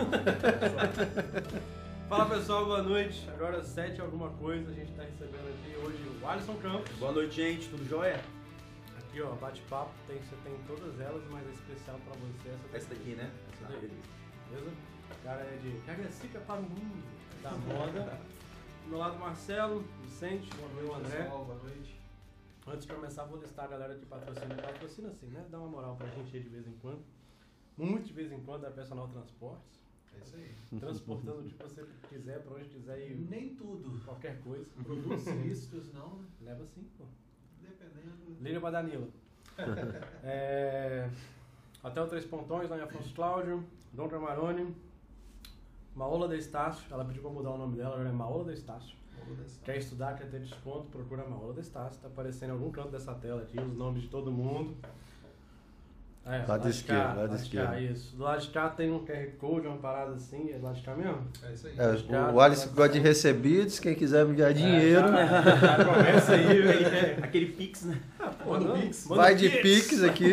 Fala pessoal, boa noite. Agora 7 alguma coisa, a gente está recebendo aqui hoje o Alisson Campos. Boa noite, gente. Tudo jóia? Aqui, ó, bate-papo, tem, você tem todas elas, mas é especial pra você essa, Essa daqui, né? Essa daqui. Beleza? O cara é de Cagacica para o mundo da moda. Do meu lado, Marcelo, Vicente, meu André. Pessoal, boa noite. Antes de começar, vou listar a galera que patrocina. Patrocina assim, né? Dá uma moral pra gente aí de vez em quando. Muito de vez em quando é personal transportes. É isso aí. Transportando o que você quiser, pra onde quiser e Nem tudo. qualquer coisa. Produtos ilícitos, não, né? Leva sim, pô. Dependendo. Liga pra Danila. é, Hotel Três Pontões, lá em Afonso Cláudio. Dom Dramaroni. Maola da Estácio. Ela pediu pra mudar o nome dela, agora é Maola da Estácio. Quer estudar, quer ter desconto, procura a Maola da Estácio. Tá aparecendo em algum canto dessa tela aqui os nomes de todo mundo. É, Lado de esquerdo, cá, lado de cá, esquerdo. isso. Do lado de cá tem um QR Code, uma parada assim. É do lado de cá mesmo? É isso aí. É, Obrigado, o Alisson pode gosta de recebidos, quem quiser me dar dinheiro, É, já, já começa aí, velho. Aquele pix, né? Pô, Manda o não, Pix. manda vai o de Pix. Pix aqui.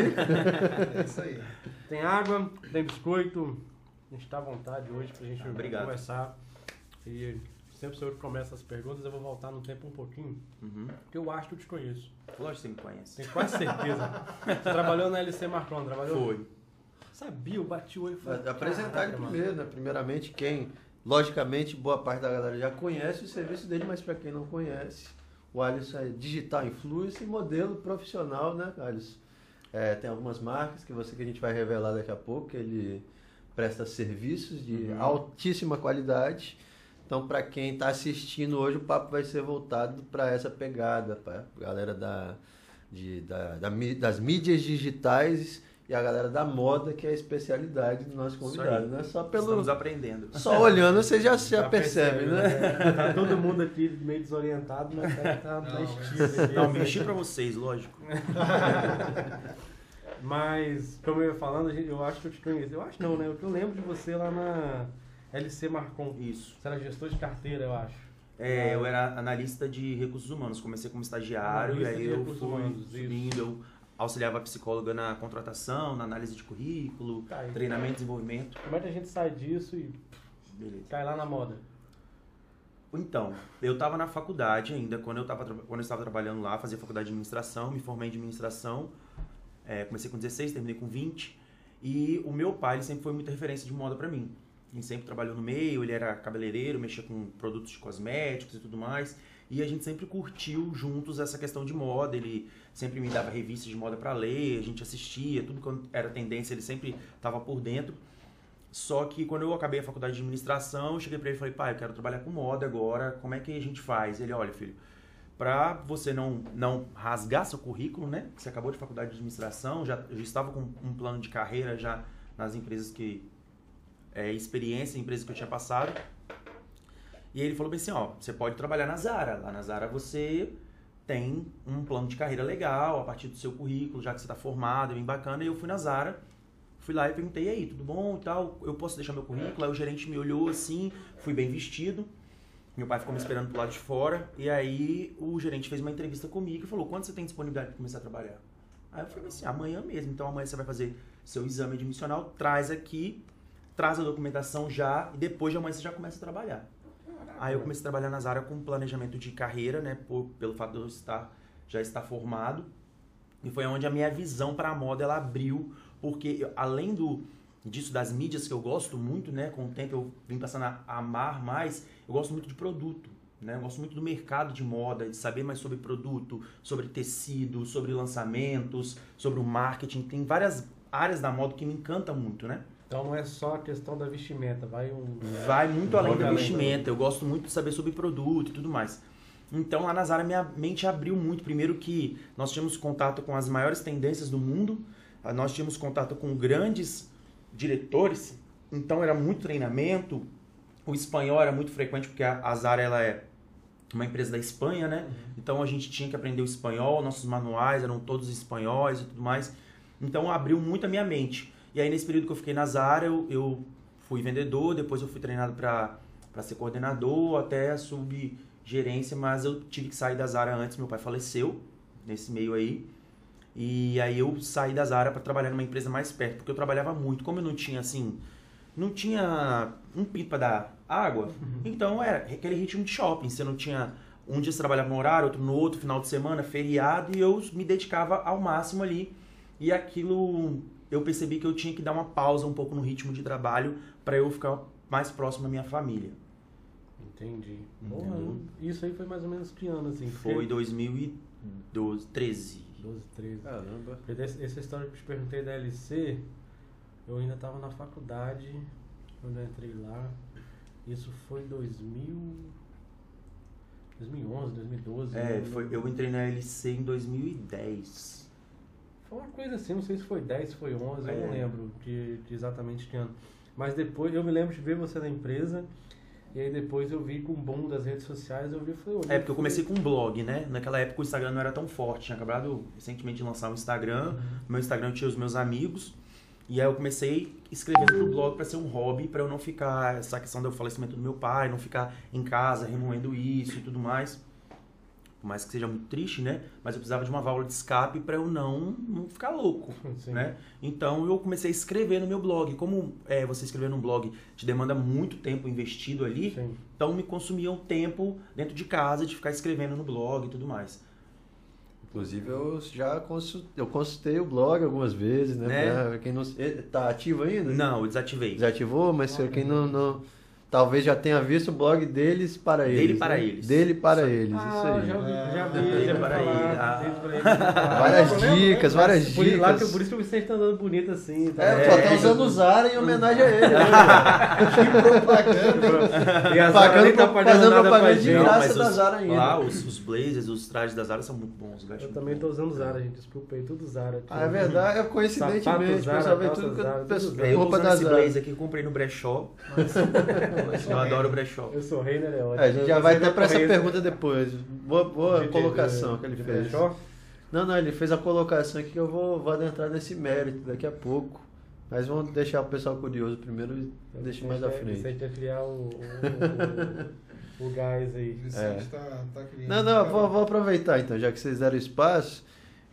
É isso aí. Tem água, tem biscoito. A gente tá à vontade hoje pra gente Obrigado. conversar. E sempre sou eu que começo as perguntas, eu vou voltar no tempo um pouquinho, Uhum. porque eu acho que eu te conheço. Lógico que você me conhece. Tenho quase certeza. Você trabalhou na LC Marcon, trabalhou? Foi. Sabia, eu bati o olho e falei. Apresentar primeiro, né? Primeiramente, quem, logicamente, boa parte da galera já conhece o serviço dele, mas para quem não conhece, o Alisson é digital influencer e modelo profissional, né, Alisson? É, tem algumas marcas que você que a gente vai revelar daqui a pouco, que ele presta serviços de Uhum. altíssima qualidade. Então, para quem está assistindo hoje, o papo vai ser voltado para essa pegada, para galera da, de, da, da das mídias digitais e a galera da moda, que é a especialidade do nosso convidado. aí. Não é só pelo. Estamos aprendendo. Só olhando você já, já Já percebe, né? Tá todo mundo aqui meio desorientado, mas tá, tá Não. Não, mexi pra vocês, lógico. Mas, como eu ia falando, a eu acho que eu te conheço. Eu acho não, né? Eu lembro de você lá na LC Marcon. Isso. Você era gestor de carteira, eu acho. É, eu era analista de recursos humanos. Comecei como estagiário Analista e aí eu fui humanos, isso. subindo. Eu auxiliava a psicóloga na contratação, na análise de currículo, Tá treinamento e desenvolvimento. Como é que a gente sai disso e Beleza. cai lá na moda? Então, eu estava na faculdade ainda, quando eu, estava trabalhando lá, fazia faculdade de administração, me formei em administração, é, comecei com 16, terminei com 20, e o meu pai sempre foi muita referência de moda para mim. Ele sempre trabalhou no meio, ele era cabeleireiro, mexia com produtos cosméticos e tudo mais, e a gente sempre curtiu juntos essa questão de moda, ele sempre me dava revistas de moda para ler, a gente assistia, tudo que era tendência, ele sempre estava por dentro. Só que quando eu acabei a faculdade de administração, eu cheguei pra ele e falei, pai, eu quero trabalhar com moda agora, como é que a gente faz? Ele, olha, filho, pra você não, não rasgar seu currículo, né? Você acabou de faculdade de administração, já, já estava com um plano de carreira já nas empresas que. É, experiência em empresas que eu tinha passado. E ele falou bem assim, ó, você pode trabalhar na Zara. Lá na Zara você tem um plano de carreira legal, a partir do seu currículo, já que você está formado, é bem bacana. E eu fui na Zara, fui lá e perguntei, e aí, tudo bom e tal? Eu posso deixar meu currículo? Aí o gerente me olhou assim, fui bem vestido. Meu pai ficou me esperando pro lado de fora. E aí o gerente fez uma entrevista comigo e falou, quando você tem disponibilidade para começar a trabalhar? Aí eu falei assim, amanhã mesmo. Então amanhã você vai fazer seu exame admissional, traz aqui, traz a documentação já e depois de amanhã você já começa a trabalhar. Aí eu comecei a trabalhar na Zara com planejamento de carreira, né? Por, pelo fato de eu estar, já estar formado. E foi onde a minha visão para a moda ela abriu, porque eu- além do disso das mídias que eu gosto muito, né? Com o tempo eu vim passando a amar mais, eu gosto muito de produto. Né? Eu gosto muito do mercado de moda, de saber mais sobre produto, sobre tecido, sobre lançamentos, sobre o marketing. Tem várias áreas da moda que me encantam muito, né? Então não é só a questão da vestimenta, vai um. Vai muito além Muito da além vestimenta. Eu gosto muito de saber sobre produto e tudo mais. Então lá na Zara minha mente abriu muito. Primeiro que nós tínhamos contato com as maiores tendências do mundo, ah, nós tínhamos contato com grandes diretores, então era muito treinamento. O espanhol era muito frequente porque a a Zara ela é uma empresa da Espanha, né? Então a gente tinha que aprender o espanhol, nossos manuais eram todos espanhóis e tudo mais. Então abriu muito a minha mente. E aí nesse período que eu fiquei na Zara, eu, eu fui vendedor, depois eu fui treinado para ser coordenador, até subgerência, mas eu tive que sair da Zara antes, meu pai faleceu nesse meio aí. E aí eu saí da Zara para trabalhar numa empresa mais perto, porque eu trabalhava muito. Como eu não tinha assim não tinha um pinto pra dar água. Então era aquele ritmo de shopping. Você não tinha. Um dia você trabalhava num horário, outro no outro, final de semana, feriado, e eu me dedicava ao máximo ali. E aquilo eu percebi que eu tinha que dar uma pausa um pouco no ritmo de trabalho para eu ficar mais próximo da minha família. Entendi. Porra, isso aí foi mais ou menos que ano, assim? Foi 2013. 12, 13. Caramba. Porque desse- essa história que eu te perguntei da LC, eu ainda estava na faculdade quando eu entrei lá. Isso foi 2000... 2011, 2012. É, né? foi, eu entrei na LC em 2010. Foi uma coisa assim, não sei se foi 10, se foi 11, eu É. não lembro de, de exatamente que ano. Mas depois eu me lembro de ver você na empresa, e aí depois eu vi com o boom das redes sociais, eu vi e falei, É, porque eu comecei com um blog, né? Naquela época o Instagram não era tão forte. Tinha acabado recentemente de lançar um Instagram. No meu Instagram tinha os meus amigos. E aí eu comecei escrevendo pro blog para ser um hobby, para eu não ficar essa questão do falecimento do meu pai, não ficar em casa remoendo isso e tudo mais. Por mais que seja muito triste, né? Mas eu precisava de uma válvula de escape para eu não, não ficar louco, Sim. né? Então eu comecei a escrever no meu blog. Como é, você escrever num blog te demanda muito tempo investido ali, Sim. então me consumia um tempo dentro de casa de ficar escrevendo no blog e tudo mais. Inclusive, eu já consultei, eu consultei o blog algumas vezes, né? Né? Pra quem não. Tá ativo ainda? Não, eu desativei. Desativou, mas pra quem não, não. Talvez já tenha visto o blog deles para eles. Dele para né? eles. Dele para aí. eles, Ah, isso aí. já vi, já vi, Dele vi para falar, ele, ah. Várias Eu dicas, várias Por isso- Lá que, dicas. por isso que o Vicente tá andando bonito assim. Tá? É, tô até usando o Zara em homenagem a ele. né? que propaganda. E a Zara nem tá fazendo propaganda de graça. da os, Zara ainda. Lá, os, os blazers, os trajes da Zara são muito bons. Eu, Eu também tô usando Zara, gente. Desculpa aí, tudo Zara. aqui. Ah, é verdade, é Sapato coincidentemente. Zara, o pessoal vê calça tudo que eu. É, eu roupa usando da esse Zara. blazer aqui que eu comprei no brechó. eu adoro brechó. Eu sou Reiner, é ótimo. É, a gente já Eu- vai até pra essa correr- pergunta depois. Boa, boa colocação de- que ele de fez. brechó? Não, não, ele fez a colocação aqui que eu vou, vou adentrar nesse mérito daqui a pouco. Mas vamos deixar o pessoal curioso primeiro e deixa mais à frente. Vicente vai criar o, o, o, o gás aí. Vicente tá, tá criando. Não, não, vou, vou aproveitar então, já que vocês deram espaço,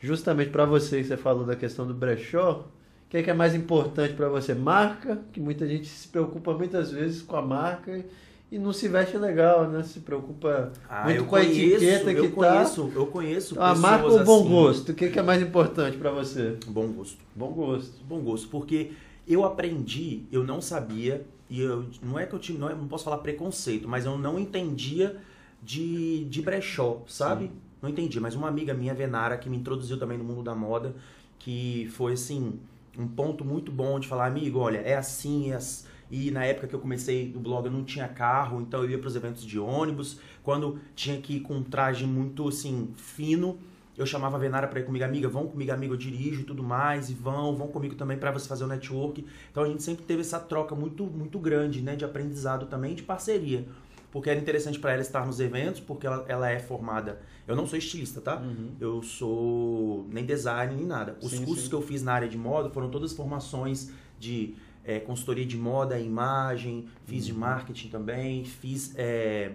justamente para você que você falou da questão do brechó, o que é, que é mais importante para você? Marca, que muita gente se preocupa muitas vezes com a marca e não se veste legal, né? Se preocupa Ah, muito eu com a conheço, etiqueta eu que tá. conheço, eu conheço A pessoas marca ou bom assim. gosto? O que, que é mais importante para você? Bom gosto. Bom gosto. Bom gosto, porque eu aprendi, eu não sabia, e eu, não é que eu tive, não, é- não posso falar preconceito, mas eu não entendia de, de brechó, sabe? Não entendi, mas uma amiga minha, Venara, que me introduziu também no mundo da moda, que foi assim, um ponto muito bom de falar, amigo, olha, é assim, é assim. E na época que eu comecei o blog eu não tinha carro, então eu ia para os eventos de ônibus. Quando tinha que ir com um traje muito assim, fino, eu chamava a Venara para ir comigo, amiga, vão comigo, amiga, eu dirijo e tudo mais, e vão, vão comigo também para você fazer o network. Então a gente sempre teve essa troca muito, muito grande, né, de aprendizado também, de parceria. Porque era interessante para ela estar nos eventos, porque ela, ela é formada. Eu não sou estilista, tá? Eu sou nem design nem nada. Os Sim, cursos sim. que eu fiz na área de moda foram todas formações de é, consultoria de moda, imagem, fiz de Uhum. marketing também, fiz é,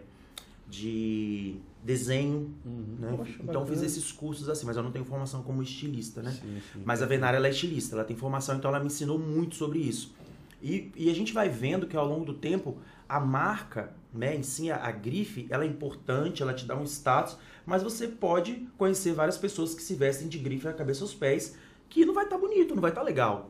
de desenho, né? Poxa, então fiz bacana. esses cursos assim, mas eu não tenho formação como estilista, né? Sim, sim. Mas a Venara ela é estilista, ela tem formação, então ela me ensinou muito sobre isso. E, e a gente vai vendo que ao longo do tempo a marca, né, em si, a, a grife, ela é importante, ela te dá um status, mas você pode conhecer várias pessoas que se vestem de grife da cabeça aos pés, que não vai estar bonito, não vai estar legal,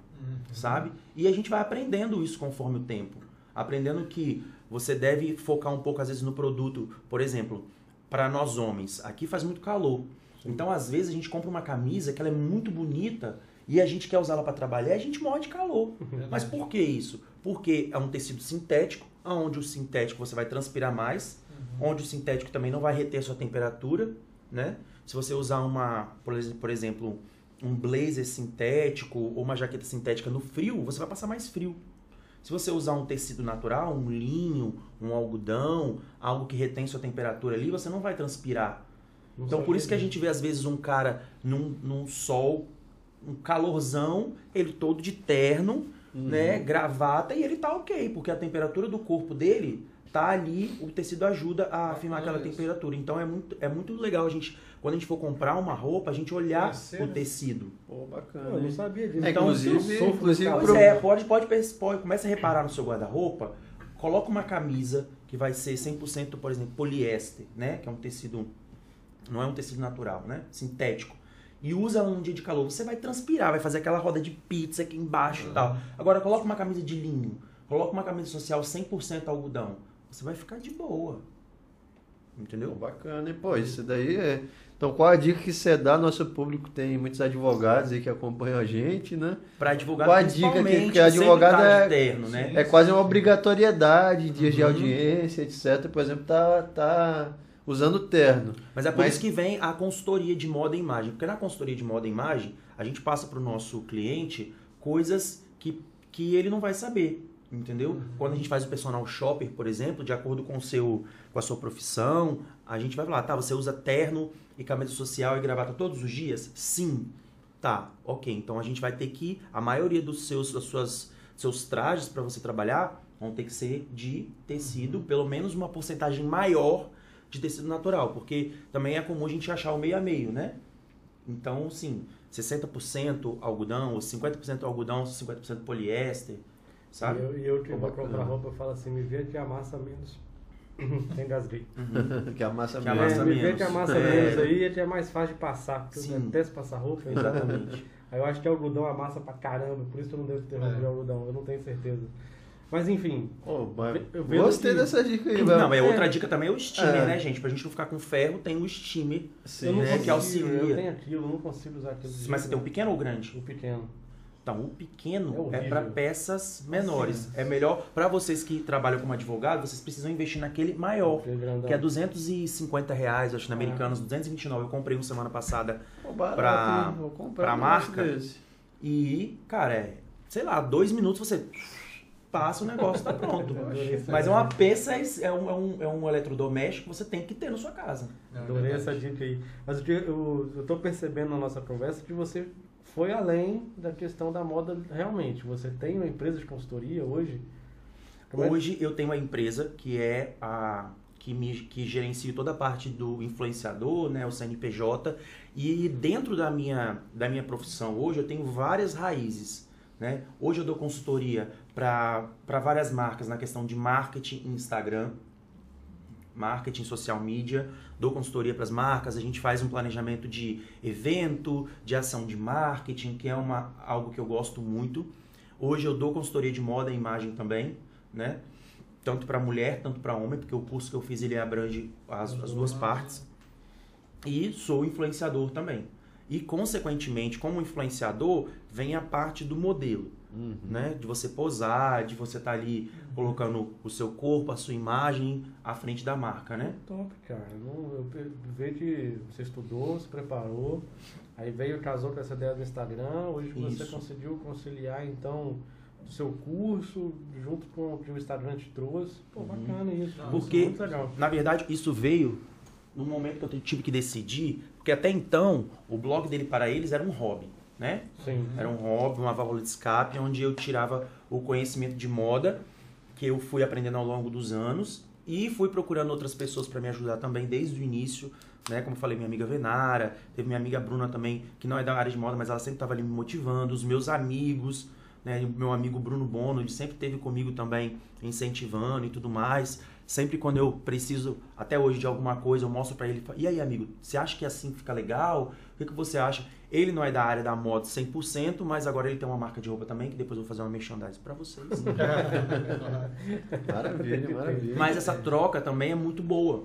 sabe? E a gente vai aprendendo isso conforme o tempo. Aprendendo que você deve focar um pouco, às vezes, no produto. Por exemplo, para nós homens, aqui faz muito calor. Então, às vezes, a gente compra uma camisa que ela é muito bonita e a gente quer usá-la para trabalhar e a gente morre de calor. Mas por que isso? Porque é um tecido sintético, onde o sintético você vai transpirar mais, onde o sintético também não vai reter a sua temperatura, né? Se você usar uma, por ex- por exemplo, um blazer sintético ou uma jaqueta sintética no frio, você vai passar mais frio. Se você usar um tecido natural, um linho, um algodão, algo que retém sua temperatura ali, você não vai transpirar. Não Então, por isso que a gente vê, às vezes, um cara num, num sol, um calorzão, ele todo de terno, né, gravata e ele tá ok, porque a temperatura do corpo dele tá ali, o tecido ajuda a afirmar aquela isso. temperatura. Então é muito, é muito legal a gente, quando a gente for comprar uma roupa, a gente olhar o né? tecido. Pô, bacana. Eu não sabia disso. É, Então, inclusive- sofro inclusive Pois pro- é, pode, pode, pode, começa a reparar no seu guarda-roupa, coloca uma camisa que vai ser 100%, por exemplo, poliéster, né? Que é um tecido, não é um tecido natural, né? Sintético. E usa ela num dia de calor. Você vai transpirar, vai fazer aquela roda de pizza aqui embaixo e tal. Agora, coloca uma camisa de linho, coloca uma camisa social 100% algodão. Você vai ficar de boa. Entendeu? bacana, hein? Pô, isso daí é. Então, qual a dica que você dá? Nosso público tem muitos advogados aí que acompanham a gente, né? Pra advogado, Qual a dica que- principalmente, que advogado sempre tá é- de terno, né? É quase uma obrigatoriedade dias de Uhum. audiência, etc. Por exemplo, tá, tá usando terno. Mas é por Mas- isso que vem a consultoria de moda e imagem. Porque na consultoria de moda e imagem, a gente passa para o nosso cliente coisas que, que ele não vai saber. Entendeu? Quando a gente faz o personal shopper, por exemplo, de acordo com, o seu, com a sua profissão, a gente vai falar, tá, você usa terno e camisa social e gravata todos os dias? Sim. Tá, ok. Então a gente vai ter que, a maioria dos seus, das suas, seus trajes para você trabalhar vão ter que ser de tecido, pelo menos uma porcentagem maior de tecido natural, porque também é comum a gente achar o meio a meio, né? Então, sim, 60% algodão, ou 50% algodão, 50% poliéster, sabe? eu, e eu que Pô, vou comprar roupa, eu falo assim, me vê que amassa menos. Tem gasguei. que a massa Que amassa é, me vê menos. que amassa É. menos aí, é que é mais fácil de passar. Porque Sim. eu detesto passar roupa. então- Exatamente. Aí eu acho que algodão amassa pra caramba, por isso que eu não devo ter roupa É. de algodão, eu não tenho certeza. Mas enfim, mas vejo gostei que- dessa dica aí, Não, mas É. outra dica também é o steamer, É. né, gente? Pra gente não ficar com ferro, tem o steamer. Sim, eu não né, consigo, que auxilia. eu tenho aquilo, eu não consigo usar aquilo. Mas jeito você tem o nenhum. pequeno ou o grande? O pequeno. Então, o pequeno É é, para peças menores. É melhor para vocês que trabalham como advogado, vocês precisam investir naquele maior, grandão. que é 250 reais, acho, na. Americanos, 229. Eu comprei um semana passada um negócio marca. desse. e, cara, é, sei lá, dois minutos você passa o negócio, tá pronto. Mas é uma peça, é um, é, um, é um eletrodoméstico que você tem que ter na sua casa. É Adorei essa dica aí. Mas o que eu, eu tô percebendo na nossa conversa que você foi além da questão da moda realmente. Você tem uma empresa de consultoria hoje? Como é- Hoje eu tenho uma empresa que é a que me que gerencia toda a parte do influenciador, né, o CNPJ, e dentro da minha da minha profissão hoje eu tenho várias raízes, né? Hoje eu dou consultoria para várias marcas na questão de marketing Instagram, marketing social media, dou consultoria para as marcas, a gente faz um planejamento de evento, de ação de marketing, que é uma, algo que eu gosto muito. Hoje eu dou consultoria de moda e imagem também, né? Tanto para mulher, tanto para homem, porque o curso que eu fiz ele abrange as, as duas partes. E sou influenciador também. E consequentemente, como influenciador, vem a parte do modelo Uhum. né? De você posar, de você estar ali colocando o seu corpo, a sua imagem à frente da marca, né? Top, cara. Eu vejo que você estudou, se preparou, aí veio casou com essa ideia do Instagram, hoje você Isso. conseguiu conciliar então o seu curso junto com o que o Instagram te trouxe. Pô, Uhum. bacana isso. Porque- Isso é muito legal. Na verdade, isso veio no momento que eu tive que decidir, porque até então o blog dele para eles era um hobby, né? Sim. Era um hobby, uma válvula de escape, onde eu tirava o conhecimento de moda que eu fui aprendendo ao longo dos anos e fui procurando outras pessoas para me ajudar também desde o início, né? Como eu falei, minha amiga Venara, teve minha amiga Bruna também, que não é da área de moda, mas ela sempre estava ali me motivando, os meus amigos, né? Meu amigo Bruno Bono, ele sempre esteve comigo também, incentivando e tudo mais. Sempre quando eu preciso, até hoje, de alguma coisa, eu mostro para ele, e aí, amigo, você acha que assim fica legal? O que, que você acha? Ele não é da área da moda 100%, mas agora ele tem uma marca de roupa também, que depois eu vou fazer uma merchandising para vocês. Maravilha, maravilha. Mas essa troca também é muito boa.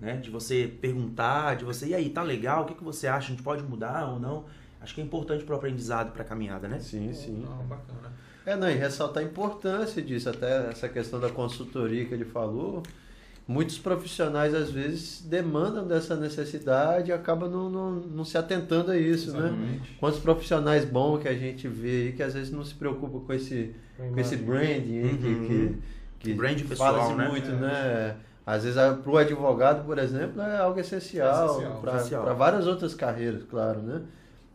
Né? De você perguntar, de você, e aí, tá legal? O que, que você acha? A gente pode mudar ou não? Acho que é importante pro aprendizado, pra caminhada, né? Sim, sim. Não, bacana. É, não, e ressaltar a importância disso, até essa questão da consultoria que ele falou. Muitos profissionais, às vezes, demandam dessa necessidade e acabam não, não, não se atentando a isso, né? Exatamente. Quantos profissionais bons que a gente vê aí que às vezes não se preocupam com esse, com esse branding que, Uhum. que, que Brand fala-se né? muito, É. né? Às vezes, para o advogado, por exemplo, é algo essencial, para Essencial. para várias outras carreiras, claro, né?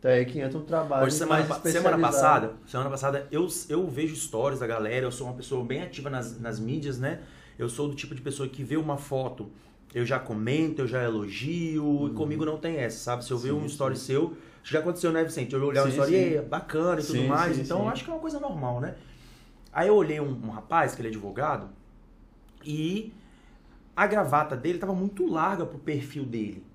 Então é que entra um trabalho Hoje, semana, semana passada, semana passada eu, eu vejo stories da galera, eu sou uma pessoa bem ativa nas, nas mídias, né? Eu sou do tipo de pessoa que vê uma foto, eu já comento, eu já elogio, e comigo não tem essa, sabe? Se eu ver Uhum. Sim, um story seu, já aconteceu, né, Vicente? Eu olhar uma Sim, story, sim. "Ei, bacana e tudo Sim, mais, sim, então sim. eu acho que é uma coisa normal, né? Aí eu olhei um, um rapaz, que ele é advogado, e a gravata dele tava muito larga pro perfil dele.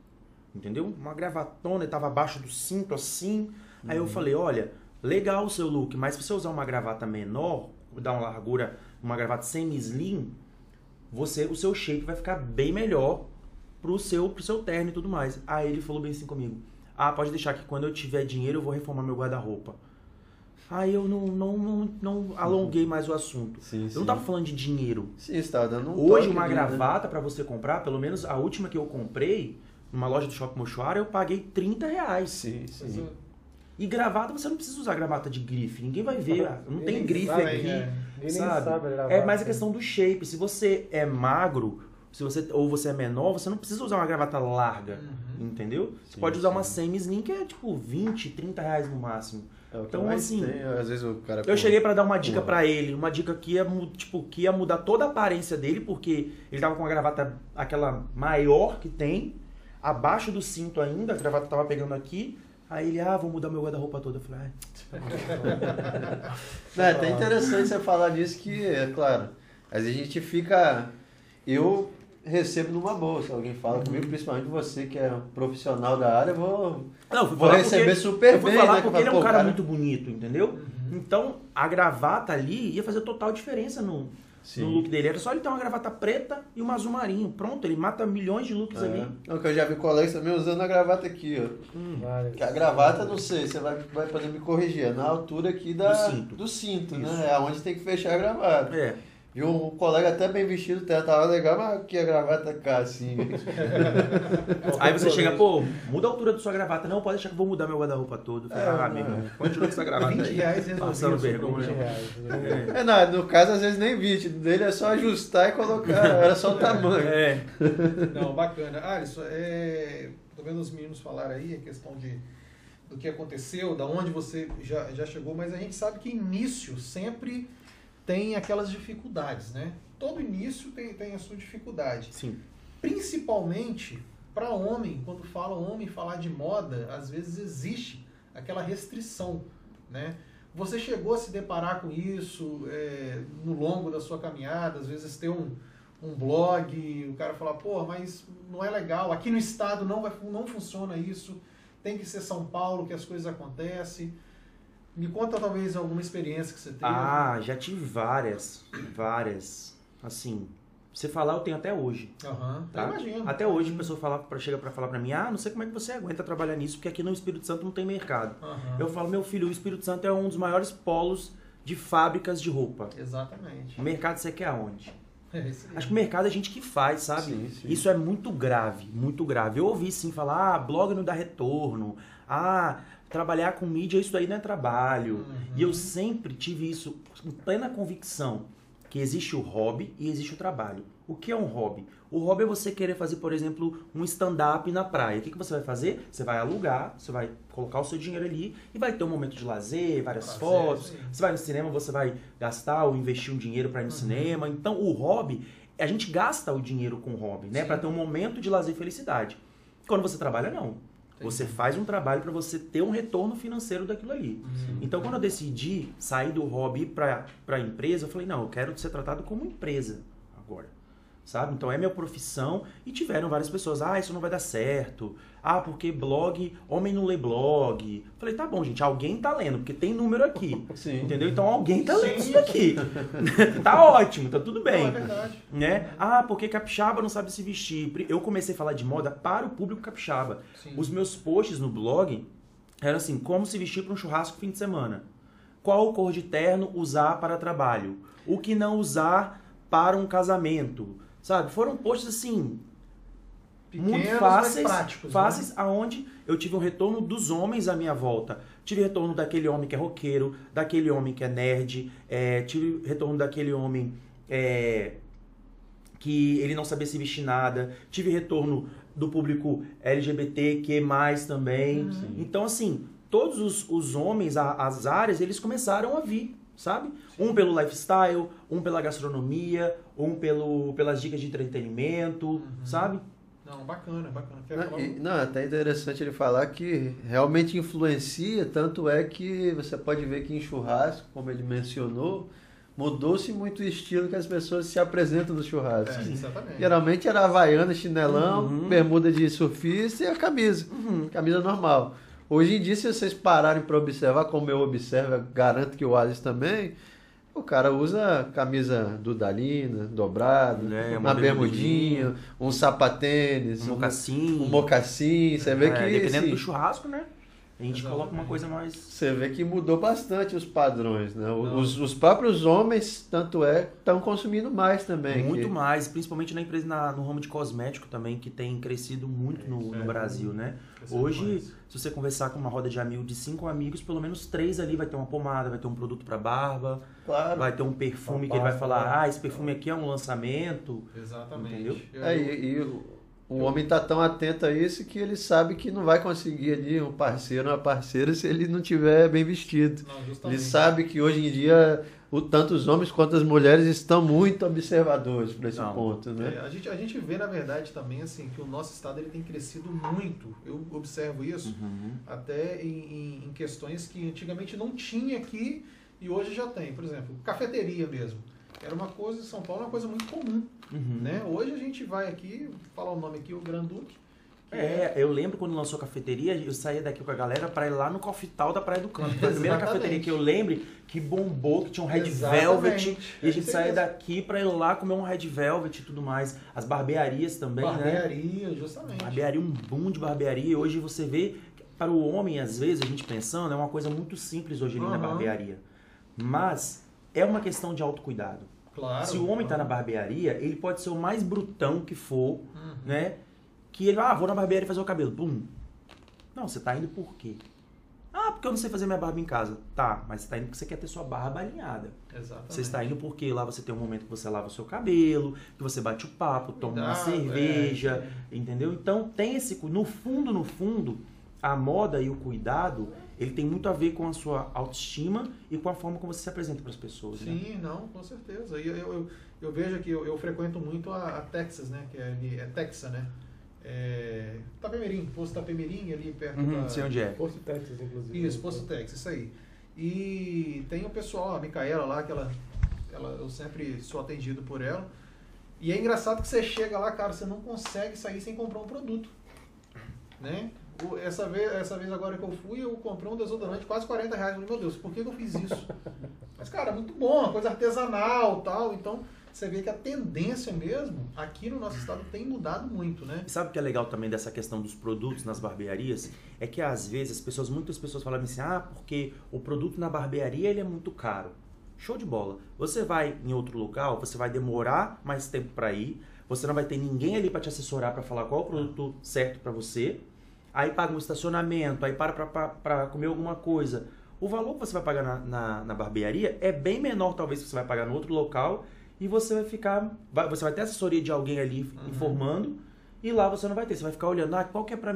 Entendeu? Uma gravatona, ele tava abaixo do cinto assim. Aí Uhum. eu falei, olha, legal o seu look, mas se você usar uma gravata menor, dar uma largura, uma gravata semi-slim, você, o seu shape vai ficar bem melhor pro seu, pro seu terno e tudo mais. Aí ele falou bem assim comigo, ah, pode deixar que quando eu tiver dinheiro eu vou reformar meu guarda-roupa. Aí eu não, não, não, não alonguei mais o assunto. Sim, Eu sim. não tava falando de dinheiro. Sim, você tava dando um Hoje, uma né? gravata pra você comprar, pelo menos a última que eu comprei, numa loja do Shopping Mochuara, eu paguei 30 reais. Sim, sim. E gravata, você não precisa usar gravata de grife. Ninguém vai ver. Não tem grife sabe, aqui. é. Ninguém nem sabe? sabe gravar. É mais a questão do shape. Se você é magro, se você ou você é menor, você não precisa usar uma gravata larga. Uhum. Entendeu? Você Sim, pode usar sim. uma semi-slim que é tipo 20, 30 reais no máximo. É o que Então, assim, tem, às vezes o cara... Eu cheguei pra dar uma dica Pô. pra ele, uma dica que ia, tipo, que ia mudar toda a aparência dele, porque ele tava com uma gravata aquela maior que tem, abaixo do cinto ainda, a gravata tava pegando aqui. Aí ele, ah, vou mudar meu guarda-roupa todo. Eu falei, ah, É, até interessante você falar disso que, é claro, às vezes a gente fica... Eu recebo numa boa, se alguém fala comigo, principalmente você que é profissional da área, eu vou, Não, vou falar receber porque, super eu fui bem, falar né? que porque ele é um pô, cara, muito bonito, entendeu? Uhum. Então, a gravata ali ia fazer total diferença no, Sim. no look dele. Era só ele ter uma gravata preta e um azul marinho. Pronto, ele mata milhões de looks ali. É. Não, que eu já vi colegas também usando a gravata aqui, ó. Que a gravata, não sei, você vai, vai poder me corrigir, é na altura aqui da, Do cinto. do cinto, né? É onde tem que fechar a gravata. É. E um colega até bem vestido, até tava legal, mas aqui a gravata cá, assim. Aí você chega, pô, muda a altura da sua gravata. Não, pode deixar que eu vou mudar meu guarda-roupa todo. É, ah, é. continua com essa gravata 20 aí. reais Passando o vergonha. 20 problema. reais. né? É, não, no caso, às vezes nem 20, dele é só ajustar e colocar, era só o tamanho. É. Não, bacana. Alisson, é, tô vendo os meninos falar aí a questão de do que aconteceu, da onde você já, já chegou, mas a gente sabe que início sempre tem aquelas dificuldades, né? Todo início tem, tem a sua dificuldade. Sim. Principalmente para homem, quando fala homem falar de moda, às vezes existe aquela restrição, né? Você chegou a se deparar com isso é, no longo da sua caminhada, às vezes ter um, um blog, o cara falar, pô, mas não é legal, aqui no estado não, vai, não funciona isso, tem que ser São Paulo que as coisas acontecem. Me conta talvez alguma experiência que você teve. Ah, já tive várias. Várias. Assim, você falar eu tenho até hoje. Aham, Tá? eu imagino. Até hoje a pessoa fala, pra- chega pra falar pra mim, ah, não sei como é que você aguenta trabalhar nisso, porque aqui no Espírito Santo não tem mercado. Aham. Eu falo, meu filho, o Espírito Santo é um dos maiores polos de fábricas de roupa. Exatamente. O mercado você quer aonde? É isso aí. Acho que o mercado é a gente que faz, sabe? Sim, sim. Isso é muito grave, muito grave. Eu ouvi sim falar, ah, blog não dá retorno, ah, trabalhar com mídia, isso aí não é trabalho. Uhum. E eu sempre tive isso em plena convicção, que existe o hobby e existe o trabalho. O que é um hobby? O hobby é você querer fazer, por exemplo, um stand-up na praia. O que, que você vai fazer? Você vai alugar, você vai colocar o seu dinheiro ali e vai ter um momento de lazer, várias Lazer, fotos. sim. Você vai no cinema, você vai gastar ou investir um dinheiro para ir no Uhum. cinema. Então, o hobby, a gente gasta o dinheiro com o hobby, né? Para ter um momento de lazer e felicidade. Quando você trabalha, não. Você faz um trabalho para você ter um retorno financeiro daquilo ali. Uhum. Então, quando eu decidi sair do hobby para a empresa, eu falei, não, eu quero ser tratado como empresa agora. Sabe? Então, é minha profissão. E tiveram várias pessoas, ah, isso não vai dar certo. Ah, porque blog, homem não lê blog. Falei, tá bom, gente, alguém tá lendo, porque tem número aqui. Sim. Entendeu? Então, alguém tá lendo Sim. isso daqui. tá ótimo, tá tudo Não, é bem. verdade. Né? Ah, porque capixaba não sabe se vestir. Eu comecei a falar de moda para o público capixaba. Sim. Os meus posts no blog eram assim: como se vestir para um churrasco fim de semana. Qual cor de terno usar para trabalho? O que não usar para um casamento? Sabe? Foram posts assim, muito Pequenos, fáceis, mas práticos. né? fáceis aonde eu tive um retorno dos homens à minha volta. Tive retorno daquele homem que é roqueiro, daquele homem que é nerd, é, tive retorno daquele homem é, que ele não sabia se vestir nada, tive retorno do público LGBT que mais também. Uhum. Então assim, todos os, os homens, a- as áreas, eles começaram a vir, sabe? Um pelo lifestyle, um pela gastronomia, um pelo, pelas dicas de entretenimento, sabe? Não, bacana, bacana. Não, falar? e- não, é até interessante ele falar que realmente influencia, tanto é que você pode ver que em churrasco, como ele mencionou, mudou-se muito o estilo que as pessoas se apresentam no churrasco. É, exatamente. Geralmente era havaiana, chinelão, Uhum. bermuda de surfista e a camisa. Camisa normal. Hoje em dia, se vocês pararem para observar, como eu observo, eu garanto que o Alice também, o cara usa camisa dudalina, dobrado, É, uma uma bermudinha, um sapatênis, Um mocassim. um mocassim. Você vê É, que dependendo do churrasco, né? A gente Exatamente. coloca uma coisa mais. você vê que mudou bastante os padrões, né? Os, os próprios homens, tanto é, estão consumindo mais também. Muito que- mais, principalmente na empresa na- no ramo de cosmético também, que tem crescido muito no, É, no Brasil, né? Hoje, mais. se você conversar com uma roda de amigos de cinco amigos, pelo menos três ali vai ter uma pomada, vai ter um produto para barba, Claro. vai ter um perfume Uma que ele vai falar, ah, esse perfume aqui é um lançamento. Exatamente. Entendeu? Eu- É, e, e o, homem está tão atento a isso que ele sabe que não vai conseguir ali um parceiro, uma parceira, se ele não tiver bem vestido. Não, Ele sabe que hoje em dia, o, tanto os homens quanto as mulheres estão muito observadores para esse Não. ponto, É, né? a, gente, a gente vê, na verdade, também assim, que o nosso estado ele tem crescido muito. Eu observo isso Uhum. até em, em- em questões que antigamente não tinha aqui e hoje já tem. Por exemplo, cafeteria mesmo. Era uma coisa, em São Paulo, uma coisa muito comum. Uhum. Né? Hoje a gente vai aqui, vou falar o nome aqui, o Granduque. que É, eu lembro quando lançou a cafeteria, eu saía daqui com a galera pra ir lá no Coffee Tal da Praia do Canto. Foi a primeira cafeteria que eu lembro que bombou, que tinha um Red Exatamente. Velvet. E É a gente isso aí saía daqui pra ir lá comer um Red Velvet e tudo mais. As barbearias também, né? Barbearia, justamente. Barbearia, um boom de barbearia. E hoje você vê, para o homem, às vezes, a gente pensando, é uma coisa muito simples hoje ali na Aham. barbearia. Mas é uma questão de autocuidado. Claro. Se o homem tá na barbearia, ele pode ser o mais brutão que for, Uhum. né? Que ele, ah, vou na barbearia fazer o cabelo. Bum. Não, você tá indo por quê? Ah, porque eu não sei fazer minha barba em casa. Tá, mas você tá indo porque você quer ter sua barba alinhada. Exatamente. Você está indo porque lá você tem um momento que você lava o seu cabelo, que você bate o papo, toma uma Cuidado, cerveja, é. entendeu? Então tem esse no fundo, no fundo, a moda e o cuidado, ele tem muito a ver com a sua autoestima e com a forma como você se apresenta para as pessoas, né? Sim, não, com certeza. E eu, eu, eu, eu vejo que eu, eu frequento muito a, a Texas, né? Que é, ali, é Texas, né? É, Tapemirim, posto Tapemirim, ali perto Uhum, da... sei onde é. Posto Texas, inclusive. Isso, Posto Texas, isso aí. E tem o pessoal, a Micaela lá, que ela, ela, eu sempre sou atendido por ela. E é engraçado que você chega lá, cara, você não consegue sair sem comprar um produto. Né? Essa vez, essa vez agora que eu fui, eu comprei um desodorante de quase 40 reais. Falei, meu Deus, por que, eu fiz isso? Mas, cara, muito bom, coisa artesanal tal. Então, você vê que a tendência mesmo, aqui no nosso estado, tem mudado muito, né? E sabe o que é legal também dessa questão dos produtos nas barbearias? É que às vezes as pessoas, muitas pessoas falam assim, ah, porque o produto na barbearia ele é muito caro. Show de bola. Você vai em outro local, você vai demorar mais tempo para ir, você não vai ter ninguém ali para te assessorar para falar qual o produto certo para você. Aí paga um estacionamento, aí para para comer alguma coisa. O valor que você vai pagar na, na, na barbearia é bem menor, talvez, que você vai pagar no outro local. E você vai ficar. vai- você vai ter assessoria de alguém ali Uhum. informando. E lá você não vai ter. Você vai ficar olhando, ah, qual que é para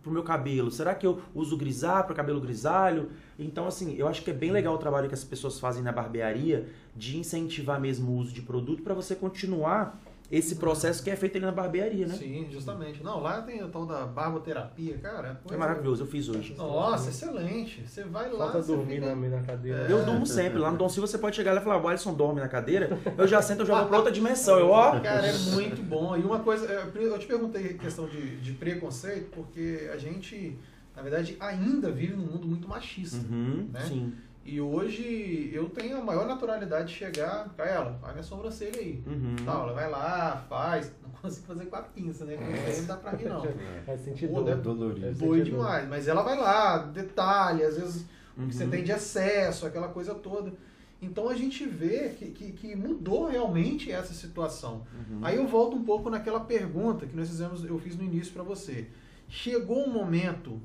pro meu cabelo? Será que eu uso grisalho para cabelo grisalho? Então, assim, eu acho que é bem legal o trabalho que as pessoas fazem na barbearia de incentivar mesmo o uso de produto para você continuar esse processo que é feito ali na barbearia, né? Sim, justamente. Não, lá tem o tal da barboterapia, cara. É coisa- maravilhoso, eu fiz hoje. Nossa, excelente. Você vai lá. Falta dormir fica- na, na cadeira. É. Eu durmo sempre. Lá no Dom Silva você pode chegar lá e falar, o Alisson dorme na cadeira. Eu já sento, eu já vou pra outra dimensão. Eu, ó. Cara, é muito bom. E uma coisa, é, eu te perguntei questão de, de preconceito, porque a gente, na verdade, ainda vive num mundo muito machista. Uhum, Né? Sim. E hoje eu tenho a maior naturalidade de chegar, Caela, faz minha sobrancelha aí. Uhum. Tal, ela vai lá, faz. Não consigo fazer quatro pinças, né? Porque isso aí não dá pra mim, não. Faz sentido. Pô, deve- dolorido. sentir dor. demais. Mas ela vai lá, detalhe, às vezes o que você Uhum. tem de excesso, aquela coisa toda. Então a gente vê que, que, que mudou realmente essa situação. Uhum. Aí eu volto um pouco naquela pergunta que nós fizemos, eu fiz no início para você. Chegou um momento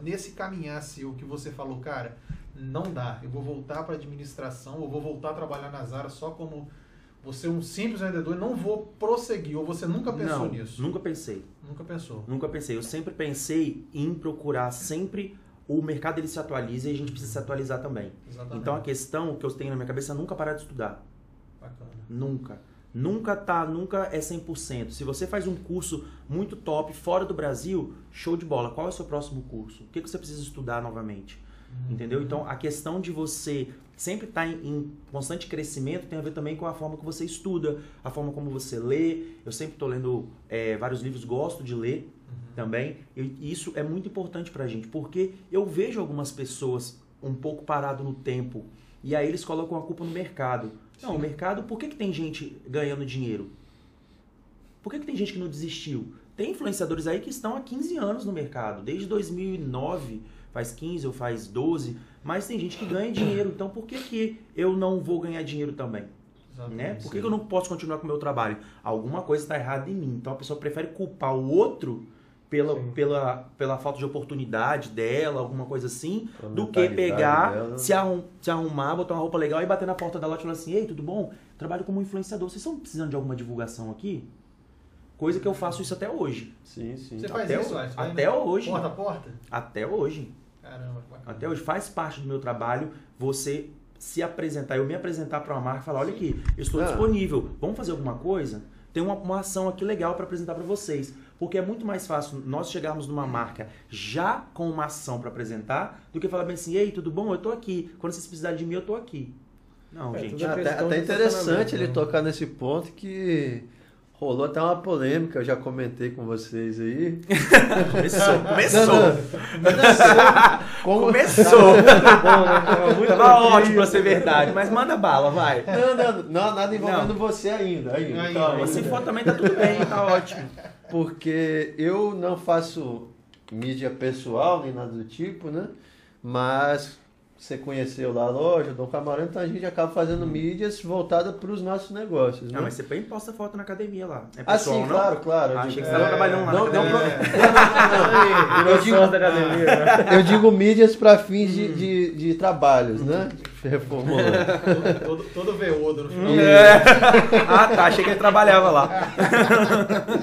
nesse caminhar seu que você falou, cara, não dá, eu vou voltar para administração, eu vou voltar a trabalhar nas áreas só como você é um simples vendedor, e não vou prosseguir, ou você nunca pensou Não, nisso? nunca pensei. Nunca pensou. Nunca pensei. Eu sempre pensei em procurar sempre o mercado ele se atualiza e a gente precisa se atualizar também. Exatamente. Então a questão que eu tenho na minha cabeça é nunca parar de estudar. Bacana. Nunca. Nunca tá, nunca é 100%. Se você faz um curso muito top fora do Brasil, show de bola. Qual é o seu próximo curso? O que, que você precisa estudar novamente? Entendeu? Então, a questão de você sempre estar em, em constante crescimento tem a ver também com a forma que você estuda, a forma como você lê. Eu sempre estou lendo é, vários livros, gosto de ler também. E isso é muito importante pra gente, porque eu vejo algumas pessoas um pouco parado no tempo e aí eles colocam a culpa no mercado. Não, o mercado, por que, que tem gente ganhando dinheiro? Por que, que tem gente que não desistiu? Tem influenciadores aí que estão há 15 anos no mercado, desde 2009, faz 15 ou faz 12, mas tem gente que ganha dinheiro, então por que, que eu não vou ganhar dinheiro também? Né? Por que, que eu não posso continuar com o meu trabalho? Alguma coisa está errada em mim. Então a pessoa prefere culpar o outro pela, Sim. pela, pela falta de oportunidade dela, alguma coisa assim, Pela do que pegar, dela. se, arrum, se arrumar, botar uma roupa legal e bater na porta dela e falar assim: Ei, tudo bom? Trabalho como influenciador. Vocês estão precisando de alguma divulgação aqui? Coisa que eu faço isso até hoje. Sim, sim. Você faz Até isso, o- até hoje. Porta a porta? Até hoje. Caramba, que bacana. Até hoje faz parte do meu trabalho você se apresentar, eu me apresentar para uma marca e falar, olha aqui, eu estou Ah. disponível, vamos fazer alguma coisa? Tem uma, uma ação aqui legal para apresentar para vocês. Porque é muito mais fácil nós chegarmos numa marca já com uma ação para apresentar do que falar bem assim, ei, tudo bom? Eu tô aqui. Quando vocês precisarem de mim, eu tô aqui. Não, É, gente. é Até, até interessante ele né? tocar nesse ponto que rolou até uma polêmica, eu já comentei com vocês aí. Começou, começou. Não, não. Como... Começou. Muito Tava ótimo pra ser verdade, mas manda bala, vai. Não, não, não, nada envolvendo você ainda. ainda, Ainda, calma. ainda. Se for também tá tudo bem, tá ótimo. Porque eu não faço mídia pessoal nem nada do tipo, né? Mas você conheceu lá a loja, Dom Camarão, então a gente acaba fazendo mídias voltadas para os nossos negócios, né? Não, mas você põe posta foto na academia lá. É Ah, pessoal, sim, não? claro, claro. eu Achei que você tava trabalhando lá não, não, academia. não, não, eu digo, da academia. né? eu digo mídias para fins de, de, de trabalhos, né? Reformulando. Todo, todo, todo veodo no final. É. Ah, tá. Achei que ele trabalhava lá.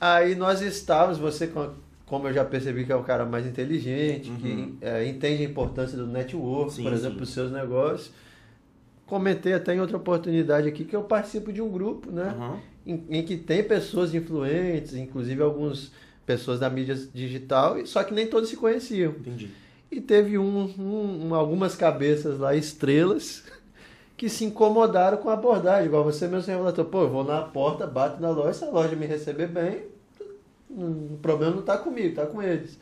Aí nós estávamos, você, como eu já percebi que é um cara mais inteligente, Uhum. que é, entende a importância do network, Sim, por exemplo, para os seus negócios. Comentei até em outra oportunidade aqui que eu participo de um grupo, né? Uhum. Em, em que tem pessoas influentes, inclusive algumas pessoas da mídia digital, e- só que nem todos se conheciam. Entendi. E teve um, um- um- algumas cabeças lá, estrelas, que se incomodaram com a abordagem, igual você mesmo relatou, pô, eu vou na porta, bato na loja, se a loja me receber bem, o problema não tá comigo, tá com eles.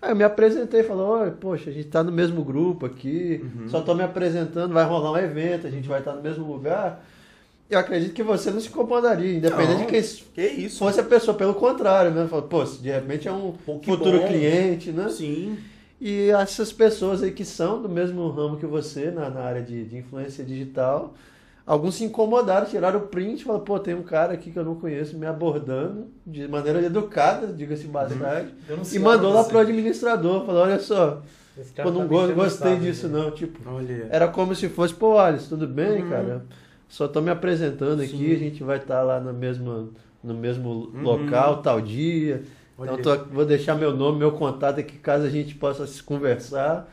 Aí eu me apresentei e olha, poxa, a gente tá no mesmo grupo aqui, Uhum. só tô me apresentando, vai rolar um evento, a gente vai estar no mesmo lugar. Eu acredito que você não se incomodaria, independente Não. de quem Que isso? fosse a pessoa, pelo contrário, né? Fala, Pô, de repente é um Pô, futuro bom. cliente, né? Sim. E essas pessoas aí que são do mesmo ramo que você, na, na área de, de influência digital, alguns se incomodaram, tiraram o print e falaram, pô, tem um cara aqui que eu não conheço me abordando de maneira educada, diga-se de passagem, e mandou lá pro administrador, falou, olha só, pô, não tá mexendo gostei disso sábado, não, tipo, Olha. era como se fosse, pô, Alisson, tudo bem, Uhum. cara? Só tô me apresentando aqui, Sim. a gente vai estar lá no mesmo, no mesmo Uhum. local, tal dia. Olha. Então tô- vou deixar meu nome, meu contato aqui, caso a gente possa se conversar.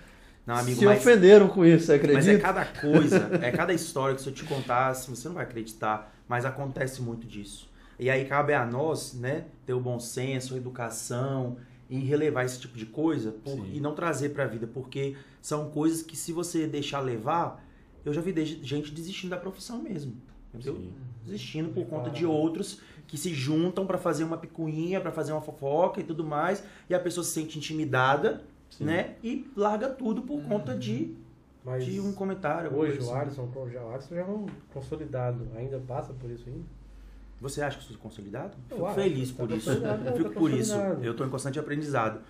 Não, amigo, se mas, ofenderam com isso, você mas é acredita? cada coisa, é cada história que se eu te contasse, você não vai acreditar, mas acontece muito disso. E aí cabe a nós, né, ter o bom senso, a educação e relevar esse tipo de coisa por- e não trazer pra vida, porque são coisas que se você deixar levar, eu já vi gente desistindo da profissão mesmo, entendeu? Sim. Desistindo por conta Caramba. de outros que se juntam pra fazer uma picuinha, pra fazer uma fofoca e tudo mais, e a pessoa se sente intimidada, Sim. né? E larga tudo por conta de, Mas de um comentário. hoje o assim. Alisson, o Alisson já é um consolidado. Ainda passa por isso ainda? Você acha que eu sou consolidado? Eu Fico acho, feliz tá por isso. consolidado, Eu não, fico tá por isso. Eu tô em constante aprendizado.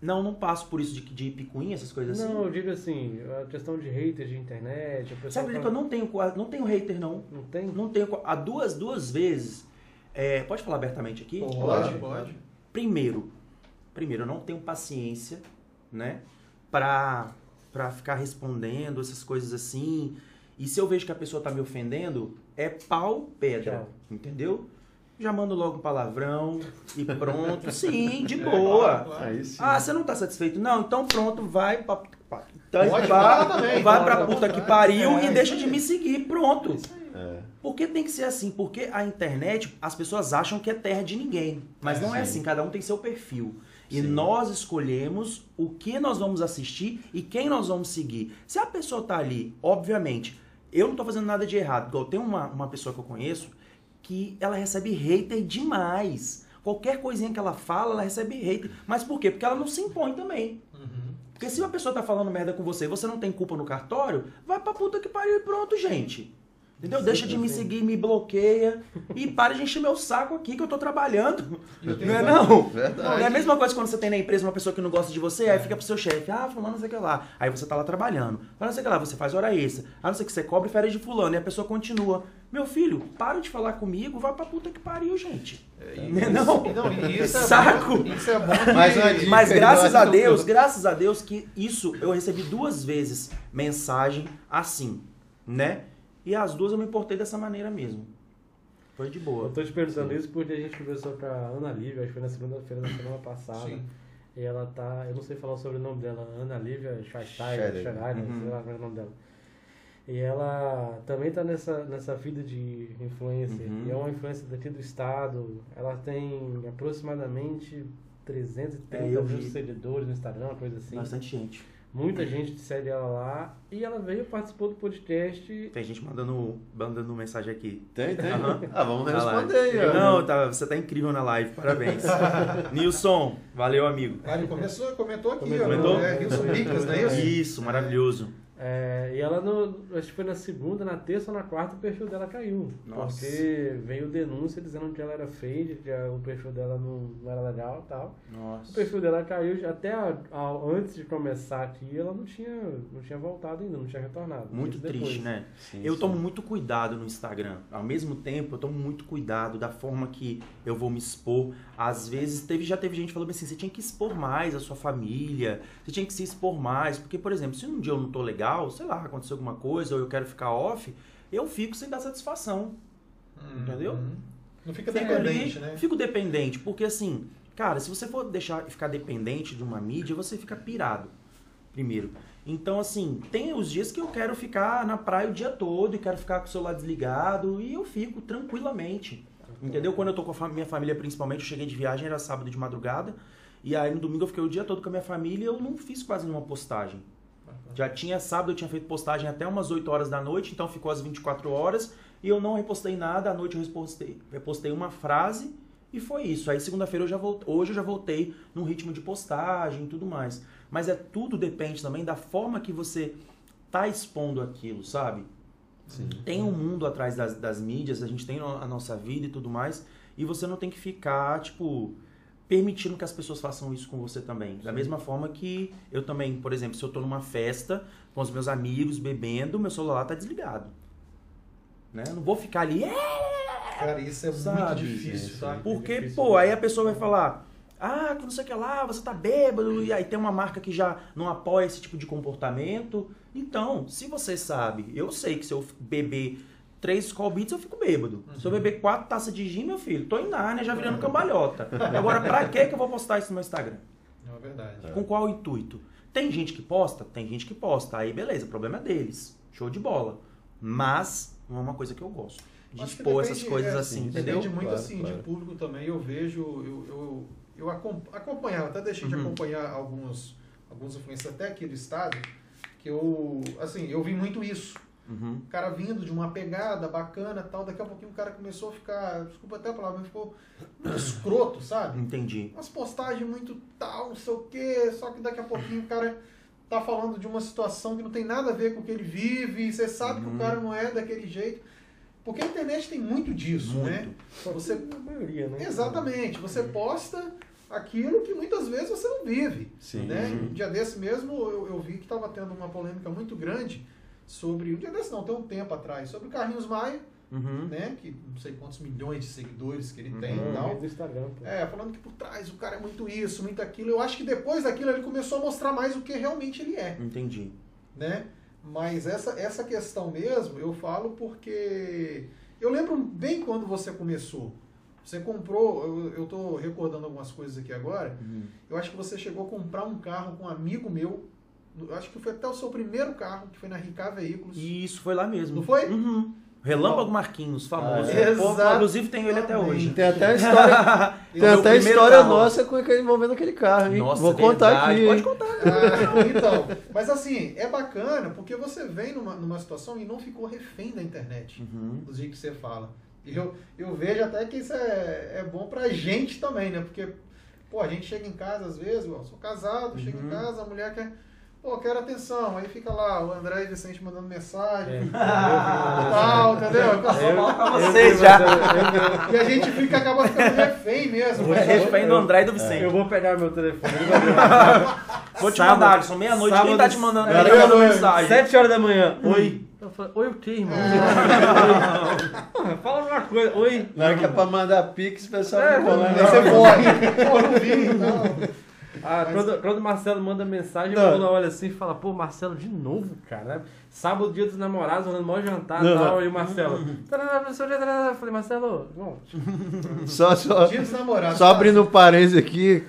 Não, não passo por isso de, de picuinha, essas coisas assim. Não, eu digo assim, a questão de haters de internet, Sabe que eu fala- não tenho, não tenho hater, não. não tem? Não tenho. Há duas, duas vezes. é, pode falar abertamente aqui? Pode, pode. Primeiro, primeiro, eu não tenho paciência, né? Pra, pra ficar respondendo essas coisas assim. E se eu vejo que a pessoa tá me ofendendo, é pau, pedra. Tchau. Entendeu? já mando logo um palavrão e pronto. Sim, de É, boa. claro, claro. Aí sim. Ah, você não tá satisfeito? Não, então pronto, vai pra. pra- Então Pode vai, também, vai pra puta que pariu É, e deixa de me seguir, pronto. Aí. É. Porque tem que ser assim, porque a internet, as pessoas acham que é terra de ninguém. Mas É, não é sim. assim, cada um tem seu perfil. E Sim. nós escolhemos o que nós vamos assistir e quem nós vamos seguir. Se a pessoa tá ali, obviamente, eu não tô fazendo nada de errado. Igual tem uma, uma pessoa que eu conheço que ela recebe hater demais. Qualquer coisinha que ela fala, ela recebe hater. Mas por quê? Porque ela não se impõe também. Uhum. Porque se uma pessoa tá falando merda com você e você não tem culpa no cartório, vai pra puta que pariu e pronto, gente. Entendeu? Deixa de me seguir, me bloqueia e para de encher meu saco aqui que eu tô trabalhando. Não é não? Verdade. Não, é a mesma coisa quando você tem na empresa uma pessoa que não gosta de você, aí fica pro seu chefe, ah, fulano não sei o que lá. Aí você tá lá trabalhando. Fala não sei o que lá, você faz hora extra. Ah, não sei o que você cobre férias de fulano. E a pessoa continua. Meu filho, para de falar comigo, vai pra puta que pariu, gente. É, isso- não? e não, isso é Saco. Bom, isso é bom. Mas graças a Deus, graças a Deus que isso eu recebi duas vezes mensagem assim, né? E as duas eu me importei dessa maneira mesmo. Foi de Eu boa. tô te perguntando isso porque a gente conversou com a Ana Lívia, acho que foi na segunda-feira da semana passada. Sim. E ela tá, eu não sei falar sobre o nome dela, Ana Lívia Schweinsteiger, Scherer. Scherer, Uhum. sei lá qual é o nome dela. E ela também tá nessa, nessa vida de influencer. Uhum. E é uma influencer daqui do estado. Ela tem aproximadamente 330 É, eu mil vi. seguidores no Instagram, uma coisa assim. Bastante gente. Muita gente segue ela lá. E ela veio, participou do podcast. Tem gente mandando, mandando mensagem aqui. Tem, tem. Aham. Ah, vamos responder aí, ó. Não, tá, você tá incrível na live, parabéns. Nilson, valeu, amigo. Ah, ele começou, comentou aqui, ó. Comentou? É, Rilson Bicas, não é isso? Isso, maravilhoso. É, e ela, no, acho que foi na segunda, na terça ou na quarta, o perfil dela caiu. Nossa. Porque veio denúncia dizendo que ela era fake, que o perfil dela não, não era legal e tal. O Nossa. perfil dela caiu, até a- a- antes de começar aqui, ela não tinha, não tinha voltado ainda, não tinha retornado. Muito triste, né? Sim, Eu sim. tomo muito cuidado no Instagram. Ao mesmo tempo, eu tomo muito cuidado da forma que eu vou me expor. Às vezes, teve, já teve gente falando assim, você tinha que expor mais a sua família, você tinha que se expor mais. Porque, por exemplo, se um dia eu não tô legal, sei lá, aconteceu alguma coisa, ou eu quero ficar off, eu fico sem dar satisfação. Uhum. Entendeu? Não fica Fico dependente, ali, né? Fico dependente, porque assim, cara, se você for deixar ficar dependente de uma mídia, você fica pirado. Primeiro. Então, assim, tem os dias que eu quero ficar na praia o dia todo e quero ficar com o celular desligado e eu fico tranquilamente. Entendeu? Quando eu tô com a minha família, principalmente, eu cheguei de viagem, era sábado de madrugada. E aí no domingo eu fiquei o dia todo com a minha família e eu não fiz quase nenhuma postagem. Já tinha sábado, eu tinha feito postagem até umas 8 horas da noite, então ficou às 24 horas e eu não repostei nada. À noite eu repostei, repostei uma frase e foi isso. Aí segunda-feira eu já voltei, hoje eu já voltei num ritmo de postagem e tudo mais. Mas é tudo depende também da forma que você tá expondo aquilo, sabe? Sim. Tem um mundo atrás das, das mídias, a gente tem a nossa vida e tudo mais, e você não tem que ficar, tipo, permitindo que as pessoas façam isso com você também. Da mesma forma que eu também, por exemplo, se eu tô numa festa com os meus amigos bebendo, meu celular tá desligado. Né? Eu não vou ficar ali, "É!" Cara, isso é Sabe, muito difícil, sabe? porque, difícil pô, mesmo. aí a pessoa vai falar, ah, que não sei o que lá, você tá bêbado, e aí tem uma marca que já não apoia esse tipo de comportamento. Então, se você sabe, eu sei que se eu beber três Beats, eu fico bêbado. Se eu beber quatro taças de gin, meu filho, tô em Nárnia já virando cambalhota. Agora, pra que que eu vou postar isso no meu Instagram? Não, é verdade. Com qual intuito? Tem gente que posta? Tem gente que posta. Aí, beleza, o problema é deles. Show de bola. Mas, não é uma coisa que eu gosto. De Acho expor depende, essas coisas é, assim, sim, entendeu? Depende muito Claro, assim claro. de público também. Eu vejo, eu, eu, eu acom- acompanhava, até deixei de Uhum. acompanhar alguns, alguns influencers até aqui do estado, que eu, assim, eu vi muito isso. Uhum. O cara vindo de uma pegada bacana tal, daqui a pouquinho o cara começou a ficar, desculpa até a palavra, mas ficou escroto, sabe? Entendi. Umas postagens muito tal, não sei o quê, só que daqui a pouquinho o cara tá falando de uma situação que não tem nada a ver com o que ele vive, e você sabe que Uhum. o cara não é daquele jeito. Porque a internet tem muito disso, né? Muito. Só que Você- a maioria, né? Exatamente. Você posta aquilo que muitas vezes você não vive. Sim. Né? Uhum. Um dia desse mesmo eu, eu vi que estava tendo uma polêmica muito grande sobre. Um dia desse não, tem um tempo atrás, sobre o Carlinhos Maia, Uhum. né? Que não sei quantos milhões de seguidores que ele tem Uhum. e tal. do Instagram, pô. É, falando que por trás o cara é muito isso, muito aquilo. Eu acho que depois daquilo ele começou a mostrar mais o que realmente ele é, Entendi. né? Mas essa, essa questão mesmo, eu falo porque eu lembro bem quando você começou. Você comprou, eu, eu tô recordando algumas coisas aqui agora. Uhum. Eu acho que você chegou a comprar um carro com um amigo meu. Acho que foi até o seu primeiro carro, que foi na RK Veículos. E isso foi lá mesmo. Não foi? Uhum. Relâmpago Marquinhos, famoso. Ah, é. Pô, Inclusive tenho ele até hoje. Tem até a história, tem até história carro. nossa com envolvendo aquele carro, hein? Nossa, Vou contar verdade. aqui. Pode contar. Ah, então, mas assim, é bacana porque você vem numa, numa situação e não ficou refém da internet, Uhum. do jeito que você fala. E eu, eu vejo até que isso é, é bom pra gente também, né? Porque, pô, a gente chega em casa às vezes, eu sou casado, chego em Uhum. casa, a mulher quer, pô, quero atenção. Aí fica lá o André e o Vicente mandando mensagem, É. tal, entendeu? Vocês já. E a gente fica, acaba ficando refém mesmo. Vou mas- Refém do André e do Vicente. Eu vou pegar meu telefone. Vou te Sábado- mandar, Alisson. Meia-noite. Quem tá te mandando? É, Quem tá mandando mensagem? 7 horas da manhã. Oi. Eu falo, Oi, o que, irmão? Porra, Fala uma coisa. Oi. Na hora que é pra mandar pix, o pessoal É, não Aí nada. você. Pô, não vi tal. Ah, Mas- quando, quando o Marcelo manda mensagem, Não. a Lula olha assim e fala, pô, Marcelo, de novo, cara. né? Sábado, dia dos namorados, rolando maior jantar e Não, tal, não. e o Marcelo. Eu falei, Marcelo, bom, Só, só, Dia dos namorados. só abrindo um parênteses aqui,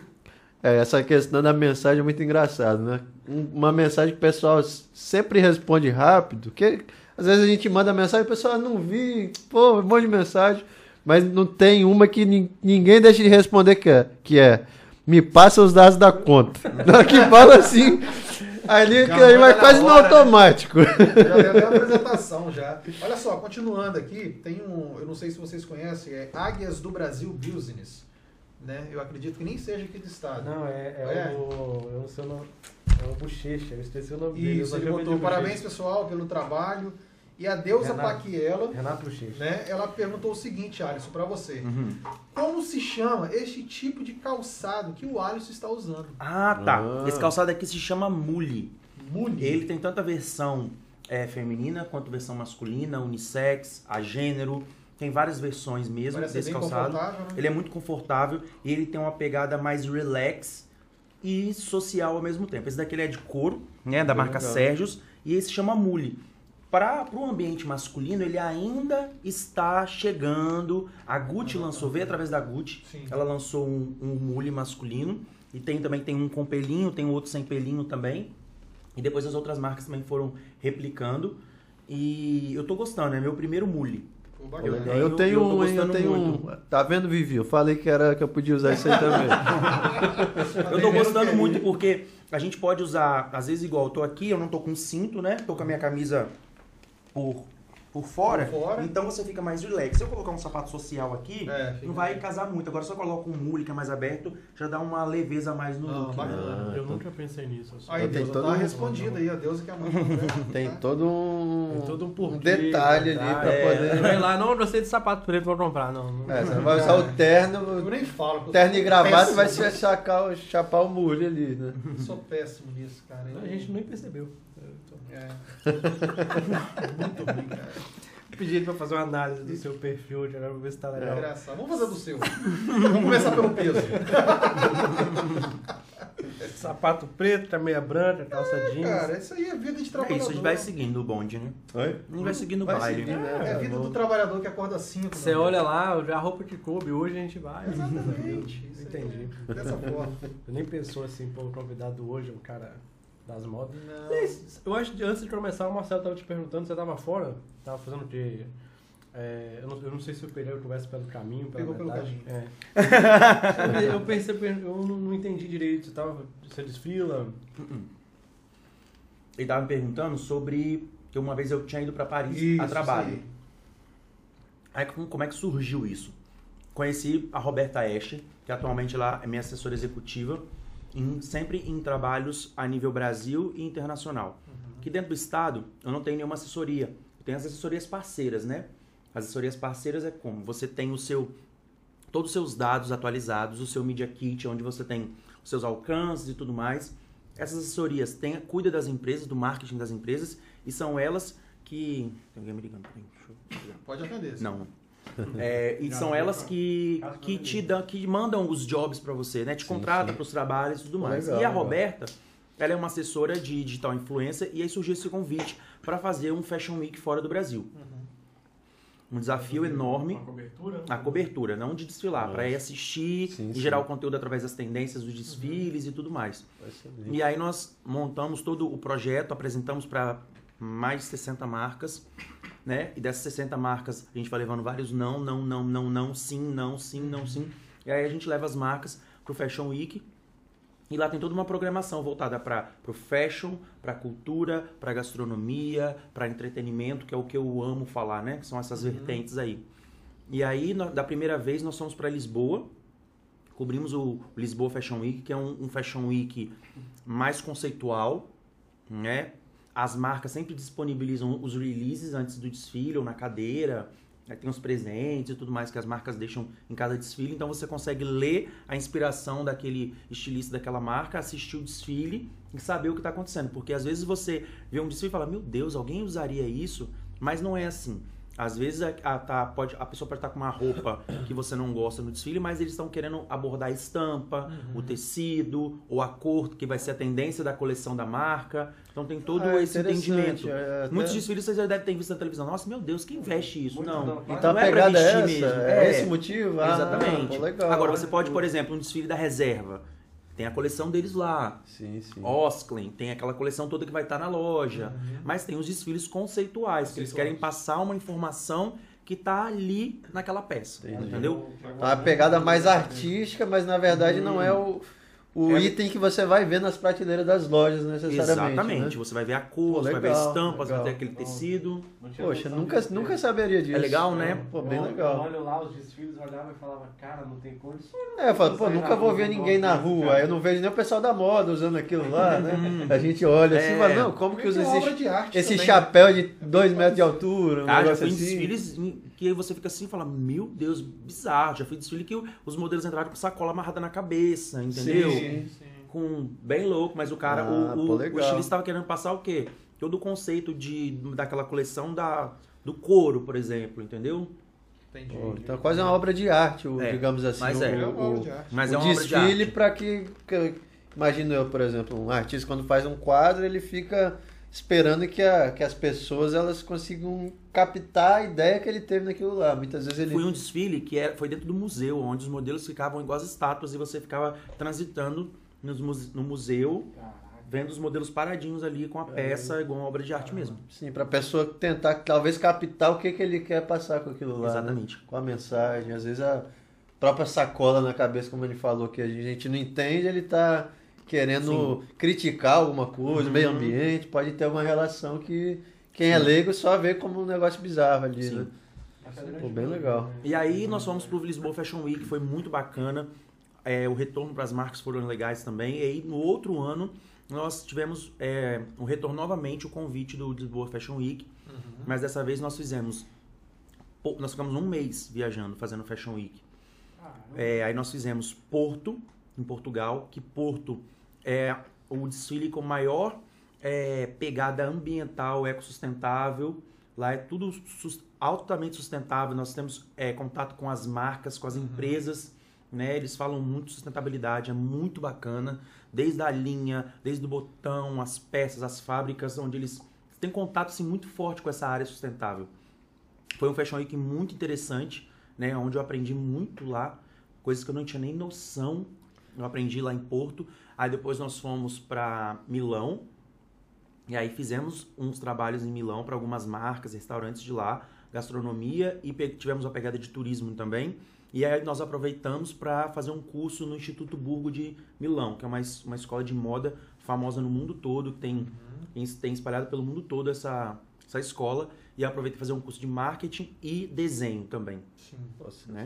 é, essa questão da mensagem é muito engraçado, né? Um- Uma mensagem que o pessoal sempre responde rápido, que às vezes a gente manda mensagem e o pessoal "Ah, não vi, pô, um monte de mensagem, mas não tem uma que nin- ninguém deixa de responder que é, que é me passa os dados da conta. Na hora que fala assim, ali Já que aí vai quase no hora, né? automático. Já deu até a apresentação já. Olha só, continuando aqui, tem um, eu não sei se vocês conhecem, é Águias do Brasil Business. Né? Eu acredito que nem seja aqui do estado. não, é, é, É? o. Eu não sei o nome. É o Bochecha, eu esqueci o nome dele. eu Isso, ele botou parabéns pessoal pelo trabalho. E a Deusa Renato. Paquiela, Renato né, ela perguntou o seguinte, Alisson, pra você. Uhum. Como se chama este tipo de calçado que o Alisson está usando? Ah, tá. Ah. Esse calçado aqui se chama Mule. Muni. Ele tem tanto a versão é, feminina quanto versão masculina, unissex, a gênero. Tem várias versões mesmo Parece desse calçado. confortável, né? Ele é muito confortável e ele tem uma pegada mais relax e social ao mesmo tempo. Esse daqui ele é de couro, né, da Bem marca legal. Sérgios, e esse chama Mule. Para o ambiente masculino, ele ainda está chegando. A Gucci lançou, veio através da Gucci, Sim. ela lançou um, um mule masculino. E tem também tem um com pelinho, tem outro sem pelinho também. E depois as outras marcas também foram replicando. E eu tô gostando, é meu primeiro mule. Legal. Eu- Eu tenho eu um, hein? Eu tenho muito. um. Tá vendo, Vivi? Eu falei que, era, que eu podia usar isso aí também. Eu tô gostando muito porque a gente pode usar, às vezes igual, eu tô aqui, eu não tô com cinto, né? Tô com a minha camisa por, por fora. Por fora. Então você fica mais relax. Se eu colocar um sapato social aqui, É, não vai bem. casar muito. Agora se eu coloco um mule que é mais aberto, já dá uma leveza mais no Não, look. bacana. Ah, Eu então- nunca pensei nisso. assim. Aí, tem todo tá um- respondido aí, a Deusa que é a mãe. Tem tá? todo um, Tem todo um porquê. detalhe ali detalhe. pra É, poder. Vai lá, não, eu gostei de sapato preto, vou comprar. Não, não. É, você vai usar o terno, Eu nem falo. eu terno e gravata vai se nisso. chapar, chapar o mule ali, né? Sou péssimo nisso, cara. A gente nem percebeu. É. Muito ruim, cara. Pedi ele pra fazer uma análise do seu perfil, já pra ver se tá É legal. engraçado. Vamos fazer do seu. Vamos começar pelo peso. Sapato preto, meia branca, calça jeans. Cara, isso aí é vida de É trabalhador. isso, a gente vai seguindo o bonde, né? Oi? A gente vai seguindo o baile. seguir, né? É a vida do trabalhador que acorda 5. Você olha lá, a roupa que coube, hoje a gente vai. Exatamente. Entendi. é Dessa forma. Eu nem pensou assim, pô, o convidado hoje é um cara das modas. Não. Eu acho que antes de começar, o Marcelo tava te perguntando, você tava fora? Tava fazendo o quê? É, eu, não, eu não sei se eu peguei conversa pelo caminho, pela Pegou pelo metade. caminho. É. eu percebi, eu não, não entendi direito. Você, tava, você desfila? Ele tava me perguntando sobre que uma vez eu tinha ido pra Paris Isso, a trabalho. isso Aí como, como é que surgiu isso? Conheci a Roberta Escher, que atualmente lá é minha assessora executiva, em- sempre em trabalhos a nível Brasil e internacional. Que dentro do estado eu não tenho nenhuma assessoria. Eu tenho as assessorias parceiras, né? As assessorias parceiras é como? Você tem o seu todos os seus dados atualizados, o seu Media Kit, onde você tem os seus alcances e tudo mais. Essas assessorias têm, cuida das empresas, do marketing das empresas, e são elas que. Tem alguém me ligando? Pode atender. não. É, e são elas que, que te dão, que mandam os jobs pra você, né? Te sim. para os trabalhos e tudo mais. Legal, e a. Roberta, ela é uma assessora de digital influencer e aí surgiu esse convite para fazer um Fashion Week fora do Brasil. Uhum. um desafio enorme. A cobertura? né? A cobertura, não de desfilar, para ir assistir Sim, e sim. gerar o conteúdo através das tendências dos desfiles e tudo mais. E aí nós montamos todo o projeto, apresentamos para mais de 60 marcas, né? E dessas 60 marcas a gente vai levando vários não, não, não, não, não, sim, não, sim, não, sim. E aí a gente leva as marcas pro Fashion Week. E lá tem toda uma programação voltada para o fashion, para cultura, para gastronomia, para entretenimento, que é o que eu amo falar, né? Que são essas vertentes aí. E aí, da primeira vez, nós fomos para Lisboa, cobrimos o Lisboa Fashion Week, que é um, um Fashion Week mais conceitual, né? As marcas sempre disponibilizam os releases antes do desfile ou na cadeira. Aí tem os presentes e tudo mais que as marcas deixam em cada desfile. Então você consegue ler a inspiração daquele estilista daquela marca, assistir o desfile e saber o que está acontecendo. Porque às vezes você vê um desfile e fala, meu Deus, alguém usaria isso? Mas não é assim. Às vezes a, a- tá- pode, a pessoa pode estar com uma roupa que você não gosta no desfile, mas eles estão querendo abordar a estampa, o tecido, ou a cor, que vai ser a tendência da coleção da marca. Então tem todo Ah, esse interessante, entendimento. é, até- Muitos desfiles vocês já devem ter visto na televisão. Nossa, meu Deus, quem veste isso? Muito não. não. Então não a é pegada é essa? mesmo. É, É. esse motivo? Ah, Exatamente. pô, legal. Agora você pode, por exemplo, um desfile da reserva. Tem a coleção deles lá. Sim, sim. Osklin, tem aquela coleção toda que vai estar na loja. Uhum. Mas tem os desfiles conceituais, que eles querem passar uma informação que tá ali naquela peça. Entendi. Entendeu? Então, a pegada mais artística, mas na verdade não é o, o É- item que você vai ver nas prateleiras das lojas necessariamente. Exatamente. né? Você vai ver a cor, Pô, você vai ver a legal, estampa, você vai legal. ter aquele tecido. Poxa, nunca, nunca saberia disso. É legal, né? Pô, bem Eu- legal. Eu olho lá os desfiles, olhava e falava, cara, não tem condições. É, eu falo, pô, nunca vou ver ninguém na rua. cara. Eu não vejo nem o pessoal da moda usando aquilo lá, né? A gente olha assim É. fala, não, como que usa esse, de arte esse também, chapéu de 2 metros de altura? Um Ah, já fui assim. desfiles que você fica assim e fala, meu Deus, bizarro. Já fui desfile que o- os modelos entraram com sacola amarrada na cabeça, entendeu? Sim, sim. Com bem louco, mas o cara, Ah, o, o, o estilista estava querendo passar o quê? Todo o conceito de, daquela coleção da, do couro, por exemplo, entendeu? Entendi. Pô, Então é quase uma obra de arte, o- É, digamos assim. mas o, é. É o- uma obra de arte. Mas o é uma de desfile arte. para que, que- imagino eu, por exemplo, um artista quando faz um quadro, ele fica esperando que, a, que as pessoas elas consigam captar a ideia que ele teve naquilo lá. Muitas vezes ele Foi um desfile que era, foi dentro do museu, onde os modelos ficavam igual as estátuas e você ficava transitando nos no museu, vendo os modelos paradinhos ali com a É. peça, igual uma obra de arte mesmo. sim, para a pessoa tentar talvez captar o que, que ele quer passar com aquilo lá, né? Exatamente. com a mensagem. Às vezes a própria sacola na cabeça, como ele falou, que a gente não entende, ele está querendo criticar alguma coisa, Uhum. meio ambiente, pode ter uma relação que quem é leigo só vê como um negócio bizarro ali, Sim. né? É Pô, bem legal. E aí nós fomos pro Lisboa Fashion Week, foi muito bacana. É, o retorno para as marcas foram legais também. E aí no outro ano nós tivemos é, um retorno novamente o convite do Lisboa Fashion Week, Uhum. mas dessa vez nós fizemos nós ficamos um mês viajando fazendo Fashion Week. Caramba. É, aí nós fizemos Porto em Portugal, que Porto é o desfile com maior é, pegada ambiental, ecossustentável. Lá é tudo altamente sustentável. Nós temos é, contato com as marcas, com as empresas. Né? Eles falam muito de sustentabilidade, é muito bacana. Desde a linha, desde o botão, as peças, as fábricas, onde eles têm contato assim, muito forte com essa área sustentável. Foi um Fashion Week muito interessante, né? onde eu aprendi muito lá, coisas que eu não tinha nem noção. Eu aprendi lá em Porto. Aí depois nós fomos para Milão, e aí fizemos uns trabalhos em Milão para algumas marcas, restaurantes de lá, gastronomia e tivemos uma pegada de turismo também. E aí nós aproveitamos para fazer um curso no Instituto Burgo de Milão, que é uma, uma escola de moda famosa no mundo todo, que tem, tem- tem espalhado pelo mundo todo essa, essa escola. E aproveitei fazer um curso de marketing e desenho também. Sim. Pô, Né?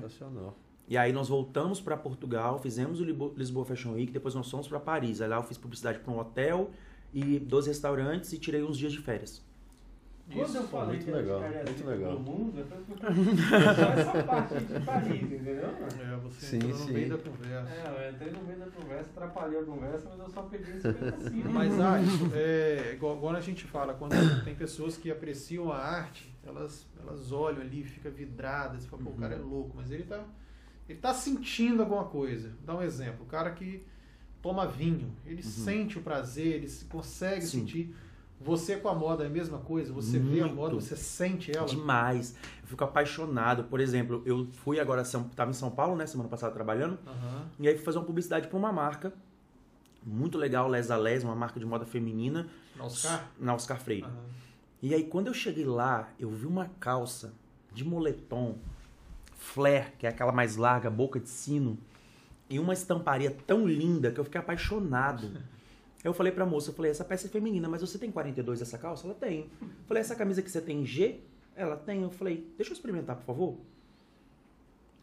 E aí nós voltamos para Portugal, fizemos o Lisboa Fashion Week, depois nós fomos para Paris. Aí lá eu fiz publicidade para um hotel e 12 restaurantes e tirei uns dias de férias. Quando Isso, eu falei muito que a gente legal, muito legal. mundo, eu falei, só essa parte de Paris, entendeu? É, você Sim, entrou no sim. meio da conversa. É, eu entrei no meio da conversa, atrapalhei a conversa, mas eu só peguei esse pedacinho. Mas ah, isso é igual, igual a gente fala, quando tem pessoas que apreciam a arte, elas, elas olham ali, fica vidradas, e falam, pô, o cara é louco, mas ele tá, ele tá sentindo alguma coisa. Dá um exemplo, o cara que toma vinho, ele sente o prazer, ele se- consegue Sim. sentir. Você com a moda é a mesma coisa? Você vê a Muito. moda, você sente ela? Demais. Eu fico apaixonado. Por exemplo, eu fui agora, estava em São Paulo, né, semana passada trabalhando, Aham. e aí fui fazer uma publicidade para uma marca. Muito legal, Les a Les, uma marca de moda feminina, Na Oscar? na Oscar Freire. Aham. E aí, quando eu cheguei lá, eu vi uma calça de moletom, flare, que é aquela mais larga, boca de sino, e uma estamparia tão linda que eu fiquei apaixonado. Eu falei pra moça, eu falei, essa peça é feminina, mas você tem 42 essa calça? Ela tem. Eu falei, essa camisa que você tem em G? Ela tem. Eu falei, deixa eu experimentar, por favor.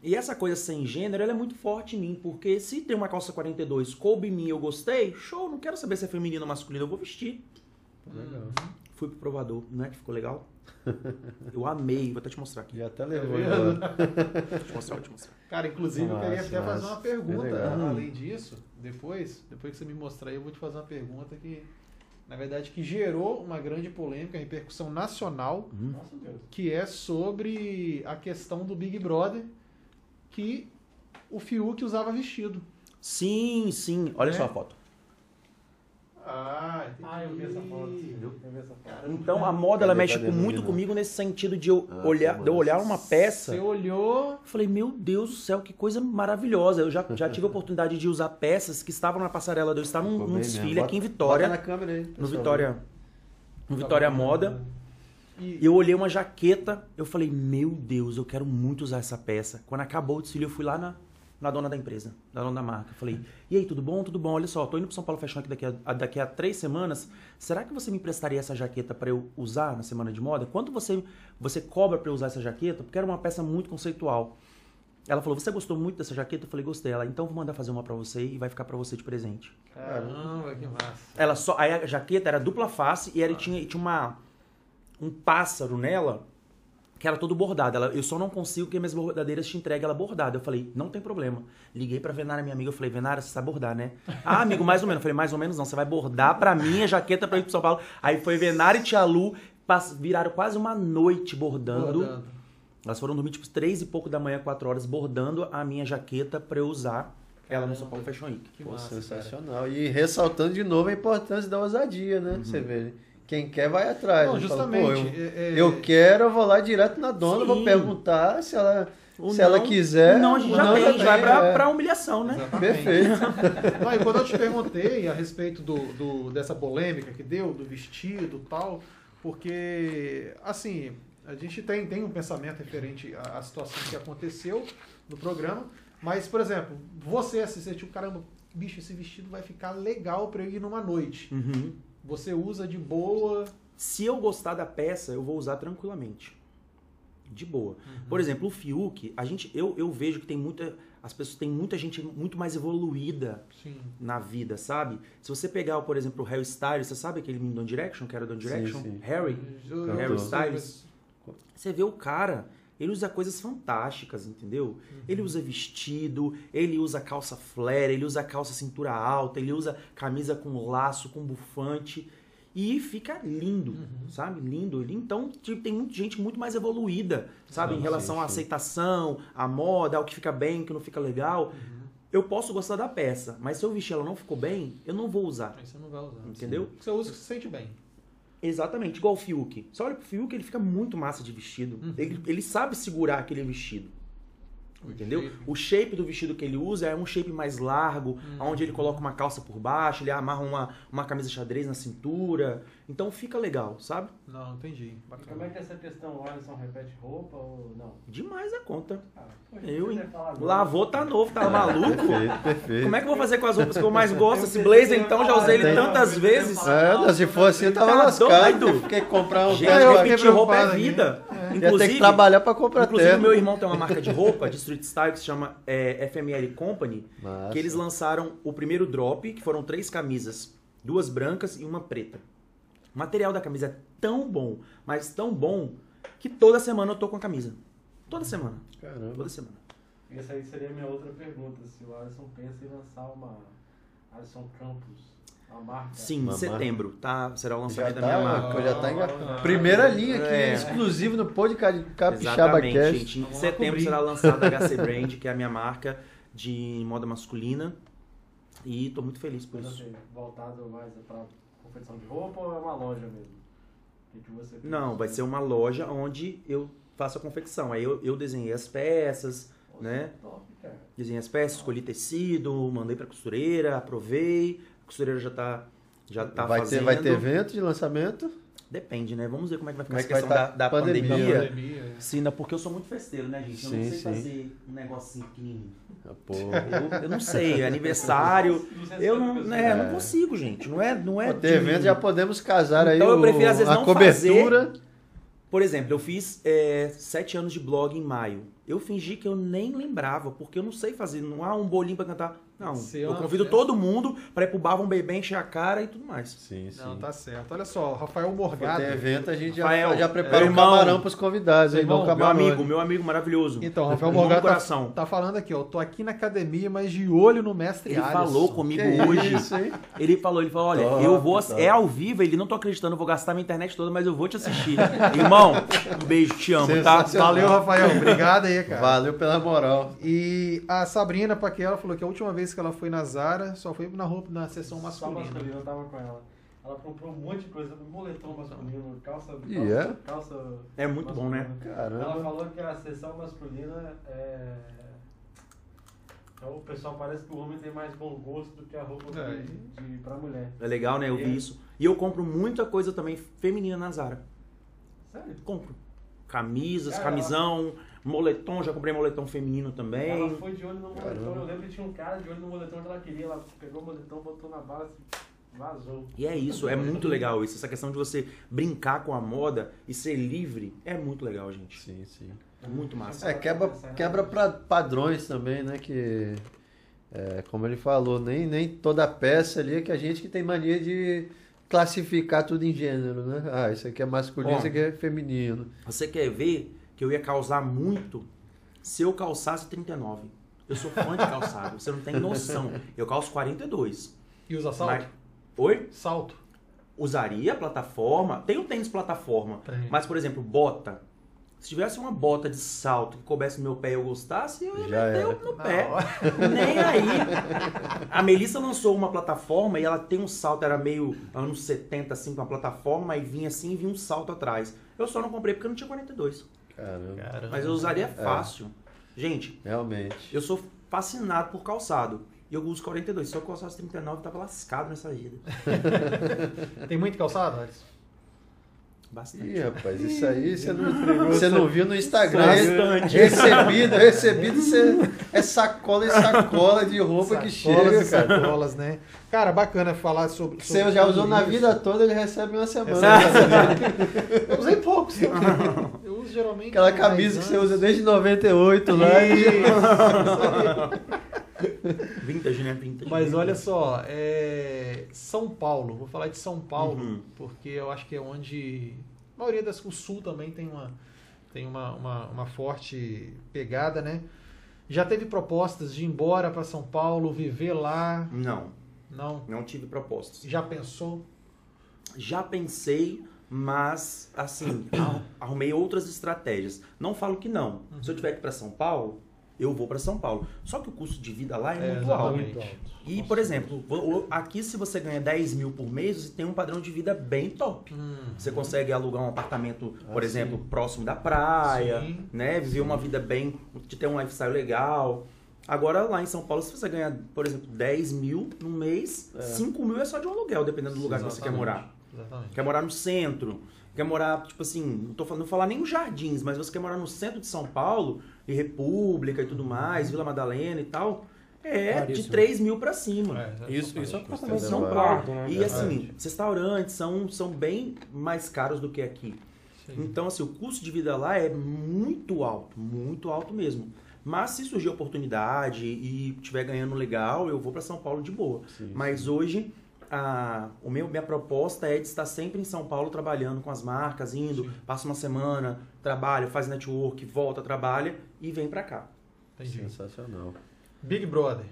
E essa coisa sem gênero, ela é muito forte em mim, porque se tem uma calça 42, coube em mim, eu gostei, show, não quero saber se é feminino ou masculino, eu vou vestir. Legal. Fui pro provador, não é que ficou legal? Eu amei, vou até te mostrar aqui. Já até levou embora. Vou te mostrar, vou te mostrar. Cara, inclusive eu Massa, queria até fazer uma pergunta. Legal. Além disso, depois, depois que você me mostrar aí, eu vou te fazer uma pergunta que, na verdade, que gerou uma grande polêmica, repercussão nacional, Nossa Deus. que é sobre a questão do Big Brother, que o Fiuk usava vestido. Sim, sim. Olha É? só a foto. Ah, entendi. Ah, eu vi essa foto. Eu vi essa foto. Então a moda ela mexe cadê, com- muito menina? comigo nesse sentido de eu Ah, olhar, de eu olhar uma peça. Você olhou. Eu falei, meu Deus do céu, que coisa maravilhosa. Eu já, já tive a oportunidade de usar peças que estavam na passarela eu estar num, num desfile aqui em Vitória. Bota na câmera aí. No. Vitória. No Vitória Moda. E, E eu olhei uma jaqueta, eu falei, meu Deus, eu quero muito usar essa peça. Quando acabou o desfile, eu fui lá na, na dona da empresa, na dona da marca. Falei, e aí, tudo bom? Tudo bom? Olha só, tô indo pro São Paulo Fashion Week daqui a, daqui a três semanas. Será que você me emprestaria essa jaqueta para eu usar na semana de moda? Quanto você, você cobra para eu usar essa jaqueta? Porque era uma peça muito conceitual. Ela falou, você gostou muito dessa jaqueta? Eu falei, gostei. Ela, então vou mandar fazer uma para você e vai ficar para você de presente. Caramba, que massa. Ela só, aí a jaqueta era dupla face e ela tinha, tinha uma, um pássaro nela que era todo bordado. Ela, eu só não consigo que minhas bordadeiras te entreguem ela bordada. Eu falei, não tem problema. Liguei pra Venara, minha amiga, eu falei, Venara, você sabe bordar, né? Ah, amigo, mais ou menos. Eu falei, mais ou menos não, você vai bordar pra mim a jaqueta pra ir pro São Paulo. Aí foi Venara e Tia Lu, viraram quase uma noite bordando. Bordando. Elas foram dormir tipo três e pouco da manhã, quatro horas, bordando a minha jaqueta pra eu usar ela no São Paulo Fashion Week. Que Pô, massa, cara. sensacional. E ressaltando de novo a importância da ousadia, né? Você vê. Quem quer vai atrás. Não? Fala, justamente. pô, eu, é- é- eu quero, eu vou lá direto na dona, vou Sim. perguntar se ela, Ou se ela não- quiser. Não, a gente já não, tem, a gente vai pra, é. pra humilhação, né? Exatamente. Perfeito. Não, e quando eu te perguntei a respeito do, do- dessa polêmica que deu, do vestido e tal, porque, assim, a gente tem, tem um pensamento referente à, à situação que aconteceu no programa, mas, por exemplo, você assistiu, tipo, caramba, bicho, esse vestido vai ficar legal pra eu ir numa noite. Uhum. Você usa de boa. Se eu gostar da peça, eu vou usar tranquilamente. De boa. Por exemplo, o Fiuk, a gente, eu, eu vejo que tem muita. As pessoas tem muita gente muito mais evoluída Sim. na vida, sabe? Se você pegar, por exemplo, o Harry Styles, você sabe aquele menino do One Direction, que era do One Sim, Direction? sim. Harry. Harry Styles. Você vê o cara, ele usa coisas fantásticas, entendeu? Uhum. Ele usa vestido, ele usa calça flare, ele usa calça cintura alta, ele usa camisa com laço, com bufante. E fica lindo, Uhum. sabe? Lindo. Então, tipo, tem muita gente muito mais evoluída, sabe? Sim, em relação sim, à sim. aceitação, à moda, ao que fica bem, o que não fica legal. Uhum. Eu posso gostar da peça, mas se eu vestir ela não ficou bem, eu não vou usar. Aí você não vai usar. Entendeu? Você usa que você sente bem. Exatamente, igual o Fiuk. Você olha pro Fiuk, ele fica muito massa de vestido. Uhum. Ele, ele sabe segurar aquele vestido. O Entendeu? shape. O shape do vestido que ele usa é um shape mais largo, Uhum. onde ele coloca uma calça por baixo, ele amarra uma, uma camisa xadrez na cintura. Então fica legal, sabe? Não, entendi. E Bacana. como é que é essa questão? O Alisson repete roupa ou não? Demais a conta. Ah, poxa, Eu, hein? Lavou, tá novo, tá maluco? Perfeito, perfeito. Como é que eu vou fazer com as roupas que eu mais gosto? Esse blazer, então, já usei ele tantas vezes. É, não, se fosse eu tava Tá lascado. Fiquei comprar um Gente, repetir roupa é vida. É. Ia ter que Inclusive, trabalhar pra comprar Inclusive, meu irmão tem uma marca de roupa, de street style, que se chama é, FML Company, Massa. que eles lançaram o primeiro drop, que foram três camisas, duas brancas e uma preta. O material da camisa é tão bom, mas tão bom, que toda semana eu tô com a camisa. Toda semana. Caramba. Toda semana. Essa aí seria a minha outra pergunta. Se o Alisson pensa em lançar uma Alisson Campos, uma marca. Sim, Uma em setembro, tá? Será o Já lançamento tá, da minha marca. já tá enga... Ah, Primeira linha aqui, É. exclusivo no podcast Capixaba Exatamente, Cast. gente. Em Vamos setembro cobrir. será lançada a HC Brand, que é a minha marca de moda masculina. E tô muito feliz por Mas isso. assim, voltado mais pra confecção de roupa ou é uma loja mesmo? O que que você? Não, vai ser uma loja onde eu faço a confecção. Aí eu, eu desenhei as peças, Nossa, né? Top, cara. desenhei as peças, escolhi tecido, mandei pra costureira, aprovei. A costureira já tá, já tá vai, fazendo. ter, vai ter evento de lançamento? Depende, né? Vamos ver como é que vai ficar Como é essa questão tá da, da pandemia? pandemia. Pandemia, é. Sim, não, porque eu sou muito festeiro, né, gente? Eu não Sim, sei sim. fazer um negocinho pequenininho. Ah, Pô. Eu, eu não sei, é aniversário. Eu não, né, não consigo, gente. Não é, não é Pô, de evento já podemos casar aí Então eu prefiro, às vezes, a não cobertura. Por exemplo, eu fiz é, sete anos de blog em maio. Eu fingi que eu nem lembrava, porque eu não sei fazer. Não há um bolinho pra cantar. Não. Eu convido é. todo mundo pra ir pro bar, vão beber, encher a cara e tudo mais. Sim, sim. Não, tá certo. Olha só, o Rafael Morgado. tem evento, a gente já, Rafael, já prepara é, um irmão. camarão pros convidados, aí, Irmão, não Meu amigo, meu amigo maravilhoso. Então, Rafael Morgado tá, coração. tá falando aqui, ó. Tô aqui na academia, mas de olho no mestre Ele Alisson. falou comigo Que hoje. isso, hein? Ele falou, ele falou, olha, Top, eu vou. top. É ao vivo, ele não tô acreditando, eu vou gastar minha internet toda, mas eu vou te assistir. Irmão, um beijo, te amo, tá? Valeu, Rafael. Obrigado aí, cara. Valeu pela moral. E a Sabrina Paquela falou que a última vez que ela foi na Zara só foi na roupa na seção Só masculina. eu tava com ela. Ela comprou um monte de coisa, moletom masculino, calça, calça, E é? calça É muito bom, né? masculina. Caramba. Ela falou que a sessão masculina é. Então o pessoal parece que o homem tem mais bom gosto do que a roupa É. de, de, pra mulher. É legal, né? Eu vi É. isso. E eu compro muita coisa também feminina na Zara. Sério? Compro. Camisas, Cara, camisão, moletom, já comprei moletom feminino Ela também. foi de olho no moletom. Caramba. Eu lembro que tinha um cara de olho no moletom que ela queria. Ela pegou o moletom, botou na base, vazou. E é isso, é muito legal isso. Essa questão de você brincar com a moda e ser livre é muito legal, gente. Sim, sim. É muito massa. É, quebra, quebra pra padrões também, né? Que, é, como ele falou, nem, nem toda peça ali é que a gente que tem mania de classificar tudo em gênero, né? Ah, isso aqui é masculino, Ó. isso aqui é feminino. Você quer ver que eu ia causar muito se eu calçasse 39? Eu sou fã de calçado, você não tem noção. Eu calço 42. E usa salto? Mas- Oi? Salto. Usaria plataforma. Tem o tênis plataforma. Tem. Mas, por exemplo, bota. Se tivesse uma bota de salto que coubesse no meu pé e eu gostasse, eu ia Já meter era. no pé. hora. Nem aí. A Melissa lançou uma plataforma e ela tem um salto, era meio anos 70, assim, com a plataforma, e vinha assim e vinha um salto atrás. Eu só não comprei porque eu não tinha 42. Caramba. Caramba. Mas eu usaria fácil. Gente, Realmente. eu sou fascinado por calçado. E eu uso 42. Se eu calçasse 39, eu tava lascado nessa vida. Tem muito calçado, Alisson? Bastante. Ih, rapaz, isso aí você não, você não viu no Instagram. Bastante. Recebido, recebido, você é sacola e sacola de roupa que Sacolas chega, e cara. sacolas, né? Cara, bacana falar sobre. Você sobre já tudo usou na isso. vida toda, ele recebe uma semana. Eu usei poucos. né? Uso geralmente. Aquela camisa 10 que você usa desde 98 lá. e- Vintage, né? Vintage. Mas olha só, é, São Paulo, vou falar de São Paulo, Uhum. porque eu acho que é onde a maioria das o sul também tem uma tem uma, uma, uma forte pegada, né? Já teve propostas de ir embora para São Paulo, viver lá? Não, Não. não tive propostas. Já pensou? Já pensei, mas assim, arru- arrumei outras estratégias. Não falo que não. Se eu tiver que ir para São Paulo, eu vou para São Paulo. Só que o custo de vida lá é, muito alto. exatamente. E, por exemplo, aqui se você ganha 10 mil por mês, você tem um padrão de vida bem top. Hum, Você consegue alugar um apartamento, por Ah, exemplo, próximo da praia, Sim. né? Viver uma vida bem, de ter um lifestyle legal. Agora, lá em São Paulo, se você ganhar, por exemplo, 10 mil no mês, É. 5 mil é só de um aluguel, dependendo do lugar que você quer Exatamente. morar. Exatamente. Quer morar no centro, quer morar, tipo assim, não tô falando, não vou falar nem nos jardins, mas você quer morar no centro de São Paulo, e República e tudo mais, Vila Madalena e tal, é de Caríssimo. 3 mil pra cima. É, Isso, isso é apartamento de São um Paulo. quarto, né? E assim, os restaurantes são, são bem mais caros do que aqui. Sim. Então, assim, o custo de vida lá é muito alto, muito alto mesmo. Mas se surgir oportunidade e estiver ganhando legal, eu vou para São Paulo de boa. Sim, Mas hoje, a, o meu, minha proposta é de estar sempre em São Paulo trabalhando com as marcas, indo, Sim. passa uma semana, trabalha, faz network, volta, trabalha e vem para cá. Entendi. Sensacional. Big Brother.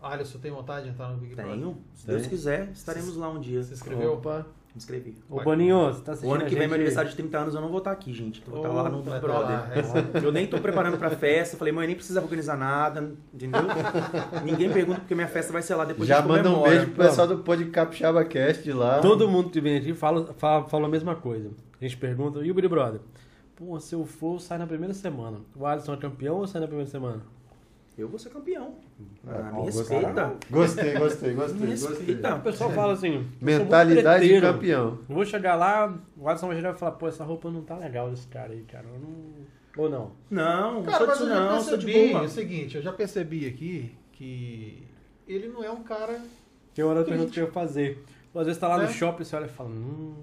Alisson, tem vontade de entrar no Big Brother? Tenho, se Tem. Deus quiser, estaremos lá um dia. Você escreveu? Opa. Inscrevi. Ô, Boninho, você tá assistindo O ano que a vem, gente... meu aniversário de 30 anos, eu não vou estar aqui, gente. Eu vou estar lá no Big tá lá, Brother. Eu nem tô preparando pra festa. Falei, mãe, nem precisa organizar nada, entendeu? Ninguém pergunta porque minha festa vai ser lá depois Já gente manda um beijo pro pessoal do Pod Capixaba Cast de lá. Todo mundo que vem aqui fala, fala, fala a mesma coisa. A gente pergunta, e o Big Brother? Pô, se eu for, sai na primeira semana. O Alisson é campeão ou sai na primeira semana? Eu vou ser campeão. Ah, me gostei. respeita. Gostei, gostei, Me gostei. gostei. respeita. O pessoal fala assim, Mentalidade de campeão. Eu vou chegar lá, o Alisson vai chegar e falar, pô, essa roupa não tá legal desse cara aí, cara. Eu não... Ou não? Não, não Cara, mas eu já não, de percebi boa. o seguinte, eu já percebi aqui que ele não é um cara... Tem pergunta que eu ia fazer. Às vezes tá lá É? no shopping, você olha e fala, hum,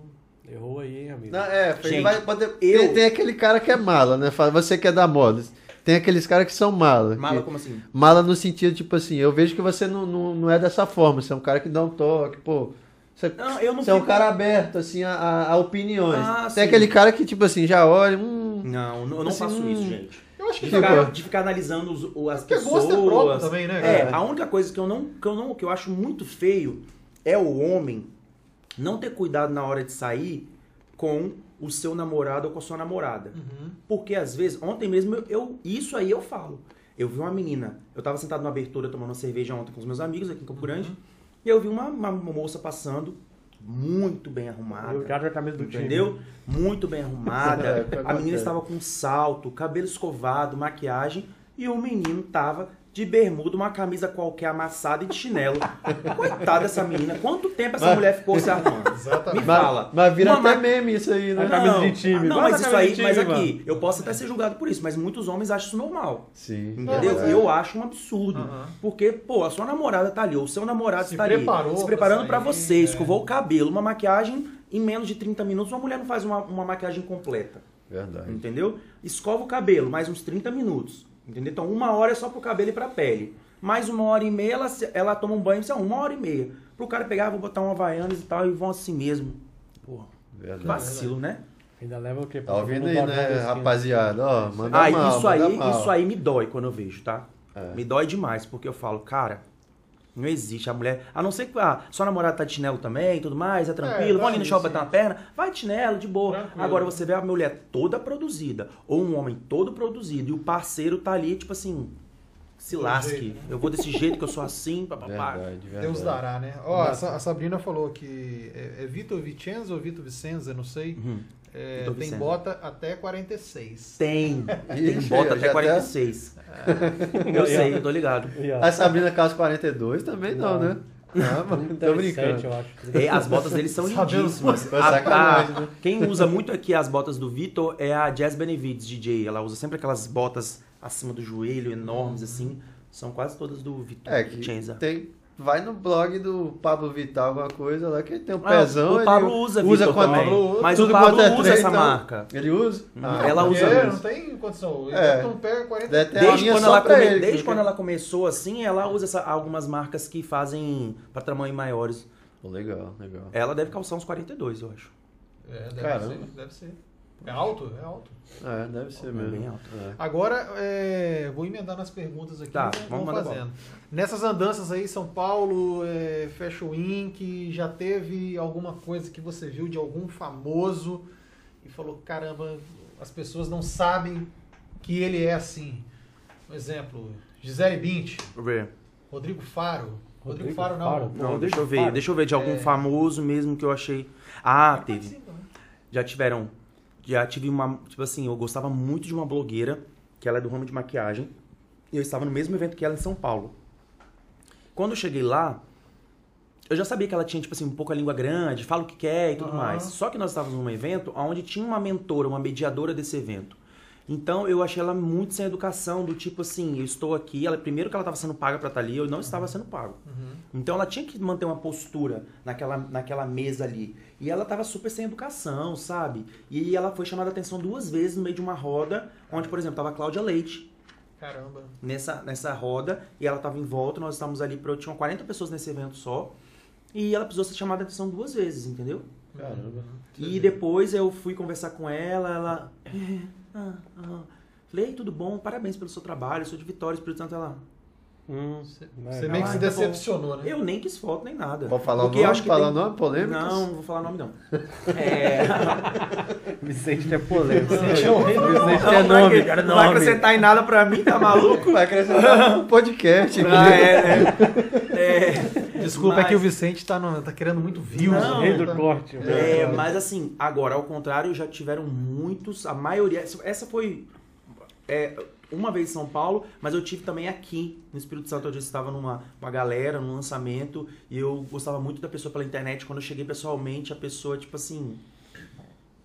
errou aí, hein, amigo. Não, é, ele Gente, vai poder- eu- tem, tem aquele cara que é mala, né? Fala, Você que é da moda. Tem aqueles caras que são mala. Mala, que- como assim? Mala no sentido, tipo assim, eu vejo que você não, não, não é dessa forma. Você é um cara que dá um toque, pô. Você, Não, eu não você é um fico- cara aberto, assim, a, a- a opiniões. Ah, Tem sim. aquele cara que, tipo assim, já olha, hum. Não, eu não Assim, faço hum. isso, gente. Eu acho que De ficar, de ficar analisando os, o- as Porque pessoas. gosto é próprio também, né, É, cara? a única coisa que eu não, que eu não, que eu acho muito feio é o homem não ter cuidado na hora de sair com o seu namorado ou com a sua namorada. Uhum. Porque às vezes, ontem mesmo, eu, eu- isso aí eu falo. Eu vi uma menina, eu tava sentado na abertura tomando uma cerveja ontem com os meus amigos aqui em Campo Grande, e eu vi uma, uma moça passando, muito bem arrumada. Eu quero a do time. Entendeu? Muito bem É, arrumada. que a menina estava com salto, cabelo escovado, maquiagem. E o menino tava de bermuda, uma camisa qualquer amassada e de chinelo. Coitada dessa menina. Quanto tempo essa Mas- mulher ficou se arrumando? Exatamente. Me Mas, fala. mas vira Uma até ma- meme isso aí, né? A camisa de time. Não, mas isso aí, de mas time, aqui, eu posso até ser julgado por isso, mas muitos homens acham isso normal. Sim. Entendeu? mas é. eu acho um absurdo. Aham. Porque, pô, a sua namorada tá ali, ou o seu namorado Se está ali, preparou se pra preparando pra sair, você, é. escovou o cabelo, uma maquiagem, em menos de 30 minutos, uma mulher não faz uma, uma maquiagem completa. Verdade. Entendeu? Escova o cabelo, mais uns 30 minutos. Entendeu? Então, uma hora é só pro cabelo e pra pele. Mais uma hora e meia, ela, ela toma um banho, sei lá, uma hora e meia. Pro cara pegar, vou botar uma Havaianas e tal, e vão assim mesmo. Porra, Verdade. vacilo, né? Ainda leva o quê? Tá ouvindo aí, né, rapaziada? Ó, manda Ah, mal, isso aí, manda mal. isso aí me dói quando eu vejo, tá? É. Me dói demais, porque eu falo, cara, não existe a mulher. A não ser que a sua namorada tá de chinelo também e tudo mais, é tranquilo, É, vão ali no tá, shopping bater na perna, vai de chinelo, de boa. Tranquilo. Agora você vê a mulher toda produzida, ou um homem todo produzido, e o parceiro tá ali, tipo assim, se lasque. Eu vou desse jeito que eu sou assim, papapá. Verdade, verdade. Deus dará, né? Ó. Sa- a Sabrina falou que é, é Vitor Vicenza ou Vitor Vicenza, não sei. Uhum. É, Vitor tem Vicenza. bota até 46. Tem, tem bota até tá- 46. Eu sei, eu tô ligado. E, A Sabrina Calça 42 também não, Não. né? Não, mano, tô 37, brincando. eu acho. É, as botas dele são lindíssimas. A- a- né? Quem usa muito aqui as botas do Vitor é a Jazz Benevides, DJ. Ela usa sempre aquelas botas acima do joelho, enormes, assim. São quase todas do Vitor É, que Vicenza. tem, vai no blog do Pablo Vital, alguma coisa lá, que ele tem um Ah, pezão. o Pablo ele usa Vitor também. Pablo- Mas tudo o Pablo quanto é usa trem, essa então. marca. Ele usa? Ah, Ela usa não mesmo. tem condição. Ele É. não pega 40. Deve ter a Desde, quando ela, come- ele, desde quando ela começou assim, ela usa essa- algumas marcas que fazem pra tamanho maiores. Legal, legal. Ela deve calçar uns 42, eu acho. É, deve Caramba. ser, deve ser. É alto? É alto. É, deve ser É mesmo. bem alto. É. Agora, é, vou emendar nas perguntas aqui. Tá, vamos fazendo. Nessas andanças aí, São Paulo, é, Fashion Week, já teve alguma coisa que você viu de algum famoso e falou, caramba, as pessoas não sabem que ele é assim. Um exemplo, Gisele Bint, Deixa eu ver. Rodrigo Faro. Rodrigo, Rodrigo Faro não. Faro? Não, Rodrigo deixa eu ver. Faro. Deixa eu ver de algum É. famoso mesmo que eu achei. Ah, teve. né? Já tiveram. Já tive uma. Tipo assim, eu gostava muito de uma blogueira, que ela é do ramo de maquiagem. E eu estava no mesmo evento que ela em São Paulo. Quando eu cheguei lá, eu já sabia que ela tinha, tipo assim, um pouco a língua grande, fala o que quer e tudo Aham. mais. Só que nós estávamos num evento onde tinha uma mentora, uma mediadora desse evento. Então eu achei ela muito sem educação, do tipo assim, eu estou aqui, ela primeiro que ela estava sendo paga para estar ali, eu não estava sendo pago. Uhum. Então ela tinha que manter uma postura naquela, naquela mesa ali. E ela tava super sem educação, sabe? E ela foi chamada a atenção duas vezes no meio de uma roda, onde, por exemplo, tava a Cláudia Leite Caramba. nessa, nessa roda, e ela tava em volta, nós estávamos ali, pra, tinham 40 pessoas nesse evento só, e ela precisou ser chamada a atenção duas vezes, entendeu? Caramba. E depois eu fui conversar com ela, ela. "É, ah, ah." Falei, "Ei, tudo bom, parabéns pelo seu trabalho, sou de Vitória, Espírito Santo. Ela. Hum, Você é, meio que Ah, se tá bom. decepcionou, né? Eu nem quis foto, nem nada. Pode falar Porque o eu nome? acho que Falar tem- o nome? Polêmicas? Não, não vou falar nome não. É... Vicente é polêmico. Vicente é horrível. Vicente Não, é não vai nome. não vai acrescentar em nada pra mim, tá maluco? Vai acrescentar no podcast. Ah, é, é. É, Desculpa, Mas- é que o Vicente tá, no- tá querendo muito views. Não, né? Rei do Tá- corte. É, mas assim, agora, ao contrário, já tiveram muitos, a maioria. Essa foi é, uma vez em São Paulo, mas eu tive também aqui no Espírito Santo, onde eu estava numa uma galera, num lançamento, e eu gostava muito da pessoa pela internet. Quando eu cheguei pessoalmente, a pessoa, tipo assim.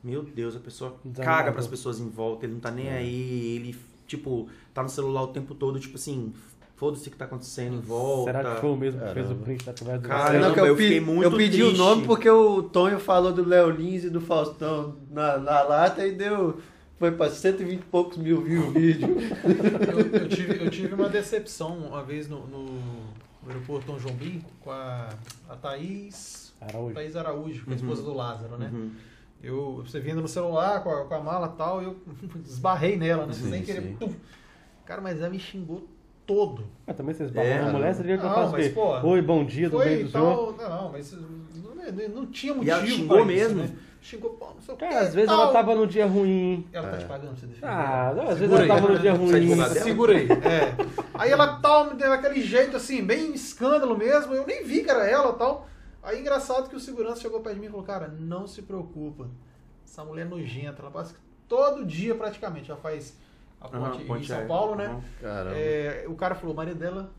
Meu Deus, a pessoa Desanimado. caga pras pessoas em volta, ele não tá nem aí, ele, tipo, tá no celular o tempo todo, tipo assim, foda-se o que tá acontecendo em volta. Será que foi o mesmo que fez o print através do Cara, Não, eu, eu fiquei muito eu pedi triste. o nome porque o Tonho falou do Léo Lins e do Faustão na, na lata e deu. Foi pra 120 e poucos mil views o vídeo. Eu, eu tive, eu tive uma decepção uma vez no, no, aeroporto Tom Jobim com a, a Thaís, Araújo. Thaís Araújo, é a Uhum. esposa do Lázaro, né? Uhum. Eu, você vindo no celular com a, com a mala e tal, eu esbarrei nela, né? Sim, Sem querer. sim. Cara, mas ela me xingou todo. Mas também vocês É, falam uma mulher, seria que eu não, faço mas, pô, Oi, bom dia, tudo bem Foi do e senhor? Não, mas não, não tinha E motivo. ela xingou mesmo? Isso, né? Xingou, pô, não sei o quê. Cara, às vezes tal. ela tava no dia ruim. Ela tá É. te pagando pra você defender. Ah, não, às vezes Segura ela aí. tava no dia Você é ruim. dela? Segurei. É. Aí ela tal, me deu aquele jeito assim, bem escândalo mesmo. Eu nem vi que era ela tal. Aí engraçado que o segurança chegou perto de mim e falou: Cara, não se preocupa. Essa mulher é nojenta. Ela passa todo dia praticamente. Ela faz a ponte, em ponte São aérea. Paulo, né? Uhum. Caramba. É, o cara falou: Maria dela,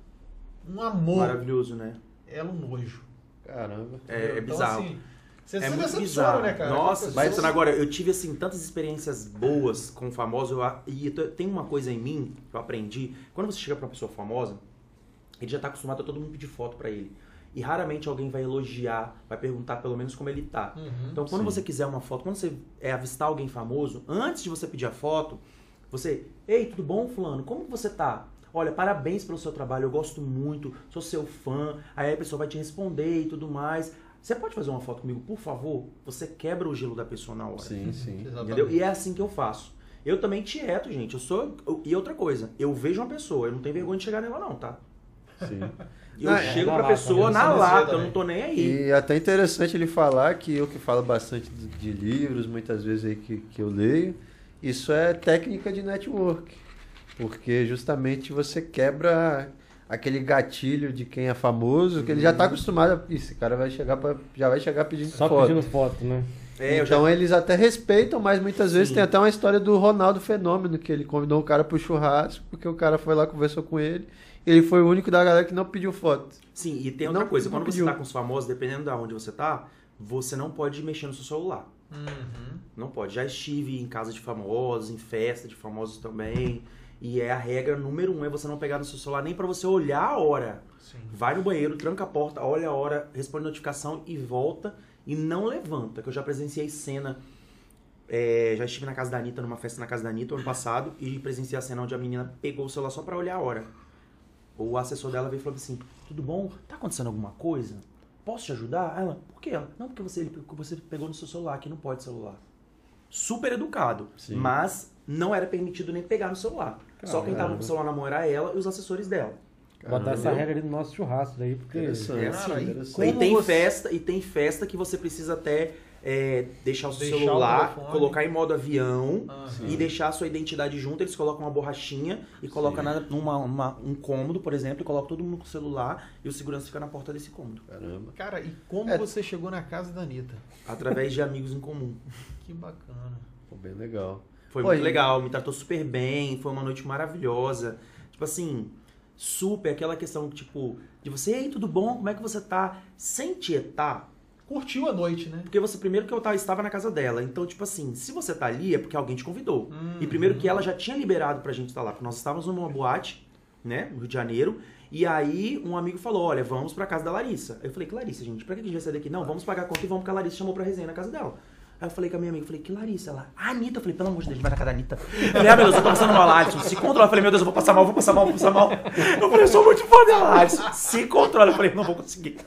um amor. Maravilhoso, né? Ela um nojo. Caramba. É, é Então, bizarro. assim, você é muito decepciona, bizarro. né, cara? Nossa, pessoas- agora, eu tive assim tantas experiências boas com eu a- e eu tô- tem uma coisa em mim que eu aprendi. Quando você chega pra uma pessoa famosa, ele já tá acostumado a todo mundo pedir foto pra ele. E raramente alguém vai elogiar, vai perguntar pelo menos como ele tá. Uhum. Então, quando Sim. você quiser uma foto, quando você é avistar alguém famoso, antes de você pedir a foto, você, ei, tudo bom, fulano? Como que você tá? Olha, parabéns pelo seu trabalho, eu gosto muito, sou seu fã. Aí a pessoa vai te responder e tudo mais. Você pode fazer uma foto comigo, por favor? Você quebra o gelo da pessoa na hora. Sim, sim. Exatamente. Entendeu? E é assim que eu faço. Eu também tieto, gente. Eu sou. eu- e outra coisa, eu vejo uma pessoa, eu não tenho vergonha de chegar nela, não, tá? sim. Eu é chego na pra pessoa né? na lata, eu não tô nem aí. E até interessante ele falar que eu que falo bastante de, de livros, muitas vezes aí que, que eu leio, isso é técnica de network. Porque justamente você quebra aquele gatilho de quem é famoso, que ele já tá acostumado a. Esse cara vai chegar pra, já vai chegar pedindo Só foto. pedindo foto, né? É, eu já- então eles até respeitam, mas muitas vezes Sim. tem até uma história do Ronaldo Fenômeno, que ele convidou um cara pro churrasco, porque o cara foi lá, conversou com ele, e ele foi o único da galera que não pediu foto. Sim, e tem outra Não- coisa, quando você pediu. tá com os famosos, dependendo de onde você tá, você não pode mexer no seu celular. Uhum. Não pode. Já estive em casa de famosos, em festa de famosos também. E é a regra número um é você não pegar no seu celular nem pra você olhar a hora. Sim. Vai no banheiro, tranca a porta, olha a hora, responde notificação e volta e não levanta. Que eu já presenciei cena. é, já estive na casa da Anitta, numa festa na casa da Anitta ano passado, e presenciei a cena onde a menina pegou o celular só pra olhar a hora. O assessor dela veio e falou assim: Tudo bom? Tá acontecendo alguma coisa? Posso te ajudar? Ela, por quê? Ela, não, porque você, porque você pegou no seu celular, aqui não pode celular. Super educado, Sim. mas não era permitido nem pegar no celular. Só quem tava com o celular na mão era ela e os assessores dela. Botar essa regra ali no nosso churrasco daí, porque. Interessante. É assim. E e tem você- festa, e tem festa que você precisa até é, deixar o seu Deixar o celular, telefone. colocar em modo avião Aham. e deixar a sua identidade junto. Eles colocam uma borrachinha e colocam na, numa uma- um cômodo, por exemplo, e colocam todo mundo com o celular e o segurança fica na porta desse cômodo. Caramba. Cara, e como É. você chegou na casa da Anitta? Através de amigos em comum. Que bacana. Pô, bem legal. Foi Oi. muito legal, me tratou super bem, foi uma noite maravilhosa. Tipo assim, super aquela questão, tipo, de você, ei, tudo bom? Como é que você tá? Sem tietar, Curtiu a noite, né? Porque você, primeiro que eu tava, estava na casa dela. Então, tipo assim, se você tá ali é porque alguém te convidou. Uhum. E primeiro que ela já tinha liberado pra gente estar lá. Porque nós estávamos numa boate, né, no Rio de Janeiro. E aí um amigo falou, olha, vamos pra casa da Larissa. Eu falei, que Larissa, gente? Pra que a gente vai sair daqui? Não, vamos pagar a conta e vamos porque a Larissa chamou pra resenha na casa dela. Aí eu falei com a minha amiga, falei, que Larissa? Ela, a Anitta. Eu falei, pelo amor de Deus, vai na casa da Anitta. Ah, meu Deus, eu tô passando mal, Alisson. Se controla. Eu falei, meu Deus, eu vou passar mal, vou passar mal, vou passar mal. Eu falei, eu sou muito fã dela, Alisson. Se controla. Eu falei, não vou conseguir.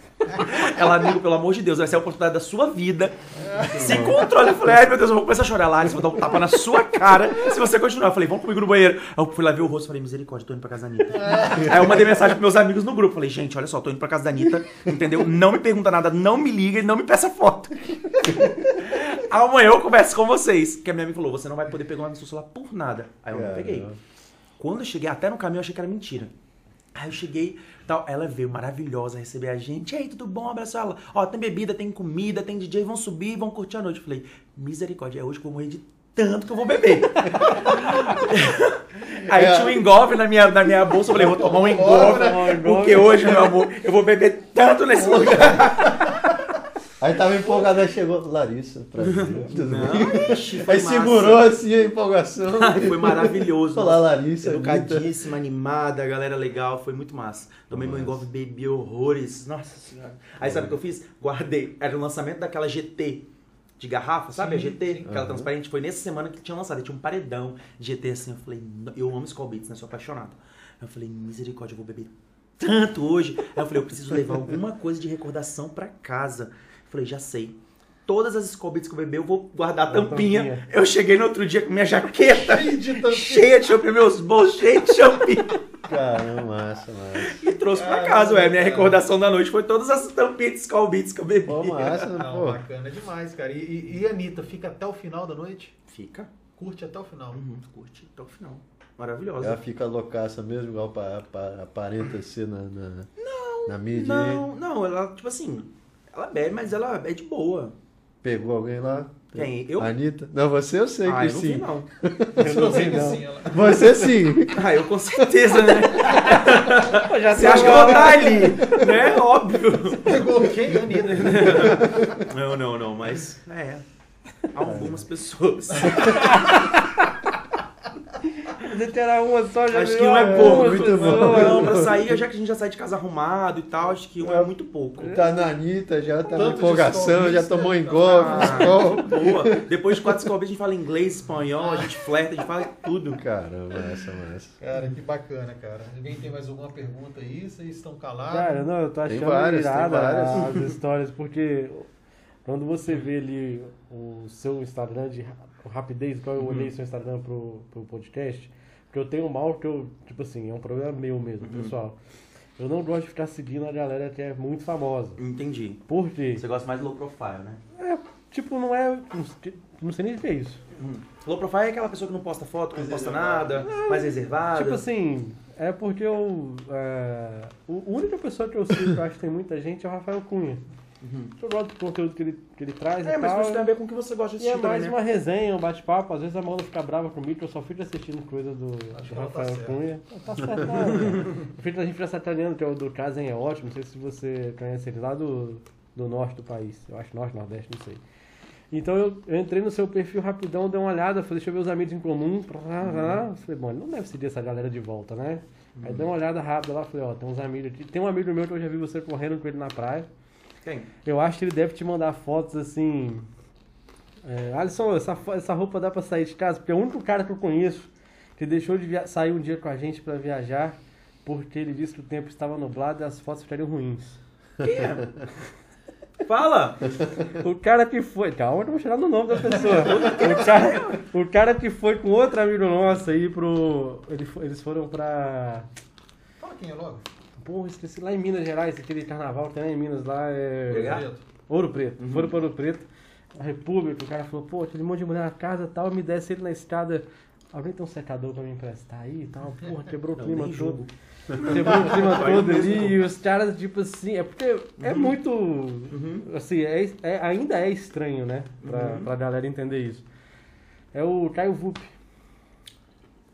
Ela, amigo, pelo amor de Deus, vai ser a oportunidade da sua vida. Se controle. Eu falei, ai meu Deus, eu vou começar a chorar lá, vou dar um tapa na sua cara se você continuar. Eu falei, vamos comigo no banheiro. Aí eu fui lá ver o rosto, falei, misericórdia, tô indo pra casa da Anitta. Aí eu mandei mensagem pros meus amigos no grupo. Falei, gente, olha só, tô indo pra casa da Anitta, entendeu? Não me pergunta nada, não me liga e não me peça foto. Amanhã eu converso com vocês. Que a minha amiga falou, você não vai poder pegar no seu celular por nada. Aí eu não peguei. Quando eu cheguei, até no caminho eu achei que era mentira. Aí eu cheguei, tal, ela veio maravilhosa receber a gente. E aí, tudo bom? Abraço ela. Ó, tem bebida, tem comida, tem DJ, vão subir, vão curtir a noite. Eu falei, misericórdia, é hoje que eu vou morrer de tanto que eu vou beber. aí tinha um engolfe na minha, na minha bolsa, eu falei, vou tomar um engolfe, porque hoje, meu amor, eu vou beber tanto nesse lugar. Aí tava empolgado, aí chegou Larissa, prazer. Tudo? Não, ixi, Aí massa. segurou assim a empolgação. Foi maravilhoso. Olá, Larissa. Educadíssima, animada, a galera legal, foi muito massa. Tomei meu Massa. engolfe, bebi horrores. Nossa senhora. Aí sabe o que eu fiz? Guardei. Era o lançamento daquela GT de garrafa, sabe? a Sim, GT, sim. aquela Aham. transparente. Foi nessa semana que tinha lançado. Tinha um paredão de GT assim. Eu falei, "Não, eu amo Skull Beats, né? Sou apaixonado. Eu falei, misericórdia, eu vou beber tanto hoje. Aí eu falei, eu preciso levar alguma coisa de recordação pra casa. Eu falei, já sei. Todas as Beats que eu beber, eu vou guardar a tampinha. tampinha. Eu cheguei no outro dia com minha jaqueta Cheio de tampinha. cheia de champanhe, meus bolsos cheios de champanhe. Caramba, massa, massa. E trouxe pra Caramba, casa, ué. Minha cara. recordação da noite foi todas as tampinhas de Skull Beats que eu bebi. Pô, massa, Não, pô. bacana demais, cara. E, e, e a Anitta, fica até o final da noite? Fica. Curte até o final. Uhum, curte até o final. Maravilhosa. Ela fica loucaça mesmo, igual pa- pa- aparenta ser na, na, na mídia. Não, não, ela, tipo assim, ela bebe, mas ela é de boa. Pegou alguém lá? Quem? Eu? Anitta? Não, você eu sei ah, que eu não vi, sim. não. Eu não sei, não. Sim, ela- Você sim. Ah, eu com certeza, né? Já Você acha que vou estar ali? Né? Óbvio. Pegou quem? A Anitta. Não, não, não, mas é. Algumas pessoas. Você terá uma só, já Acho que um é pouco. muito bom. Não, pra sair, já que a gente já sai de casa arrumado e tal, acho que um é muito pouco. Tá na Anitta, já tá na Tanto de empolgação, já tomou né? engolfe, Ah, boa. Depois de quatro Beats, a gente fala inglês, espanhol, a gente flerta, a gente fala tudo. Caramba, massa, massa. Cara, que bacana, cara. Alguém tem mais alguma pergunta aí? Vocês estão calados? Cara, não, eu tô Tem achando tem irada várias. as histórias, porque quando você vê ali o seu Instagram de ra- rapidez, igual eu olhei seu Instagram pro, pro podcast, porque eu tenho um mal que eu, tipo assim, é um problema meu mesmo, pessoal. Eu não gosto de ficar seguindo a galera que é muito famosa. Entendi. Por quê? Você gosta mais low profile, né? É, tipo, não é. Não, sei- não sei nem o que é isso. Low profile é aquela pessoa que não posta foto, que não Mais posta reservada. nada, mais reservada. Tipo assim, é porque eu. É, a única pessoa que eu sigo que eu acho que tem muita gente é o Rafael Cunha. Uhum. Eu gosto do conteúdo que ele, que ele traz É, e mas tal. isso tem a ver com o que você gosta de E é assistir também, mais né? uma resenha, um bate-papo. Às vezes a Amanda fica brava comigo, que eu só fico assistindo coisa do, do tá Rafael certa. Cunha. Tá certo, cara. O filho da gente fica sacaneando, que é o do Kazen é ótimo. Não sei se você conhece ele lá do, do norte do país. Eu acho norte, nordeste, não sei. Então eu, eu entrei no seu perfil rapidão, dei uma olhada, falei, deixa eu ver os amigos em comum. Uhum. Falei, bom, ele não deve seguir essa galera de volta, né? Aí dei uma olhada rápida lá, falei, ó, tem uns amigos aqui. Tem um amigo meu que eu já vi você correndo com ele na praia. Quem? Eu acho que ele deve te mandar fotos assim. É, Alisson, essa, essa roupa dá pra sair de casa? Porque é o único cara que eu conheço que deixou de via- sair um dia com a gente pra viajar porque ele disse que o tempo estava nublado e as fotos ficariam ruins. Quem é? Fala! O cara que foi. Calma, eu não vou chegar no nome da pessoa. o, cara, o cara que foi com outro amigo nosso aí pro. Eles foram pra. Fala quem é logo. Porra, esqueci lá em Minas Gerais, aquele carnaval que tem lá em Minas lá. É... Preto. Ouro Preto. Foram para Ouro Preto, a República, o cara falou, pô, aquele monte de mulher na casa e tal, me desce ele na escada. Alguém tem um secador pra me emprestar aí e tal? Porra, quebrou o clima todo. Quebrou o clima todo ali, e os caras, tipo assim, é porque é muito. Assim, é, é- ainda é estranho, né? Pra, pra galera entender isso. É o Caio Vup.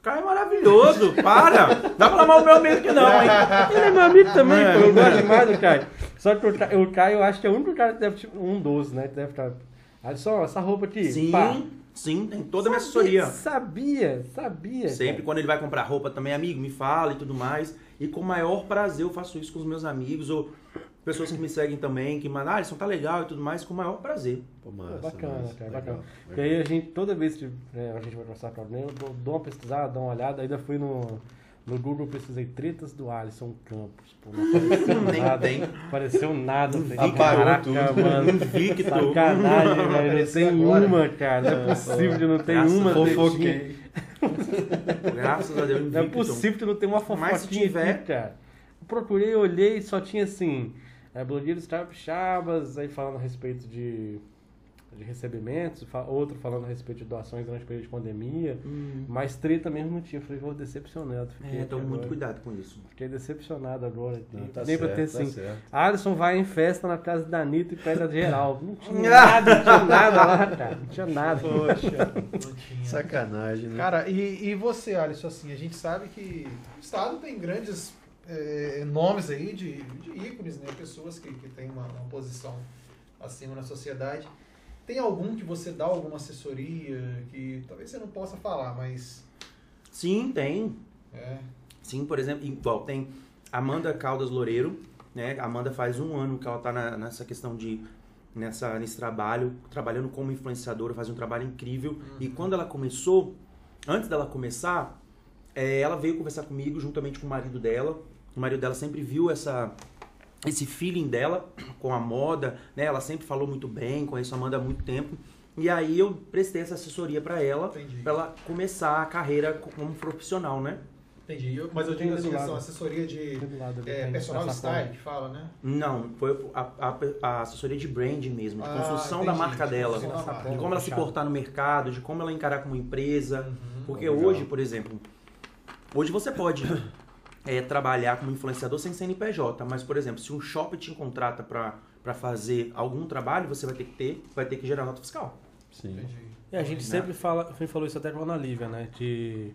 Cara, é maravilhoso, para! Dá pra amar o meu amigo que não, hein? Ele é meu amigo também, É. pô, eu gosto demais do Caio. Só que o Caio, o Caio eu acho que é o único cara que deve, tipo, um 12, né? Que deve estar. Olha só, essa roupa aqui. Sim, pá. sim, tem toda a minha assessoria. Sabia, sabia. Sempre cara. quando ele vai comprar roupa também, amigo, me fala e tudo mais. E com o maior prazer eu faço isso com os meus amigos ou pessoas que me seguem também, que mandam, ah, Alisson, tá legal e tudo mais, com o maior prazer. Pô, Pô, massa, bacana, massa, cara, legal, bacana. legal. Porque aí a gente, toda vez que é, a gente vai conversar com alguém, eu dou, dou uma pesquisada, dou uma olhada, ainda fui no, No Google eu pesquisei tretas do Alisson Campos. Pô, não apareceu Nem nada. tem. Apareceu nada. Apagou caraca, tudo. mano. Victor. Sacanagem, velho. Não tem agora. uma, cara. Não é possível de não ter Graças uma. Fofoquei. Graças a Deus, Não é possível que não tenha uma fofoquinha Mas se tiver- aqui, cara. Eu procurei, olhei só tinha assim... É, blogueiros capixabas, aí falando a respeito de, de recebimentos, fa- outro falando a respeito de doações durante o período de pandemia. Hum. Mas treta mesmo não tinha. Eu falei, vou decepcionado. Fiquei É, toma muito agora. cuidado com isso. Fiquei decepcionado agora. Não, Nem tá Nem pra certo, ter tá assim. certo. Alisson vai em festa na casa da Anitta e pega geral. Não tinha nada, não tinha nada lá, cara. Não tinha nada. Poxa, não tinha. Sacanagem, né? Cara, e, e você, Alisson, assim, a gente sabe que o Estado tem grandes eh, nomes aí de, de ícones, né? Pessoas que, que têm uma, uma posição acima na sociedade. Tem algum que você dá alguma assessoria que talvez você não possa falar, mas Sim, tem. é, Sim, por exemplo, igual tem Amanda Caldas Loureiro, né? Amanda faz um ano que ela tá na- nessa questão de nessa nesse trabalho, trabalhando como influenciadora, faz um trabalho incrível. E quando ela começou, antes dela começar, é, ela veio conversar comigo juntamente com o marido dela. O marido dela sempre viu essa esse feeling dela com a moda, né? Ela sempre falou muito bem, conheço a Amanda há muito tempo. E aí eu prestei essa assessoria para ela, para ela começar a carreira como profissional, né? Entendi. Eu- mas eu digo assim, Do lado. são assessoria de Do lado é, personal style, que fala, né? Não, foi a, a- a assessoria de branding mesmo, de Ah, construção entendi, da marca de dela. De como ela se portar no mercado, de como ela encarar como empresa. Uhum. Porque Legal. hoje, por exemplo, hoje você pode é, trabalhar como influenciador sem CNPJ, mas, por exemplo, se um shopping te contrata para fazer algum trabalho, você vai ter que ter, vai ter que gerar nota fiscal. Sim. Entendi. E a gente sempre fala, falou isso até com a Ana Lívia, né? Que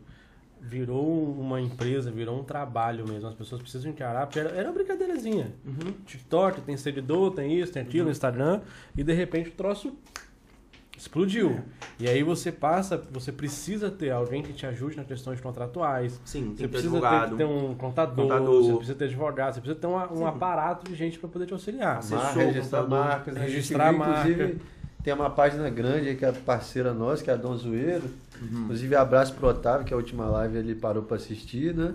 virou uma empresa, virou um trabalho mesmo. As pessoas precisam encarar, porque era, era uma brincadeirazinha. Uhum. TikTok, tem seguidor, tem isso, tem aquilo, no Instagram, e de repente o troço explodiu. E aí você passa, você precisa ter alguém que te ajude nas questões contratuais. Sim, Você ter precisa ter, advogado. que ter um contador, Contador. você precisa ter advogado, você precisa ter uma- um Sim. aparato de gente para poder te auxiliar. Assessor, Mar- registrar contador, marcas, registrar Inclusive, marca. Tem uma página grande que é parceira nossa, que é a Dom Zoeiro. Uhum. Inclusive, abraço pro Otávio, que a última live ele parou pra assistir, né?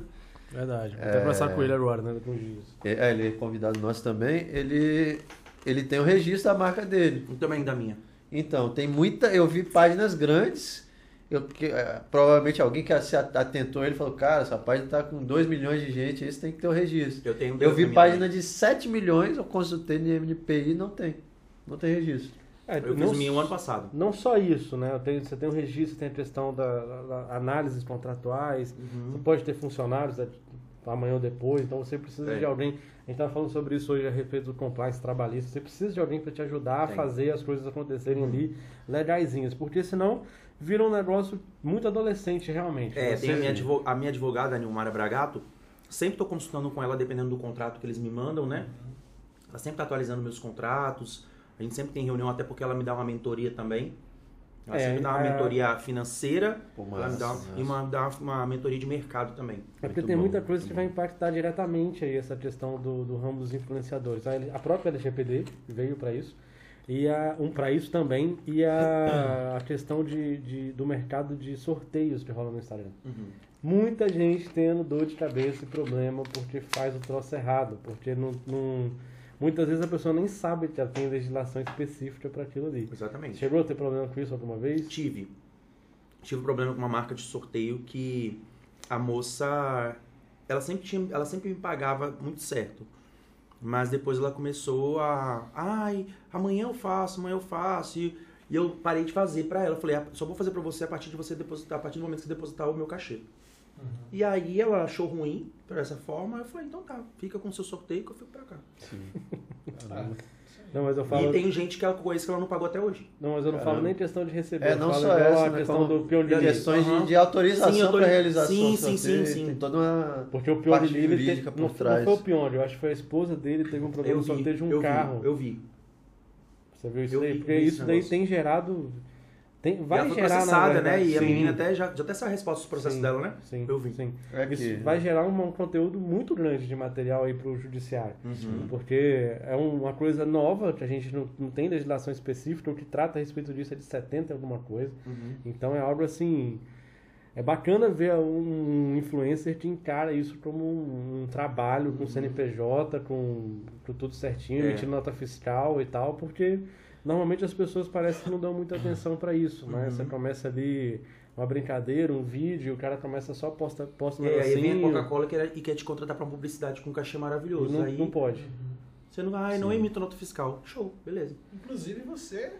Verdade. Vou É. até conversar com ele agora, né? Uns dias. É, ele é convidado nosso também. Ele, ele tem o registro da marca dele. E também da minha. Então, tem muita. Eu vi páginas grandes. Eu, porque, é, provavelmente alguém que se atentou ele falou: Cara, essa página tá com 2 milhões de gente, esse tem que ter o registro. Eu tenho Eu vi página de 7 milhões, eu consultei no MNPI não tem. Não tem registro. É, Eu não fiz minha um ano passado. Não só isso, né? Tem- você tem o registro, tem a questão da, da- da análises contratuais, Uhum. você pode ter funcionários né, amanhã ou depois, então você precisa É. de alguém. A gente estava falando sobre isso hoje a respeito do compliance trabalhista. Você precisa de alguém para te ajudar a Tem. fazer as coisas acontecerem ali legaisinhas, porque senão vira um negócio muito adolescente realmente. É, tem a minha, advo- a minha advogada, a Nilmara Bragato, sempre estou consultando com ela dependendo do contrato que eles me mandam, né? Ela sempre está atualizando meus contratos. A gente sempre tem reunião, até porque ela me dá uma mentoria também. Ela É, sempre dá uma é. mentoria financeira Pô, ela me dá, massa, e uma, dá uma mentoria de mercado também. É porque Muito tem bom, muita coisa muito que vai impactar diretamente aí essa questão do, do ramo dos influenciadores. A, a própria LGPD veio para isso. E a, um para isso também. E a, a questão de, de- do mercado de sorteios que rola no Instagram. Uhum. Muita gente tendo dor de cabeça e problema porque faz o troço errado. Porque não, não- muitas vezes a pessoa nem sabe que ela tem legislação específica para aquilo ali. Exatamente. Chegou a ter problema com isso alguma vez? Tive. Tive um problema com uma marca de sorteio que a moça. Ela sempre, tinha, ela sempre me pagava muito certo. Mas depois ela começou a. Ai, amanhã eu faço, amanhã eu faço. E, e eu parei de fazer pra ela. Eu falei, "Ah, só vou fazer pra você a partir de você depositar, a partir do momento que você depositar o meu cachê. E aí ela achou ruim por essa forma. Eu falei, então tá, fica com o seu sorteio que eu fico pra cá. Ah, Não, mas eu falo. E tem gente que ela conhece que ela não pagou até hoje. Não, mas eu não falo Caramba. nem questão de receber. É, não falo só essa, a né? questão do questões de, Aham. de autorização Sim, para realização sim, sim, sim, sim. Tem toda uma... Porque o ele jurídica teve, por não, trás. não foi o Piolili, eu acho que foi a esposa dele, teve um problema Eu no vi, sorteio de um eu carro. vi, eu vi. Você viu isso eu daí? vi Porque isso daí negócio. tem gerado... Tem, E vai ela foi gerar, na processada, verdade, né? E a sim, menina até já, já até saiu a resposta dos processos sim, dela, né? Sim, Eu vi. Sim. É que, Isso vai gerar um, um conteúdo muito grande de material aí pro judiciário. Uhum. Porque é um- uma coisa nova, que a gente não, não tem legislação específica, o que trata a respeito disso é de 70 e alguma coisa. Uhum. Então é algo assim. é bacana ver um influencer que encara isso como um, um trabalho com CNPJ, com, com tudo certinho, É. emitindo nota fiscal e tal, porque normalmente as pessoas parecem que não dão muita atenção para isso, né? Uhum. Você começa ali uma brincadeira, um vídeo, o cara começa só posta, posta um É, aí vem a Coca-Cola e quer te contratar pra uma publicidade com um cachê maravilhoso. não, aí não pode. você não vai, ah, não emito nota fiscal. Show, beleza. Inclusive você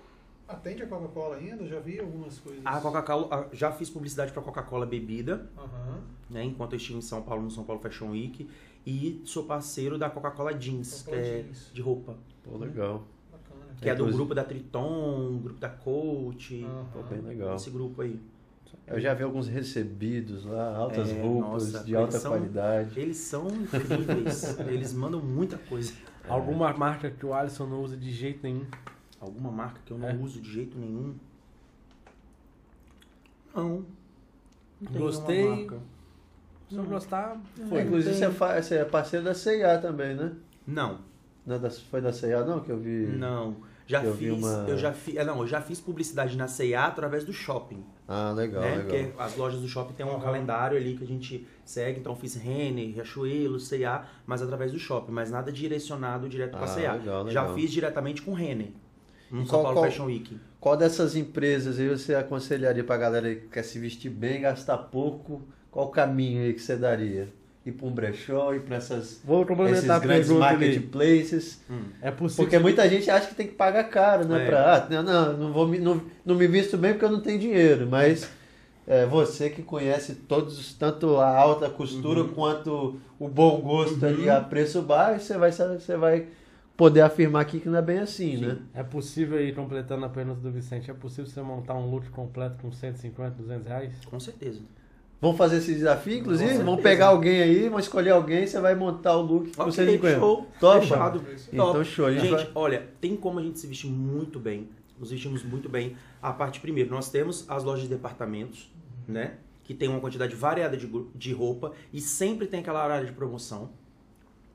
atende a Coca-Cola ainda? Já vi algumas coisas. A Coca-Cola, já fiz publicidade pra Coca-Cola bebida, Aham. né? Enquanto eu estive em São Paulo, no São Paulo Fashion Week. E sou parceiro da Coca-Cola Jeans, que é Jeans. de roupa. Pô, legal. Bacana. Que é do Inclusive- grupo da Triton, grupo da Coach. Aham. Pô, bem legal. Esse grupo aí. Eu já vi alguns recebidos lá, altas É, roupas, nossa, de alta eles são- qualidade. Eles são incríveis. Eles mandam muita coisa. Alguma marca que o Alisson não usa de jeito nenhum. Alguma marca que eu não É. uso de jeito nenhum? Não. Não tem Gostei. Se não Não. gostar, foi. inclusive você é, você é parceiro da CIA também, né? Não, Não é foi da CIA não que eu vi? não. Já Eu fiz, uma- eu já fiz, não, eu já fiz publicidade na C&A através do shopping, Ah, legal, né? legal. Porque as lojas do shopping tem um Aham. calendário ali que a gente segue, então eu fiz Renner, Riachuelo, C&A, mas através do shopping, mas nada direcionado direto com a Ah, C&A. legal, Já legal. fiz diretamente com Renner, no E São qual- Paulo qual- Fashion Week. Qual dessas empresas aí você aconselharia pra galera que quer se vestir bem, gastar pouco? Qual o caminho aí que você daria? Ir pra um brechó, ir pra essas, Vou esses complementar grandes marketplaces? Hum. É possível. Porque muita gente acha que tem que pagar caro, né? É. Pra, ah, não, não, vou me, não, não me visto bem porque eu não tenho dinheiro. Mas é, você que conhece todos, tanto a alta costura Uhum. quanto o bom gosto ali a preço baixo, você vai, você vai poder afirmar aqui que não é bem assim, Sim. né? É possível aí, completando a pergunta do Vicente, é possível você montar um look completo com 150, 200 reais? Com certeza. Vamos fazer esse desafio, inclusive? Certeza. pegar alguém aí, vamos escolher alguém, você vai montar o look por Ok, 150. show. Topa? Fechado. Então, Top. show. Gente vai- olha, tem como a gente se vestir muito bem. Nos vestimos muito bem. A parte, primeiro, nós temos as lojas de departamentos, né? Que tem uma quantidade variada de, de roupa e sempre tem aquela área de promoção.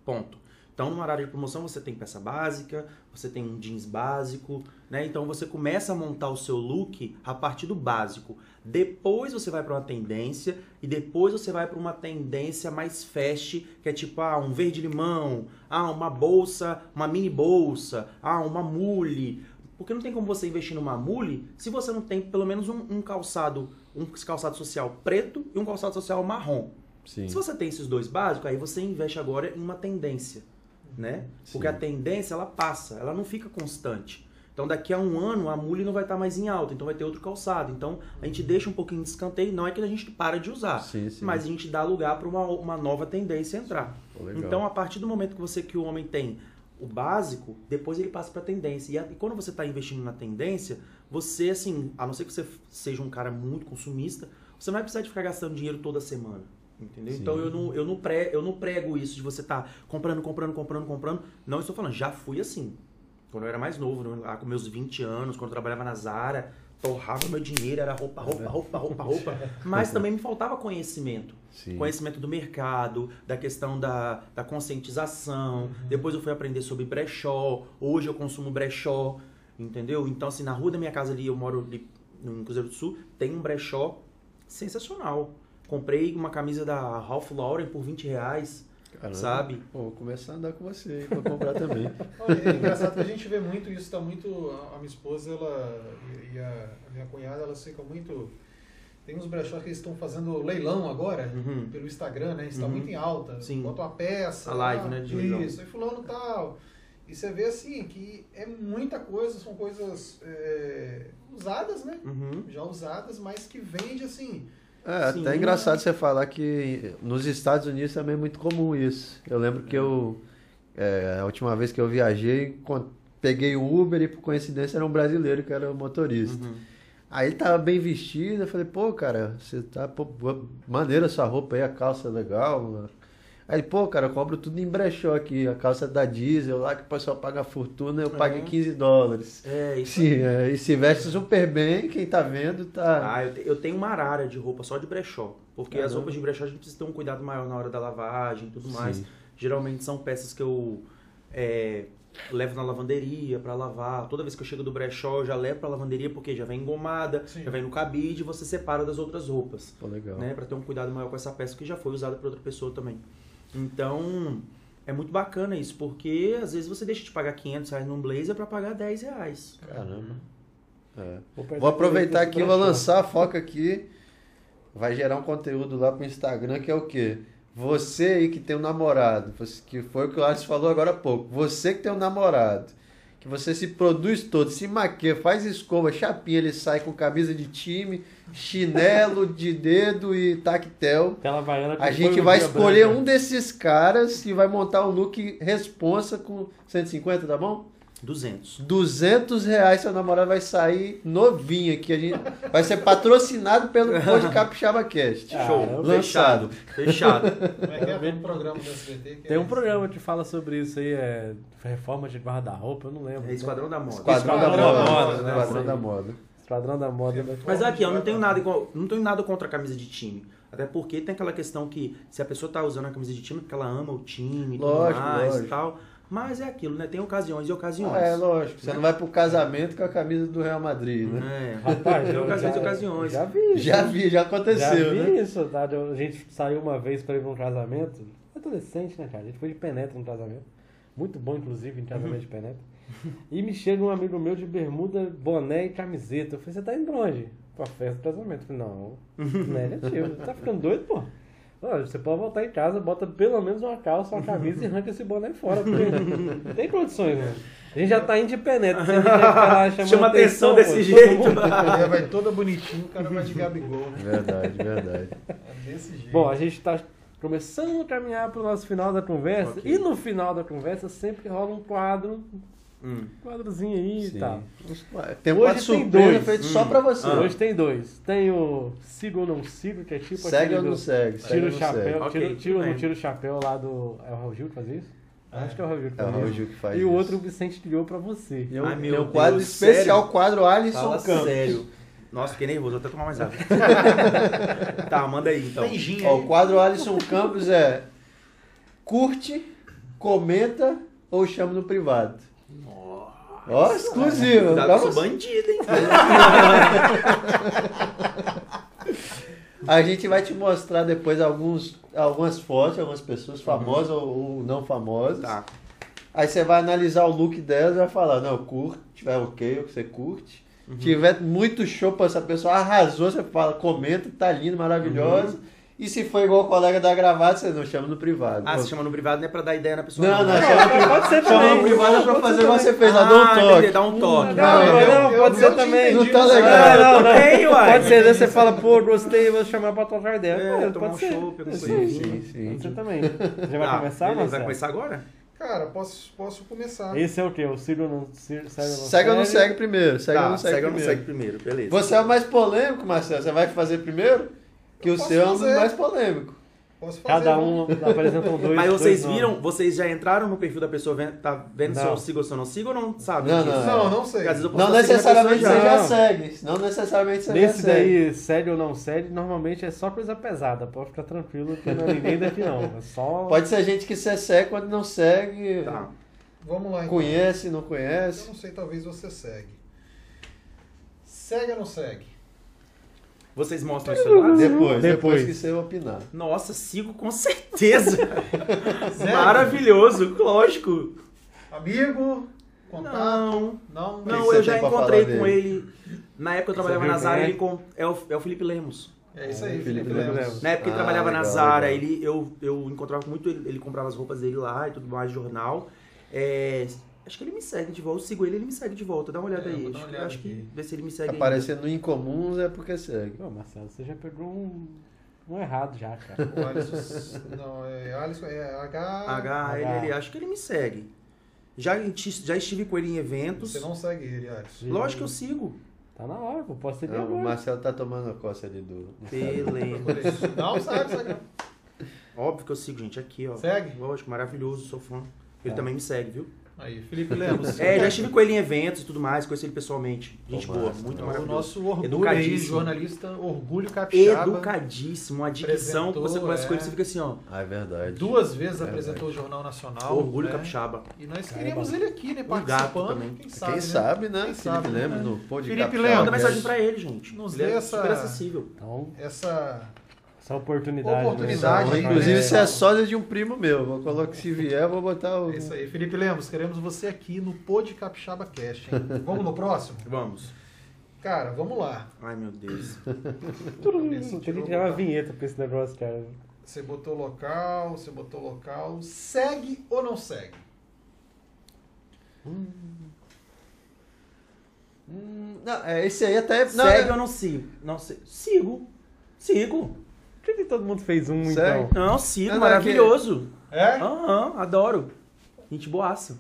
Ponto. Então, numa área de promoção, você tem peça básica, você tem um jeans básico, né? Então, você começa a montar o seu look a partir do básico. Depois você vai para uma tendência e depois você vai para uma tendência mais fast, que é tipo, ah, um verde-limão, ah, uma bolsa, uma mini bolsa, ah, uma mule. Porque não tem como você investir numa mule se você não tem pelo menos um, um calçado, um calçado social preto e um calçado social marrom. Sim. Se você tem esses dois básicos, aí você investe agora em uma tendência, né? Porque Sim. a tendência, ela passa, ela não fica constante. Então, daqui a um ano, a mule não vai estar mais em alta, então vai ter outro calçado. Então, a gente deixa um pouquinho de escanteio, não é que a gente para de usar, Sim, sim. mas a gente dá lugar para uma, uma nova tendência entrar. Pô. Então, a partir do momento que você que o homem tem o básico, depois ele passa para a tendência. E, a- e quando você está investindo na tendência, você, assim, a não ser que você seja um cara muito consumista, você não vai precisar de ficar gastando dinheiro toda semana. Entendeu? Sim. Então eu não, eu, não pre, eu não prego isso de você estar comprando, comprando, comprando, comprando. Não estou falando, já fui assim. Quando eu era mais novo, né, lá com meus 20 anos, quando eu trabalhava na Zara, torrava meu dinheiro, era roupa, roupa, roupa, roupa, roupa. Mas também me faltava conhecimento Sim. conhecimento do mercado, da questão da, da conscientização. Depois eu fui aprender sobre brechó. Hoje eu consumo brechó, entendeu? Então, assim, na rua da minha casa ali, eu moro ali no Cruzeiro do Sul, tem um brechó sensacional. Comprei uma camisa da Ralph Lauren por 20 reais, Caramba. sabe? Pô, vou começar a andar com você aí pra comprar também. Olha, É engraçado que a gente vê muito isso, tá muito. A minha esposa ela, e a, a minha cunhada, elas ficam muito. Tem uns brechós que eles estão fazendo leilão agora, Uhum. pelo Instagram, né? Está Uhum. muito em alta. Sim. Bota uma peça. A live, ah, né, de leilão. Isso, aí fulano tal. E você vê assim que é muita coisa, são coisas é, usadas, né? Uhum. Já usadas, mas que vende assim. É, Sim. até engraçado você falar que nos Estados Unidos também é muito comum isso. Eu lembro que eu, é, a última vez que eu viajei, peguei o Uber e por coincidência era um brasileiro que era o motorista. Uhum. Aí ele tava bem vestido, eu falei, pô, cara, você tá pô, maneira essa roupa aí, a calça é legal. Aí pô, cara, eu cobro tudo em brechó aqui, a calça da diesel lá que o pessoal paga fortuna, eu paguei É. 15 dólares. É, isso Sim, é, e se veste super bem, quem tá vendo tá. Ah, eu, te- eu tenho uma arara de roupa só de brechó. Porque as Caramba. roupas de brechó a gente precisa ter um cuidado maior na hora da lavagem e tudo mais. Sim. Geralmente são peças que eu é, levo na lavanderia pra lavar. Toda vez que eu chego do brechó, eu já levo pra lavanderia porque já vem engomada, Sim. já vem no cabide e você separa das outras roupas. Pô, legal. Né, para ter um cuidado maior com essa peça que já foi usada por outra pessoa também. Então, é muito bacana isso, porque às vezes você deixa de pagar 500 reais num blazer pra pagar 10 reais. Caramba. É. Vou aproveitar aqui, vou lançar a foca aqui. Vai gerar um conteúdo lá pro Instagram que é o quê? Você aí que tem um namorado, você- que foi o que o Alisson falou agora há pouco. Você que tem um namorado, que você se produz todo, se maquia, faz escova, chapinha, ele sai com camisa de time, chinelo de dedo e tactel. A gente vai escolher branca. um desses caras e vai montar um look responsa com 150, tá bom? 200. 200 reais seu namorado vai sair novinho aqui. A gente vai ser patrocinado pelo Pod Capixaba Cast. Ah, Show. eu- Fechado. Fechado. Como é que é? Tem um programa do SBT que Tem é um programa que fala sobre isso aí, é reforma de guarda-roupa, eu não lembro. É Esquadrão da Moda. Esquadrão da Esquadrão Moda. da Moda, né? Esquadrão da Moda. Esquadrão da Moda. né? Mas aqui, eu não tenho nada igual- não tenho nada contra a camisa de time. Até porque tem aquela questão que se a pessoa tá usando a camisa de time, porque ela ama o time e tudo Lógico, mais lógico. e tal. Mas é aquilo, né? Tem ocasiões e ocasiões. É, lógico. Você não vai pro casamento com a camisa do Real Madrid, né? É. Rapaz, Tem ocasiões já- e ocasiões. Já vi isso. Já vi, já Já aconteceu, vi né? isso, tá? A gente saiu uma vez pra ir pra um casamento. Adolescente, né, cara? A gente foi de penetra no casamento. Muito bom, inclusive, em casamento de penetra. E me chega um amigo meu de bermuda, boné e camiseta. Eu falei, você tá indo pra onde? Pra festa do casamento. Eu falei, não, não é negativo. Você tá ficando doido, pô? Olha, você pode voltar em casa, bota pelo menos uma calça, uma camisa e arranca esse boné fora. Porque não tem condições, né? A gente já tá indo de penetra. Chama atenção pô, desse todo jeito. mundo- A vai toda bonitinha, o cara vai de Gabigol, né? Verdade, verdade. É desse jeito. Bom, a gente está começando a caminhar para o nosso final da conversa. Ok. E no final da conversa sempre rola um quadro, Hum. um quadrozinho aí e tal. Tem Hoje tem dois. feito só Hum. pra você. Ah. Hoje tem dois. Tem o sigo ou não sigo, que é tipo Segue aquele ou não do segue? Tira o chapéu, segue? Ok, tira, tira não tira o chapéu lá do... É o Raul Gil que faz isso? Acho que é o Raul Gil que É o faz Raul. Gil que faz E o isso. outro o Vicente criou pra você. Ai, meu um quadro Deus, especial, sério? quadro Alisson Fala Campos. sério. Nossa, fiquei nervoso, vou até tomar mais água. tá, manda aí então. Tem gin Ó, o quadro Alisson Campos é curte, comenta ou chama no privado. Ó, exclusivo. Cuidado pra você. bandido, hein? A gente vai te mostrar depois alguns, algumas fotos, algumas pessoas famosas ou, ou não famosas. Tá. Aí você vai analisar o look delas e vai falar, não, curte, tiver ok, o que você curte. Uhum. Tiver muito show pra essa pessoa, arrasou, você fala, comenta, tá lindo, maravilhoso. Uhum. E se for igual o colega da gravata, você não chama no privado. Ah, Pô, você chama no privado não é pra dar ideia na pessoa. Não, não, né? chama, Pode ser chama também. no privado é pra Pode fazer igual Ah, você fez lá, dá um toque. entendi, dá um toque. Não, Não, não, não, eu- pode eu ser também. entendi, Não tá legal. Não, não, não. Também, uai. Pode ser, daí você fala, pô, gostei, vou chamar pra trocar ideia. É, Pô, tomar pode um ser. chopp, alguma Sim, sim, sim. Pode ser também. Já vai Tá, começar, beleza? Vai começar agora? Cara, posso, posso começar. Esse é o quê? O ou não segue ou não Segue ou não segue primeiro? Segue ou tá, não segue segue ou não primeiro? segue primeiro, beleza. Você é o mais polêmico, Marcelo. Você vai fazer primeiro? Que Eu o seu é um dos mais polêmicos. Posso fazer. Cada né? um apresentam dois. Mas dois vocês nomes. viram, vocês já entraram no perfil da pessoa, vendo, tá vendo se Não. eu sigo ou se eu não sigo ou não sabe Não, não. Não, não sei. Eu Não necessariamente você já Não. segue. Não necessariamente você já Nesse segue. daí, segue ou não segue, normalmente é só coisa pesada. Pode ficar tranquilo que não é ninguém daqui não. É só. Pode ser gente que você segue quando não segue. Tá. Vamos lá, então. Conhece, não Eu conhece. não sei, talvez você segue. Segue ou não segue? Vocês mostram o celular? Depois, depois, Depois. que você opinar. Nossa, sigo com certeza. Maravilhoso, lógico. Amigo? Contato? Não, Não? que não, você eu já encontrei com dele? ele. Na época eu trabalhava na Zara, é? ele com... é, o, é o Felipe Lemos. É isso aí, Felipe Felipe Lemos. Lemos. Na época ele Ah, trabalhava na legal, Zara, legal. ele, eu, eu encontrava muito ele, ele comprava as roupas dele lá e tudo mais, jornal. É, acho que ele me segue de volta, eu sigo ele, ele me segue de volta, dá uma olhada É, aí. uma olhada acho que vê se ele me segue ainda. Aparecendo no incomuns é porque segue. Pô, Marcelo, você já pegou um, um errado já, cara. O Alisson. Não, é Alisson. É H. H, ele, ele, acho que ele me segue. Já, já estive com ele em eventos. Você não segue ele, Alisson. Lógico que eu sigo. Tá na hora, pô. Posso seguir Não, o agora. Marcelo tá tomando a coça ali do. Beleza. Não, segue, segue. Óbvio que eu sigo, gente, aqui, ó. Segue? Lógico, maravilhoso, sou fã. Ele Tá. também me segue, viu? Aí, Felipe Lemos. É, já estive com ele em eventos e tudo mais, conheci ele pessoalmente. Gente boa, muito o maravilhoso. nosso orgulho aí, Educadíssimo. jornalista Orgulho Capixaba. Educadíssimo, uma dicção que você Apresentou, conversa com ele, é. você fica assim, ó. Ah, é verdade. Duas vezes Verdade. apresentou o Jornal Nacional. Orgulho né? capixaba. E nós Caramba. queríamos ele aqui, né? Um gato Participando. também. Quem sabe, Quem né? sabe, né? Quem Felipe sabe, Lemos né? no Pode Felipe. Lemos. Manda mensagem pra ele, gente. Nos ele dê é essa- super acessível. Então, Essa. Essa oportunidade. né? Oportunidade, Só- Inclusive, É. você é sósia de um primo meu. Vou colocar se vier, vou botar o. É isso aí. Felipe Lemos, queremos você aqui no Pod Capixaba Cast, hein? Vamos no próximo? Vamos. Cara, vamos lá. Ai, meu Deus. Tem que criar uma o- vinheta pra esse negócio, cara. Você botou local, você botou local. Segue ou não segue? Hum, não, é, esse aí até. Não, Segue é- ou não sigo? Não, sigo. Sigo. Por que todo mundo fez um, Segue. então? Não, sigo, é maravilhoso. É? Aham, adoro. Gente boaça.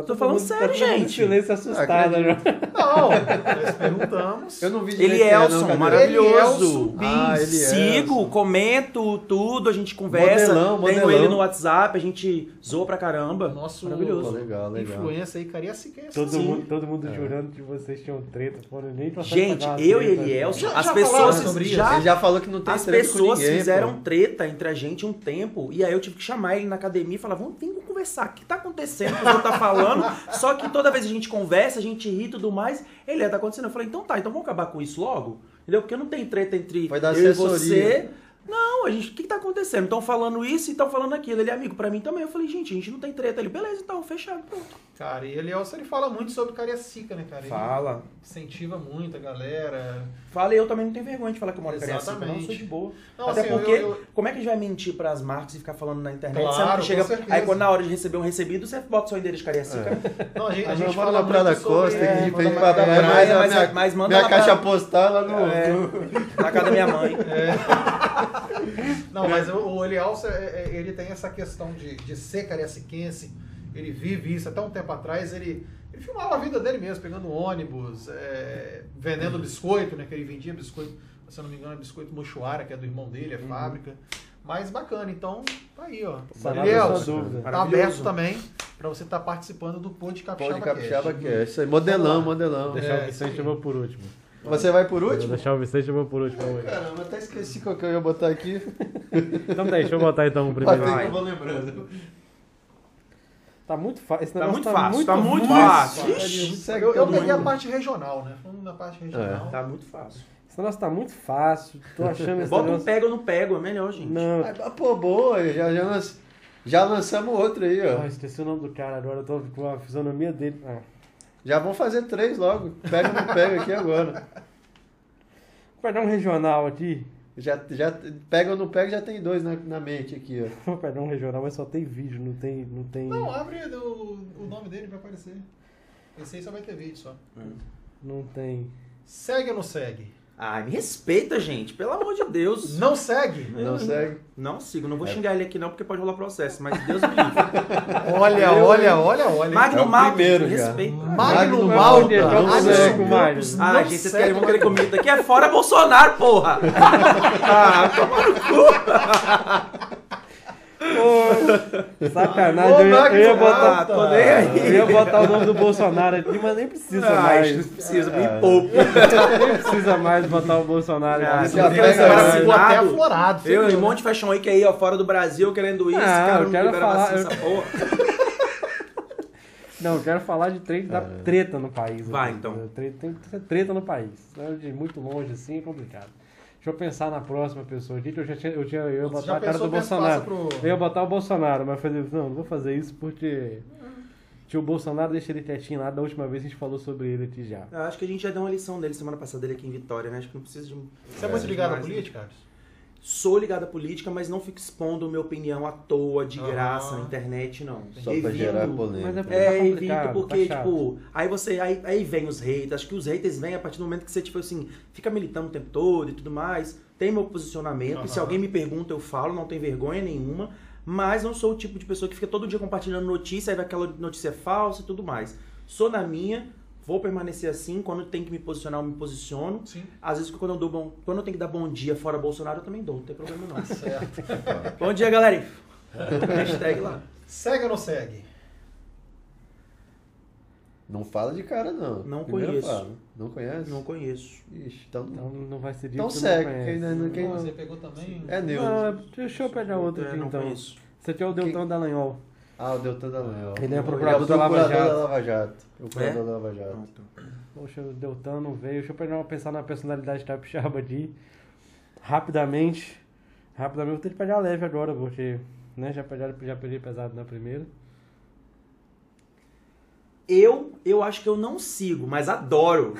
Tá Tô falando mundo- sério, tá mundo em gente. silêncio assustado, Acredito. né? Não, nós perguntamos. Eu não vi direito Ele quem é, Elson, não, cadê? maravilhoso. Elielson Ah, Bis. ele Sigo, comento tudo, a gente conversa. Modelão, Tenho modelão. ele no WhatsApp, a gente zoa pra caramba. Nosso Maravilhoso. Legal, legal. influência aí, cariaciquense. Todo Sim. mundo, todo mundo É. jurando que vocês tinham treta. Foram nem pra Gente, eu e. Elielson, Já- as já pessoas falaram sobre isso? já Ele já falou que não tem As treta pessoas com ninguém, fizeram pô. treta entre a gente um tempo, e aí eu tive que chamar ele na academia e falar, vamos, vem conversar, o que tá acontecendo, o que o senhor tá falando? Só que toda vez a gente conversa, a gente ri e tudo mais, ele é, tá acontecendo. Eu falei, então tá, então vamos acabar com isso logo? Entendeu? Porque não tem treta entre Vai dar eu e você. Não, a gente, o que, que tá acontecendo? Estão falando isso e estão falando aquilo. Ele é amigo pra mim também. Eu falei, gente, a gente não tem treta. Ele, beleza, então, fechado, pronto. Cara, e ele, ele fala muito sobre Cariacica, né, cara? Ele Fala. incentiva muito a galera. Fala, e eu também não tenho vergonha de falar que eu moro em Cariacica, não, sou de boa. Não, Até assim, porque, eu- eu- como é que a gente vai mentir pras marcas e ficar falando na internet? Claro, chega, aí quando na hora de receber um recebido, você bota o seu endereço de Cariacica. Não, a gente, a A gente gente fala lá pra da Costa, é, de manda frente pra pra praia, mas- mas, a mas- minha, mas manda minha caixa pra- postal lá no... É. no- Na casa da minha mãe. Não, mas o, o Elielso, é, é, ele tem essa questão de, de ser cariaciquense, ele vive isso. Até um tempo atrás, ele, ele filmava a vida dele mesmo, pegando ônibus, é, vendendo biscoito, né? Que ele vendia biscoito, se eu não me engano, é biscoito Mochuara, que é do irmão dele, é fábrica. Mas bacana, então tá aí, ó. Dúvida. tá aberto também pra você estar participando do Pod Capixaba Pode Capixaba Cast. que é. Isso aí, modelão, modelão. Deixar É, o Vicente por último. Você vai por Vou último? deixar o Vicente eu vou por último. Caramba, até esqueci qual que eu ia botar aqui. Então tá, deixa eu botar então o primeiro. Vai. que eu vou lembrando. Tá muito fácil. Tá muito fácil, tá muito fácil. fácil. Eu, eu peguei a parte regional, né? Falando da parte regional. Tá muito fácil. Esse negócio tá muito fácil. Tô achando esse Bota um pega ou não pego, é melhor, gente. Não, Ah, pô, boa, já, já, lanç- já lançamos outro aí, ó. Ah, esqueci o nome do cara agora, eu tô com a fisionomia dele. Ah. Já vamos fazer três logo. Pega ou não pega aqui agora. Vou pegar um regional aqui. Já, já pega ou não pega, já tem dois na, na mente aqui, ó. Vou pegar um regional, mas só tem vídeo, não tem. Não, tem... Não, abre o, o nome dele vai aparecer. Esse aí só vai ter vídeo só. não tem. Segue ou não segue? Ai, me respeita, gente. Pelo amor de Deus. Não segue? Não segue. Não sigo. Não vou xingar ele aqui não, porque pode rolar processo. Mas Deus me livre. Olha, olha, olha, olha. Magno É Malta, primeiro respeita. Magno Magno Malta. Malta, não Alisson segue, Campos, Magno. Ah, gente, vocês querem vão querer Magno. comigo daqui é fora Bolsonaro, porra! ah, toma no cu! Sacanagem, Ô, eu ia, eu ia botar. Ah, tô nem aí. Eu ia botar o nome do Bolsonaro aqui, mas nem precisa Ah, mais. não precisa, me poupe. Nem precisa mais botar o Bolsonaro Ah, aqui. se Agora mais. ficou até aflorado. Eu, um né? monte de fashion week aí, ó, fora do Brasil, querendo isso, Não, cara eu não quero falar- eu- essa porra. Não, eu quero falar de treta, da treta no país. Vai, aqui. então. Treta- tem que ter treta no país. Né, De muito longe assim é complicado. Deixa eu pensar na próxima pessoa aqui, que eu já tinha, eu tinha, eu ia botar a cara do Bolsonaro. pro- Eu ia botar o Bolsonaro, mas eu falei, não, não vou fazer isso porque. Tio Bolsonaro deixa ele quietinho lá, da última vez a gente falou sobre ele aqui já. Eu acho que a gente já deu uma lição dele semana passada dele aqui em Vitória, né? Acho que não precisa de. Você é muito ligado à política, Carlos? Sou ligado à política, mas não fico expondo minha opinião à toa, de Aham. graça, na internet, não. Só pra gerar polêmica. Mas é É, Tá evito porque, tá tipo, aí você. Aí, aí vem os haters. Acho que os haters vêm a partir do momento que você, tipo assim, fica militando o tempo todo e tudo mais. Tem meu posicionamento. E se alguém me pergunta, eu falo, não tem vergonha nenhuma. Mas não sou o tipo de pessoa que fica todo dia compartilhando notícia, aí vai aquela notícia falsa e tudo mais. Sou na minha, vou permanecer assim. Quando tem que me posicionar, eu me posiciono. Sim. Às vezes, quando eu, dou bom, quando eu tenho que dar bom dia fora Bolsonaro, eu também dou, não tem problema não. Certo. bom dia, galera. Hashtag lá. Segue ou não segue? Não fala de cara, não. Não Primeiro conheço. fala. Não conhece? Não conheço. Ixi, então, Então não vai ser dito. então não segue. Quem, não- quem, Você pegou também? é neutro. Não, é- deixa eu pegar outro É, aqui não então. conheço. Você tem o Deltan Dallagnol. Ah, o Deltan Dallagnol. Ele é o procurador da procurador Lava Jato. da Lava Jato. Procurador É? da Lava Jato. Ah, tá. Poxa, o Deltan não veio. Deixa eu pensar na personalidade capixaba aqui. Rapidamente. Rapidamente, vou ter que pegar leve agora, porque né, já, pegaram, já peguei pesado na primeira. Eu, eu acho que eu não sigo, mas adoro.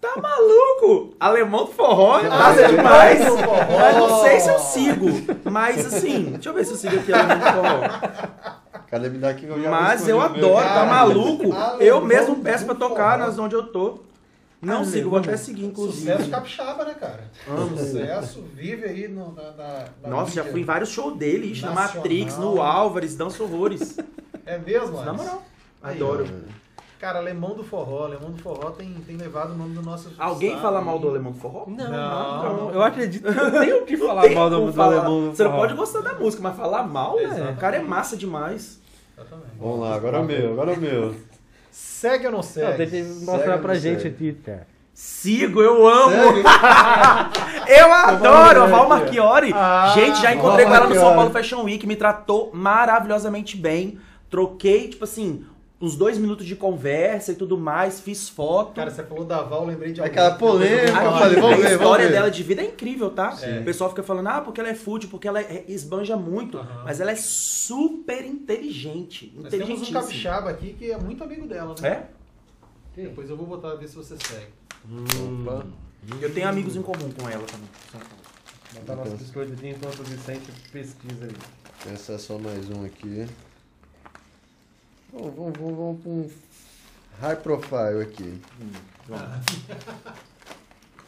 Tá maluco? Alemão do forró é massa demais. do forró. Mas não sei se eu sigo. Mas assim, deixa eu ver se eu sigo aqui Alemão do forró. Cadê me dá aqui que eu já Mas eu adoro, tá maluco? Alemão Eu mesmo peço pra tocar forró. nas onde eu tô. Não Alemão. sigo, vou até seguir, inclusive. Sucesso capixaba, né, cara? Amo. Sucesso, vive aí no, na, na, na Nossa, já mídia. fui em vários shows dele, ixi, na. Matrix, no Álvares, dança horrores. É mesmo, Na moral. Aí, Adoro. Cara, Alemão do Forró. Alemão do Forró tem, tem levado o nome do nosso Alguém estado fala aí. mal do Alemão do Forró? Não, não, não. Eu acredito que eu tenho o que falar Tem mal do, do alemão. do Você não forró. pode gostar da música, mas falar mal, né? O cara é massa demais. Exatamente. Vamos lá, agora é o meu, agora é o meu. Segue ou não segue? Não, tem que mostrar Segue pra gente segue? aqui, cara. Sigo, eu amo. Eu adoro a Val. Marchiori. Ah, Gente, já Val encontrei com ela no São. Paulo Fashion Week, me tratou maravilhosamente bem. Troquei, tipo assim, uns dois minutos de conversa e tudo mais, fiz foto. Cara, você falou da Val, lembrei de Aquela alguém. Eu vou polêmica, A, falei, vamos a ver, vamos história ver. dela de vida é incrível, tá? Sim. O pessoal fica falando, ah, porque ela é fútil, porque ela é- esbanja muito. Aham. Mas ela é super inteligente. Nós temos um capixaba aqui que é muito amigo dela, né? É? Depois eu vou botar ver se você segue. Opa. Eu tenho amigos em comum com ela também. Botar nosso biscoitinho enquanto o Vicente pesquisa. Essa é só mais um aqui. Vamos, vamos, vamos, vamos pra um high profile aqui.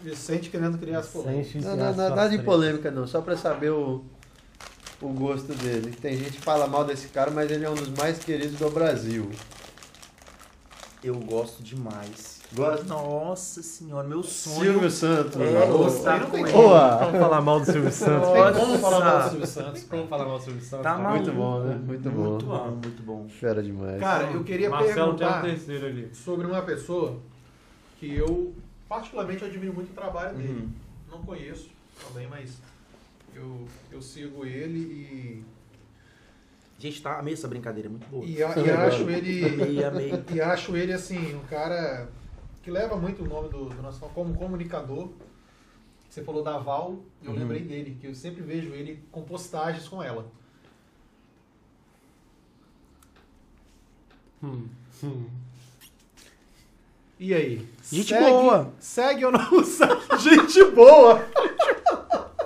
Vicente querendo criar as polêmicas. Não, não, não, nada de polêmica não, só pra saber o, o gosto dele. Tem gente que fala mal desse cara, mas ele é um dos mais queridos do Brasil. Eu gosto demais. Gosta? Nossa senhora, meu sonho. Silvio Santos. É, gostar com ele. Boa. Vamos falar mal do Silvio Santos. Como falar mal do Silvio Santos? Como falar mal do Silvio Santos? Tá maluco. Muito bom, né? Muito bom. Muito bom, muito bom. Fera demais. Cara, eu queria Marcelo tem um perguntar terceiro ali. sobre uma pessoa que eu particularmente admiro muito o trabalho dele. Uhum. Não conheço também, mas eu, eu sigo ele e, Gente, tá, amei essa brincadeira, é muito boa. e, a- e acho ele amei. e acho ele assim um cara que leva muito o nome do, do nosso como comunicador. Você falou da Val, eu Uhum. lembrei dele, que eu sempre vejo ele com postagens com ela. Hum, hum. E aí? Gente segue, boa. Segue ou não segue? Gente boa!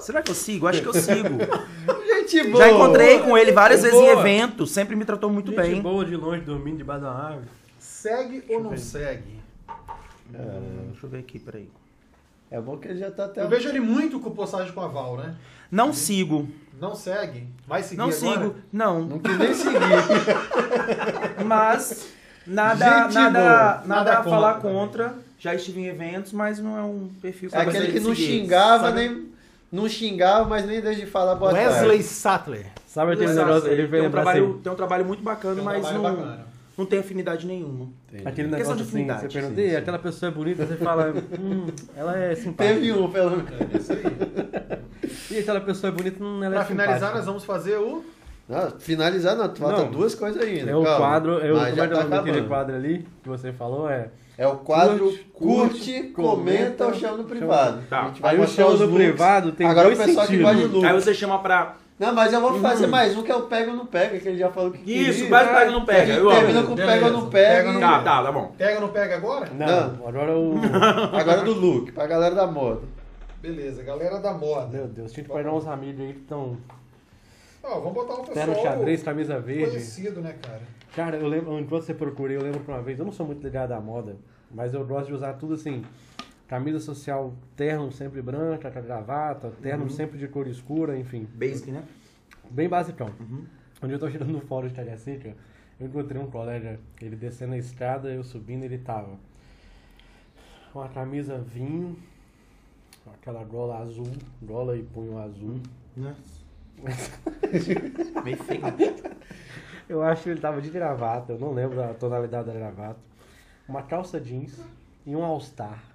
Será que eu sigo? Acho que eu sigo. Gente boa. Já encontrei com ele várias vezes em Boa. eventos, sempre me tratou muito Gente bem. boa de longe, dormindo debaixo da árvore. Segue ou não ver. segue? Hum, Deixa eu ver aqui, peraí. É bom que ele já tá até... Eu vejo ele muito com postagem com a Val, né? Não sigo, Não segue? Vai seguir não agora? sigo, não. Não quis nem seguir. Mas nada, Gente nada, boa. nada, Nada a falar contra. contra. Já estive em eventos, mas não é um perfil que É aquele que não seguir. xingava, Sabe? nem... Não xingava, mas nem deixa de falar boa Wesley tarde. Sattler. Sabe Exato, negócio? Ele tem, veio um lembrar trabalho, assim. tem um trabalho muito bacana, Tem um mas trabalho não, bacana. Não tem afinidade nenhuma. Entendi. Aquele Questão negócio de assim, afinidade, você pergunta, sim, "Ih, sim. aquela pessoa é bonita, você fala, hum, ela é simpática. Teve um, pelo menos. É isso aí. E aquela pessoa é bonita, hum, ela Pra é finalizar, simpática. nós vamos fazer o. Não, finalizar não, falta Não. duas coisas ainda. É o calma. quadro, é o, Mas como é é tá daquele acabando. quadro ali que você falou? É. É o quadro Curte, curte, curte, comenta ou chama no privado. Tá. A gente vai Aí o do looks. privado tem Agora dois o pessoal que sentidos. gosta de look. Aí você chama pra. Não, mas eu vou fazer Uhum. mais um que é o pega ou não pega, que ele já falou que Isso, queria. mas pega ou não pega. Eu Termina com pega ou não Pega pega. ou não e- Tá, tá, tá bom. Pega ou não pega agora? Não, agora o. Agora do look, pra galera da moda. Beleza, galera da moda. Meu Deus, tinha que pegar uns amigos aí que estão Ó, vamos botar um pessoal terno xadrez, camisa verde. conhecido, né, cara? Cara, eu lembro, enquanto você procura, eu lembro que uma vez, eu não sou muito ligado à moda, mas eu gosto de usar tudo assim, camisa social, terno sempre branca, com a gravata, terno Uhum. sempre de cor escura, enfim, Basic, né? bem basicão. Uhum. Onde eu tô chegando no fórum de Cariacica, eu encontrei um colega, ele descendo a estrada, eu subindo, ele tava com uma camisa vinho, com aquela gola azul, gola e punho azul. Meio feio. Eu acho que ele tava de gravata, eu não lembro a tonalidade da gravata. uma calça jeans e um All-Star.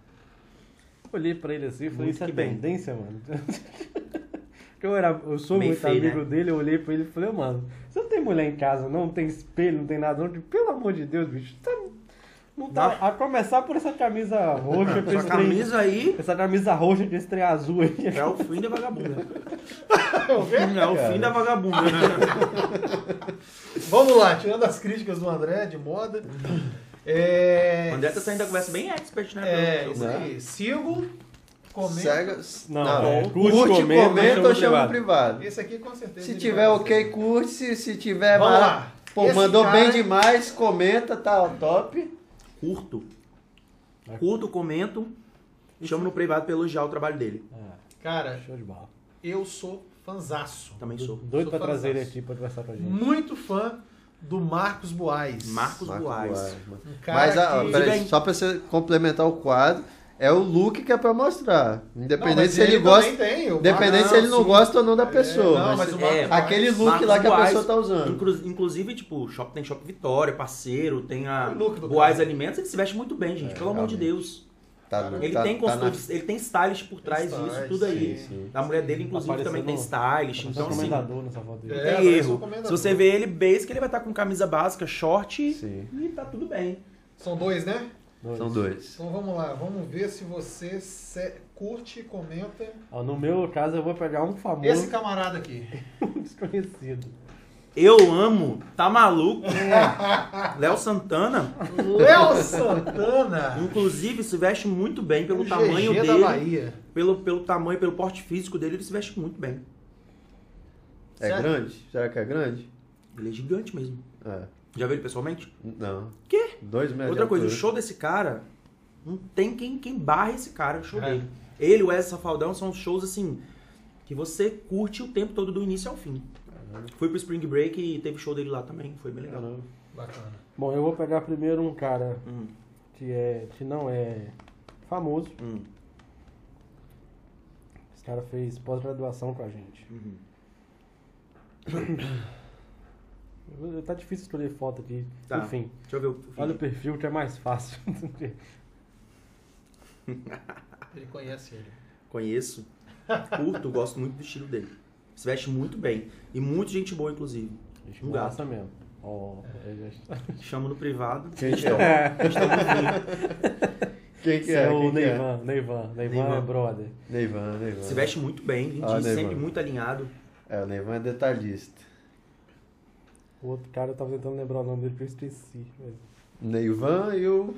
Olhei pra ele assim e falei, Muito isso é que bem. tendência, mano. Eu, era, eu sou Bem muito feio, amigo né? dele, eu olhei pra ele e falei, mano, você não tem mulher em casa, não, não tem espelho, não tem nada, não. Pelo amor de Deus, bicho, tá, não tá. A começar por essa camisa roxa com Essa camisa aí Essa camisa roxa esse trem azul aí. é o fim da vagabunda. Eu vi? É o fim da vagabunda. Vamos lá, tirando as críticas do André de moda. É... O André tá saindo da conversa bem expert, né? É, Pelo- isso aí. Sigo, comento. Cega... Não, é, curte, curte, comenta, comenta, ou chama no privado. Esse aqui com certeza. Se tiver ok, fazer. curte. Se, se tiver Vamos mara- lá. Pô, Esse mandou cara- bem demais, comenta, tá top. Curto. Curto, comento. Chamo no privado pra elogiar o trabalho dele. Cara, Show de bola. eu sou fanzaço. Também sou. Doido Sou pra trazer ele aqui pra conversar com a gente. Muito fã do Marcos Boaz. Marcos Marco Boaz. Boaz, mano. Um cara Mas, ah, que... peraí, só pra você complementar o quadro, é o look que é pra mostrar. Independente Não, se ele, também gosta. tem, Independente Marcos- se ele não sim. gosta ou não da pessoa. É, não, mas mas o Marcos é, Boaz- aquele look Marcos lá que a Boaz, pessoa tá usando. Inclu- inclusive, tipo, shop, tem Shop Vitória, parceiro, tem a O look do Boaz cara. Alimentos, ele se veste muito bem, gente. É, pelo amor de realmente. Deus. Tá, Ele tá- tem tá na- ele tem stylist por trás Stylist, disso, tudo aí. sim, sim. A mulher dele, inclusive, Apareceu também tem no- stylist. Então, Então, assim, nessa foto dele. É, tem erro. Se você vê ele basic, ele vai estar com camisa básica, short Sim. e tá tudo bem. São dois, né? Dois. São dois. Então vamos lá, vamos ver se você se- curte e comenta. Ó, no meu caso, eu vou pegar um famoso Esse camarada aqui. desconhecido. Eu amo, tá maluco? Léo Santana, Léo Santana. inclusive, se veste muito bem pelo o tamanho GG da dele. Bahia. Pelo, pelo tamanho, pelo porte físico dele, ele se veste muito bem. É Certo. grande? Será que é grande? Ele é gigante mesmo. É. Já viu ele pessoalmente? Não. Quê? Dois metros. Outra coisa, o show desse cara, não tem quem, quem barra esse cara no show É. dele. Ele e o Wesley Safaldão são shows assim, que você curte o tempo todo do início ao fim. Fui pro Spring Break e teve show dele lá também, foi bem legal. Caramba. Bacana. Bom, eu vou pegar primeiro um cara Hum, que, é, que não é famoso. hum, Esse cara fez pós-graduação com a gente. uhum. Tá difícil escolher foto aqui. Tá. Enfim, Deixa eu ver o o olha o perfil que é mais fácil. Ele conhece ele. Conheço, curto, gosto muito do estilo dele. Se veste muito bem. E muito gente boa, inclusive. Deixa Um gato. mesmo. Ó, é, já- Chamo no privado. Quem que é? Quem que é? é o é? Neivan, Neivan. Neivan é Neivan. brother. Neivan, Neivan. Se veste muito bem, lindíssimo, Ah, sempre muito alinhado. É, o Neivan é detalhista. O outro cara eu tava tentando lembrar o nome dele que eu esqueci. mas- Neivan e o,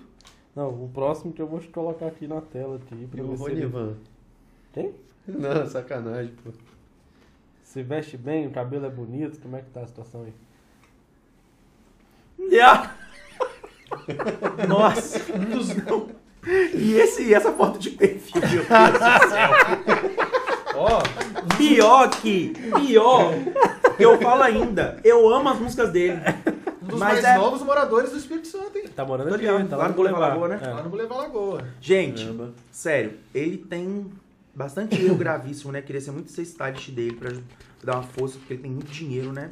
Não, o próximo que eu vou te colocar aqui na tela aqui e pra o ver se ele Ronivan. Quem? Não, sacanagem, pô. Se veste bem, o cabelo é bonito, como é que tá a situação aí? Ah! Nossa! Não. E esse, e essa foto de perfil, meu Deus do céu. Ó, Pior que, pior, eu falo ainda, eu amo as músicas dele. um dos Mas mais é- novos moradores do Espírito Santo, hein? Tá morando aqui, tá lá no Boulevard Lagoa, né? É. Lá no Boulevard Lagoa. Gente, Caramba. sério, ele tem bastante erro gravíssimo, né? Queria ser muito ser stylist dele pra dar uma força, porque ele tem muito dinheiro, né?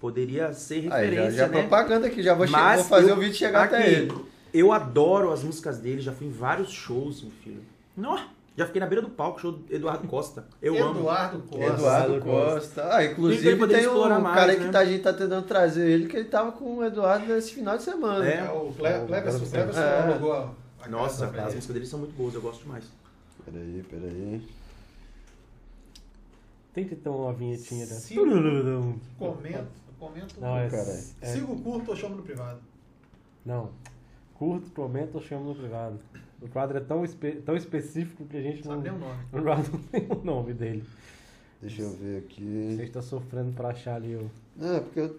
Poderia ser Aí, já, referência, já né? propaganda aqui, já vou, che- Mas vou fazer eu- o vídeo chegar até aqui, ele. Eu adoro as músicas dele, já fui em vários shows, meu filho. Nó, já fiquei na beira do palco, show do Eduardo Costa. Eu amo. Eduardo Costa. Eduardo Costa. Ah, inclusive tem um explorar mais, cara né? que tá, a gente tá tentando trazer ele, que ele tava com o Eduardo nesse final de semana. É. É o Cle- Cleverson. É. Cleverson É. alugou a- a Nossa, as músicas dele são muito boas, eu gosto demais. Peraí, peraí. Tem que ter uma vinhetinha dessa. Sim. Não, Comento, comento. é, Caralho. é- Sigo curto ou chamo no privado? Não. Curto, comenta ou chama no privado. O quadro é tão, espe- tão específico que a gente não, Sabe nem o nome. não nem o nome dele. Deixa eu ver Você aqui. está sofrendo pra achar ali o. Não, é porque eu.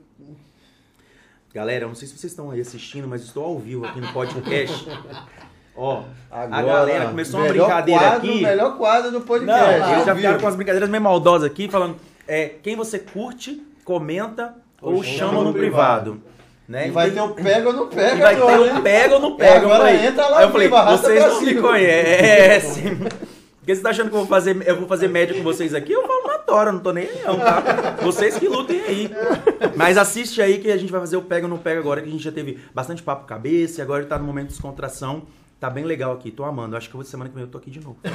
Galera, eu não sei se vocês estão aí assistindo, mas estou ao vivo aqui no podcast. Ó, Agora, a galera começou uma brincadeira quadro, aqui. melhor quadro do Não, podcast. eles ao já vieram com as brincadeiras meio maldosas aqui, falando é, quem você curte, comenta ou, Ou chama no privado. Né? E vai ter o pega ou não pega vai ter o pega ou não pega. agora falei, entra lá eu falei, vocês não me conhecem. Porque você tá achando que eu vou fazer, eu vou fazer média com vocês aqui? Eu falo adoro, não tô nem aí não, tá? Vocês que lutem aí. Mas assiste aí que a gente vai fazer o Pega ou Não Pega agora, que a gente já teve bastante papo cabeça e agora tá no momento de descontração. Tá bem legal aqui, tô amando. Acho que eu vou semana que vem eu tô aqui de novo.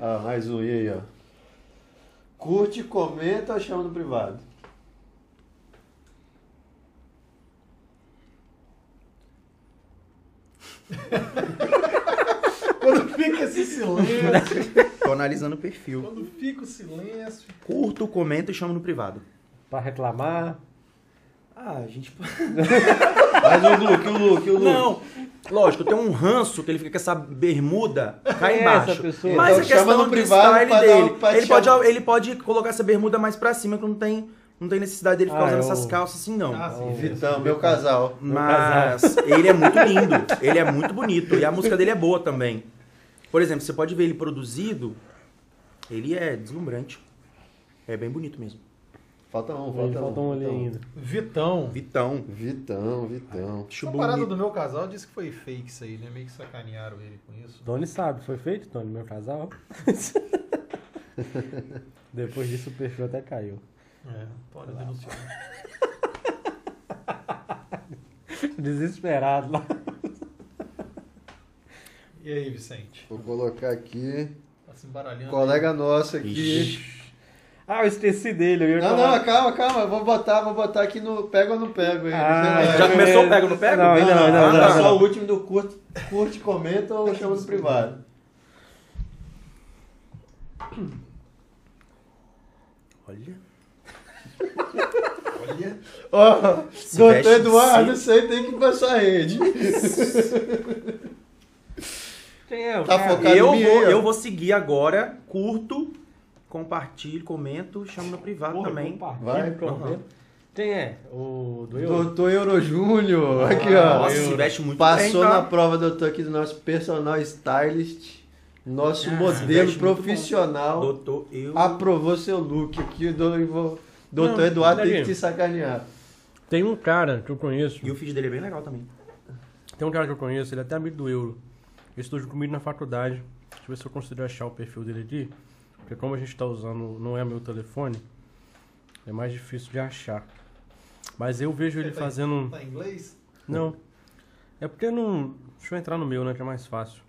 Ah, mais um, e aí, ó. Curte, comenta ou chama no privado? Quando fica esse silêncio, Tô analisando o perfil. quando fica o silêncio. Curto, comento e chamo no privado. Pra reclamar. Ah, a gente. Mais o Luke, o Luke, o Luke. Não, lógico, tem um ranço que ele fica com essa bermuda cá é embaixo. essa pessoa? Mas Então é questão chama no de privado style dele. um- ele, pode, ele pode colocar essa bermuda mais pra cima, que não tem, não tem necessidade dele ficar Ah, usando é o- essas calças assim, não. Ah, sim. Vitão, meu casal. Mas ele é muito lindo, ele é muito bonito e a música dele é boa também. Por exemplo, você pode ver ele produzido, ele é deslumbrante. É bem bonito mesmo. Falta um, Ele falta um. faltou um ali falta ainda. Vitão. Vitão. Vitão, Vitão. A parada do meu casal disse que foi fake isso aí, né? Meio que sacanearam ele com isso. Tony sabe, foi feito, Tony, meu casal. Depois disso o perfil até caiu. É, pode denunciar. Desesperado lá. E aí, Vicente? Vou colocar aqui. Tá se embaralhando. Colega nosso aqui. Ixi. Ah, eu esqueci dele. Eu ia Não, falar- não, calma, calma. Vou botar, vou botar aqui no pego ou não pego. hein? Ah. Já começou o pega ou não pega? Não, ainda não, ainda não. Ainda tá. não. Só o último do curte, curte, comenta ou chama no privado. Olha. Olha. Ó, Se doutor Eduardo, você tem que pra sua rede. Quem é o Tá cara? focado. Eu em mim vou, eu vou seguir agora, curto, compartilho, comento, chamo no privado Porra, também. Vai. comenta. Quem é? O do eu? Doutor Euro Júnior, aqui ó. Nossa, eu- se veste muito Passou bem, tá? na prova, doutor, aqui do nosso personal stylist. Nosso Ah, modelo profissional. Doutor, eu... Aprovou seu look aqui. Do, vou- doutor Não, Eduardo tem que te sacanear. Tem um cara que eu conheço. E o feed dele é bem legal também. Tem um cara que eu conheço, ele é até amigo do Euro. Ele estudou comigo na faculdade. Deixa eu ver se eu consigo achar o perfil dele aqui. Porque como a gente tá usando, não é meu telefone, é mais difícil de achar. Mas eu vejo ele Tá em- fazendo. Tá em inglês? Não. É porque não. Deixa eu entrar no meu, né? Que é mais fácil.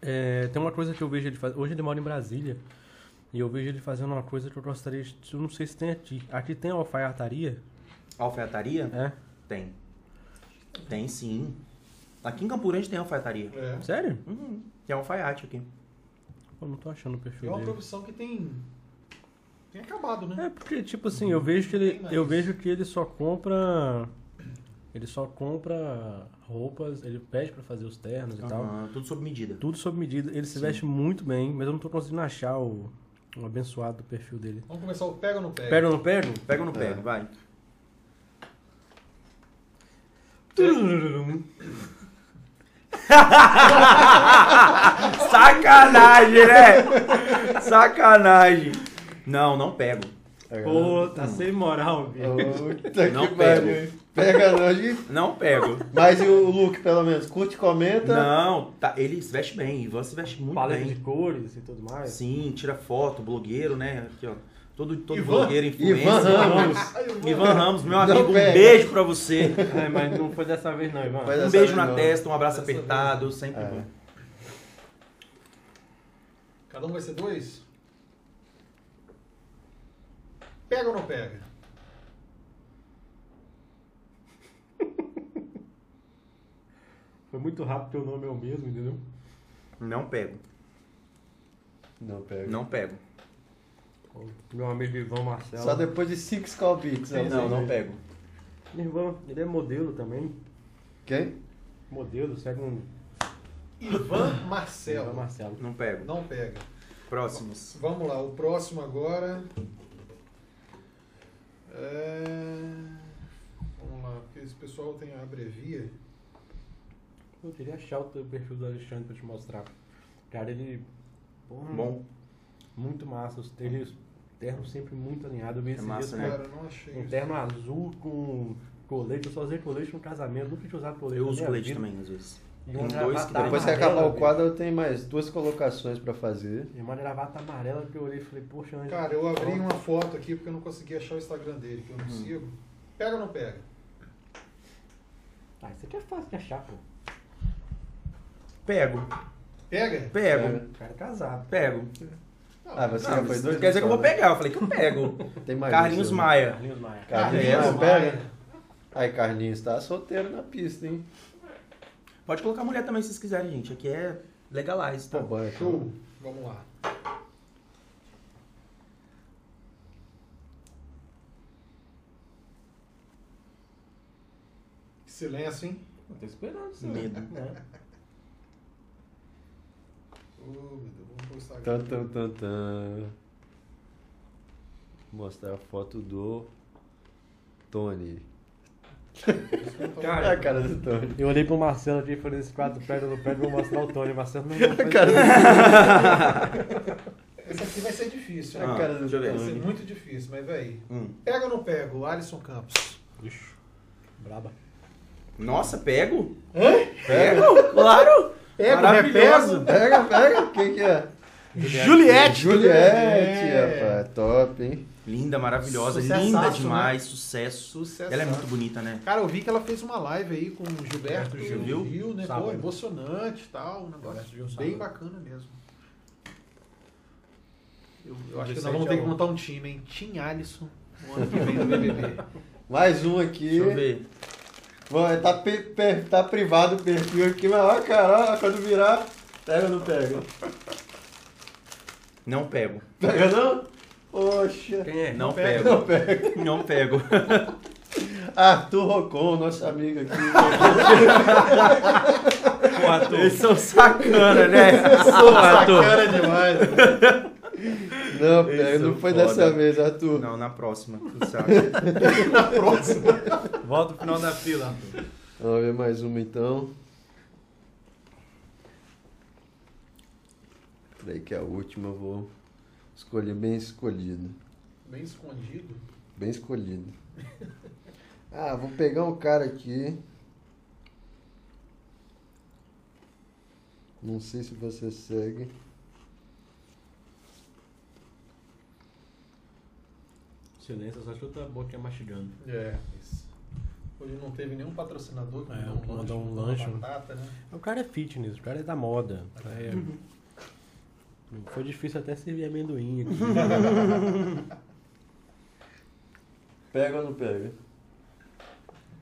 É, tem uma coisa que eu vejo ele fazer. Hoje ele mora em Brasília. E eu vejo ele fazendo uma coisa que eu gostaria de. Eu não sei se tem aqui. Aqui tem alfaiataria? Alfaiataria? É. Tem. Tem sim. Aqui em Campurante tem alfaiataria. É. Sério? Uhum. Tem alfaiate aqui. Eu não tô achando o É perfil uma dele. profissão que tem. Tem acabado, né? É porque, tipo assim, eu vejo que ele. Mais. Eu vejo que ele só compra. Ele só compra roupas, ele pede pra fazer os ternos e tal. Aham, Tudo sob medida. Tudo sob medida. Ele se Sim. veste muito bem, mas eu não tô conseguindo achar o, o abençoado do perfil dele. Vamos começar o pega ou não pega? Pega ou não pega? Pega ou não pega? Vai. Sacanagem, né? Sacanagem. Não, não pego. Pô, tá sem moral, bicho. Puta Não que pego. pariu. Pega não, gente. Não pego. Mas e o look, pelo menos? Curte, comenta. Não, tá, ele se veste bem. Ivan se veste muito Paleta bem. de cores e tudo mais. Sim, tira foto, blogueiro, né? Aqui, ó. Todo, todo Ivan? blogueiro, influencer. Ivan Ramos. Ivan Ramos, meu amigo, um beijo pra você. É, mas não foi dessa vez não, Ivan. Foi Um beijo vez na não. testa, um abraço Dessa apertado, sempre É. bom. Cada um vai ser dois? Pega ou não pega? Foi muito rápido, teu nome é o mesmo, entendeu? Não pego, Não pega. não pego. Meu amigo Ivan Marcelo. Só depois de Six Call Beats. Sim, né? Não, não pego. Ivan, ele é modelo também. Quem? Modelo, segue um Ivan Ivan Marcelo. Marcelo. Não pego. Não pega. Próximos. Vamos lá, o próximo agora. É... Vamos lá, porque esse pessoal tem abrevia. Eu queria achar o teu perfil do Alexandre pra te mostrar. Cara, ele. Porra, Bom, Muito massa. Os ternos, terno sempre muito alinhado. Eu vi É esse massa, dia né? Cara, eu não achei. um terno azul com colete. Eu só usei colete no casamento. Nunca tinha usado colete. eu uso colete vida. também, às vezes. E uma dois que Depois que acabar o bicho. quadro, eu tenho mais duas colocações pra fazer. E uma gravata amarela que eu olhei e falei, poxa, Anjo. Cara, eu abri uma foto aqui porque eu não consegui achar o Instagram dele, que eu não Uhum. sigo. Pega ou não pega? Ah, isso aqui é fácil de achar, pô. Pego, Pega? pego, Pega. O cara é casado. pego. Ah, você Não, já foi isso dois? quer dizer que eu vou pegar. Eu falei que eu pego. Tem mais Carlinhos um, Maia. Carlinhos Maia. Carlinhos, Carlinhos pega. Maia. Aí, Carlinhos, tá solteiro na pista, hein? Pode colocar mulher também se vocês quiserem, gente. Aqui é legalize, tá? Pô, bom, então. Show. Vamos lá. Silêncio, hein? Eu tô esperando isso. Medo. né? Ô, pro Instagram. Tan, tan, tan, tan. Mostrar a foto do Tony. Cara, a cara do Tony. Eu olhei pro Marcelo aqui e falei, esse quadro pega ou não pega, eu vou mostrar o Tony. Marcelo não, A cara Esse aqui vai ser difícil, né? Ah, cara do. Vai ser muito difícil, mas véi. Hum. Pega ou não pega o Alisson Campos? Ixi, braba. Nossa, pego? Hã? Pego? Claro! Pega, Maravilhoso. repego. Pega, pega. Quem que é? Juliette! Juliette, É. rapaz. Top, hein? Linda, maravilhosa, Sucessaço, linda né? demais, sucesso. Sucesso. Ela é muito bonita, né? Cara, eu vi que ela fez uma live aí com o Gilberto Gil, Gil, viu? né? Sábado. Pô, emocionante e tal. Um negócio Gil, bem bacana mesmo. Eu, eu acho que 17 nós vamos ter que um. montar um time, hein? Tim Alisson, no ano que vem do BBB. Mais um aqui. Deixa eu ver. Bom, tá, pe- pe- tá privado o perfil aqui, mas ó, cara, ó, quando virar, pega ou não pega? Não pego. Pega não? Poxa. Quem é? Não pega. pego. Não pega. Não pego. Arthur Rocon, nosso amigo aqui. Pô, Arthur. Eles são sacana, né? Arthur. Sacana demais. Não, pega, não foi foda. dessa vez, Arthur. Não, na próxima. Tu sabe. Na próxima. Volta pro final da fila, Arthur. Vamos ver mais uma então. Peraí que a última eu vou escolher bem escolhido. Bem escondido. Bem escolhido. Ah, vou pegar um cara aqui. Não sei se você segue. Silêncio, só chuta a boca mastigando. É. isso. Hoje não teve nenhum patrocinador que É, mandou um uma lanche. batata, né? O cara é fitness, o cara é da moda. É, Foi difícil até servir amendoim aqui. Pega ou não pega?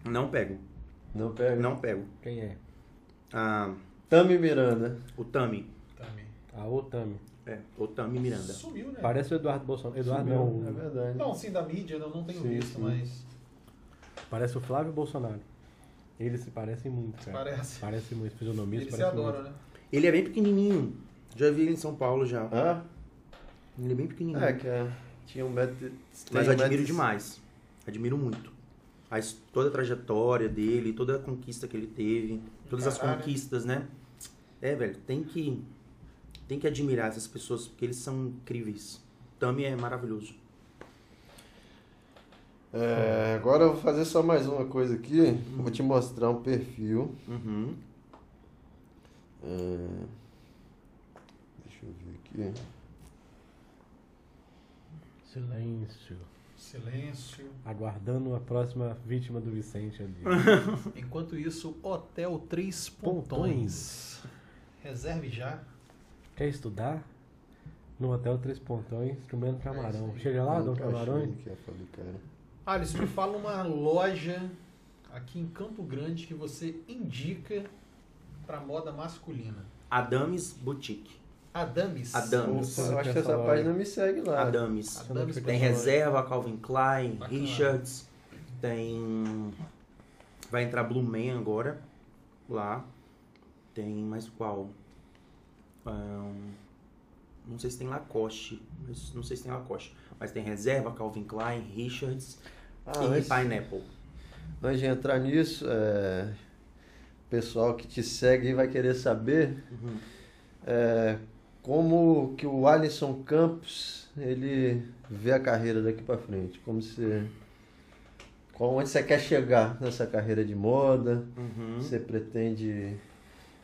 Não pego. Não pega? Não pego. Quem é? Ah, Tami Miranda. o Tami. A Otami. É, o Tami Miranda. Sumiu, né? Parece o Eduardo Bolsonaro. Eduardo Sumiu, não. É o- verdade. Não, sim, da mídia eu não tenho Sim, visto, sim. mas Parece o Flávio Bolsonaro. Eles se parecem muito, cara. parece. Parece muito, fisionomia Eles se adoram, muito. né? Ele é bem pequenininho. Já vi ele em São Paulo já. Ah? Ele é bem pequenininho. É, que é, tinha um metro... Mas um admiro demais. Admiro muito. A toda a trajetória dele, toda a conquista que ele teve, todas as Caralho. conquistas, né? É, velho, tem que tem que admirar essas pessoas porque eles são incríveis. Tami é maravilhoso. É, agora eu vou fazer só mais uma coisa aqui. Vou te mostrar um perfil. Uhum. É, eu aqui. Silêncio. Silêncio. Aguardando a próxima vítima do Vicente ali. Enquanto isso, Hotel Três Pontões. Pontões. Reserve já. Quer estudar? No Hotel Três Pontões, comendo camarão. isso aí. Chega lá, camarão. achando que é. Alisson, me fala uma loja aqui em Campo Grande que você indica para moda masculina. Adames Boutique. Adames. Adames. Pô, eu acho que essa página me segue lá. Adames. Adames Tem reserva Calvin Klein, Bacana. Richards, tem vai entrar Blue Man agora lá. Tem mais qual? Ahn, não sei se tem Lacoste, mas não sei se tem Lacoste, mas tem reserva Calvin Klein, Richards Ah, e mas Pineapple. antes de entrar nisso, é, o pessoal que te segue aí vai querer saber Uhum. é, como que o Alisson Campos ele vê a carreira daqui pra frente. Como você, qual, onde você quer chegar nessa carreira de moda? Uhum. Você pretende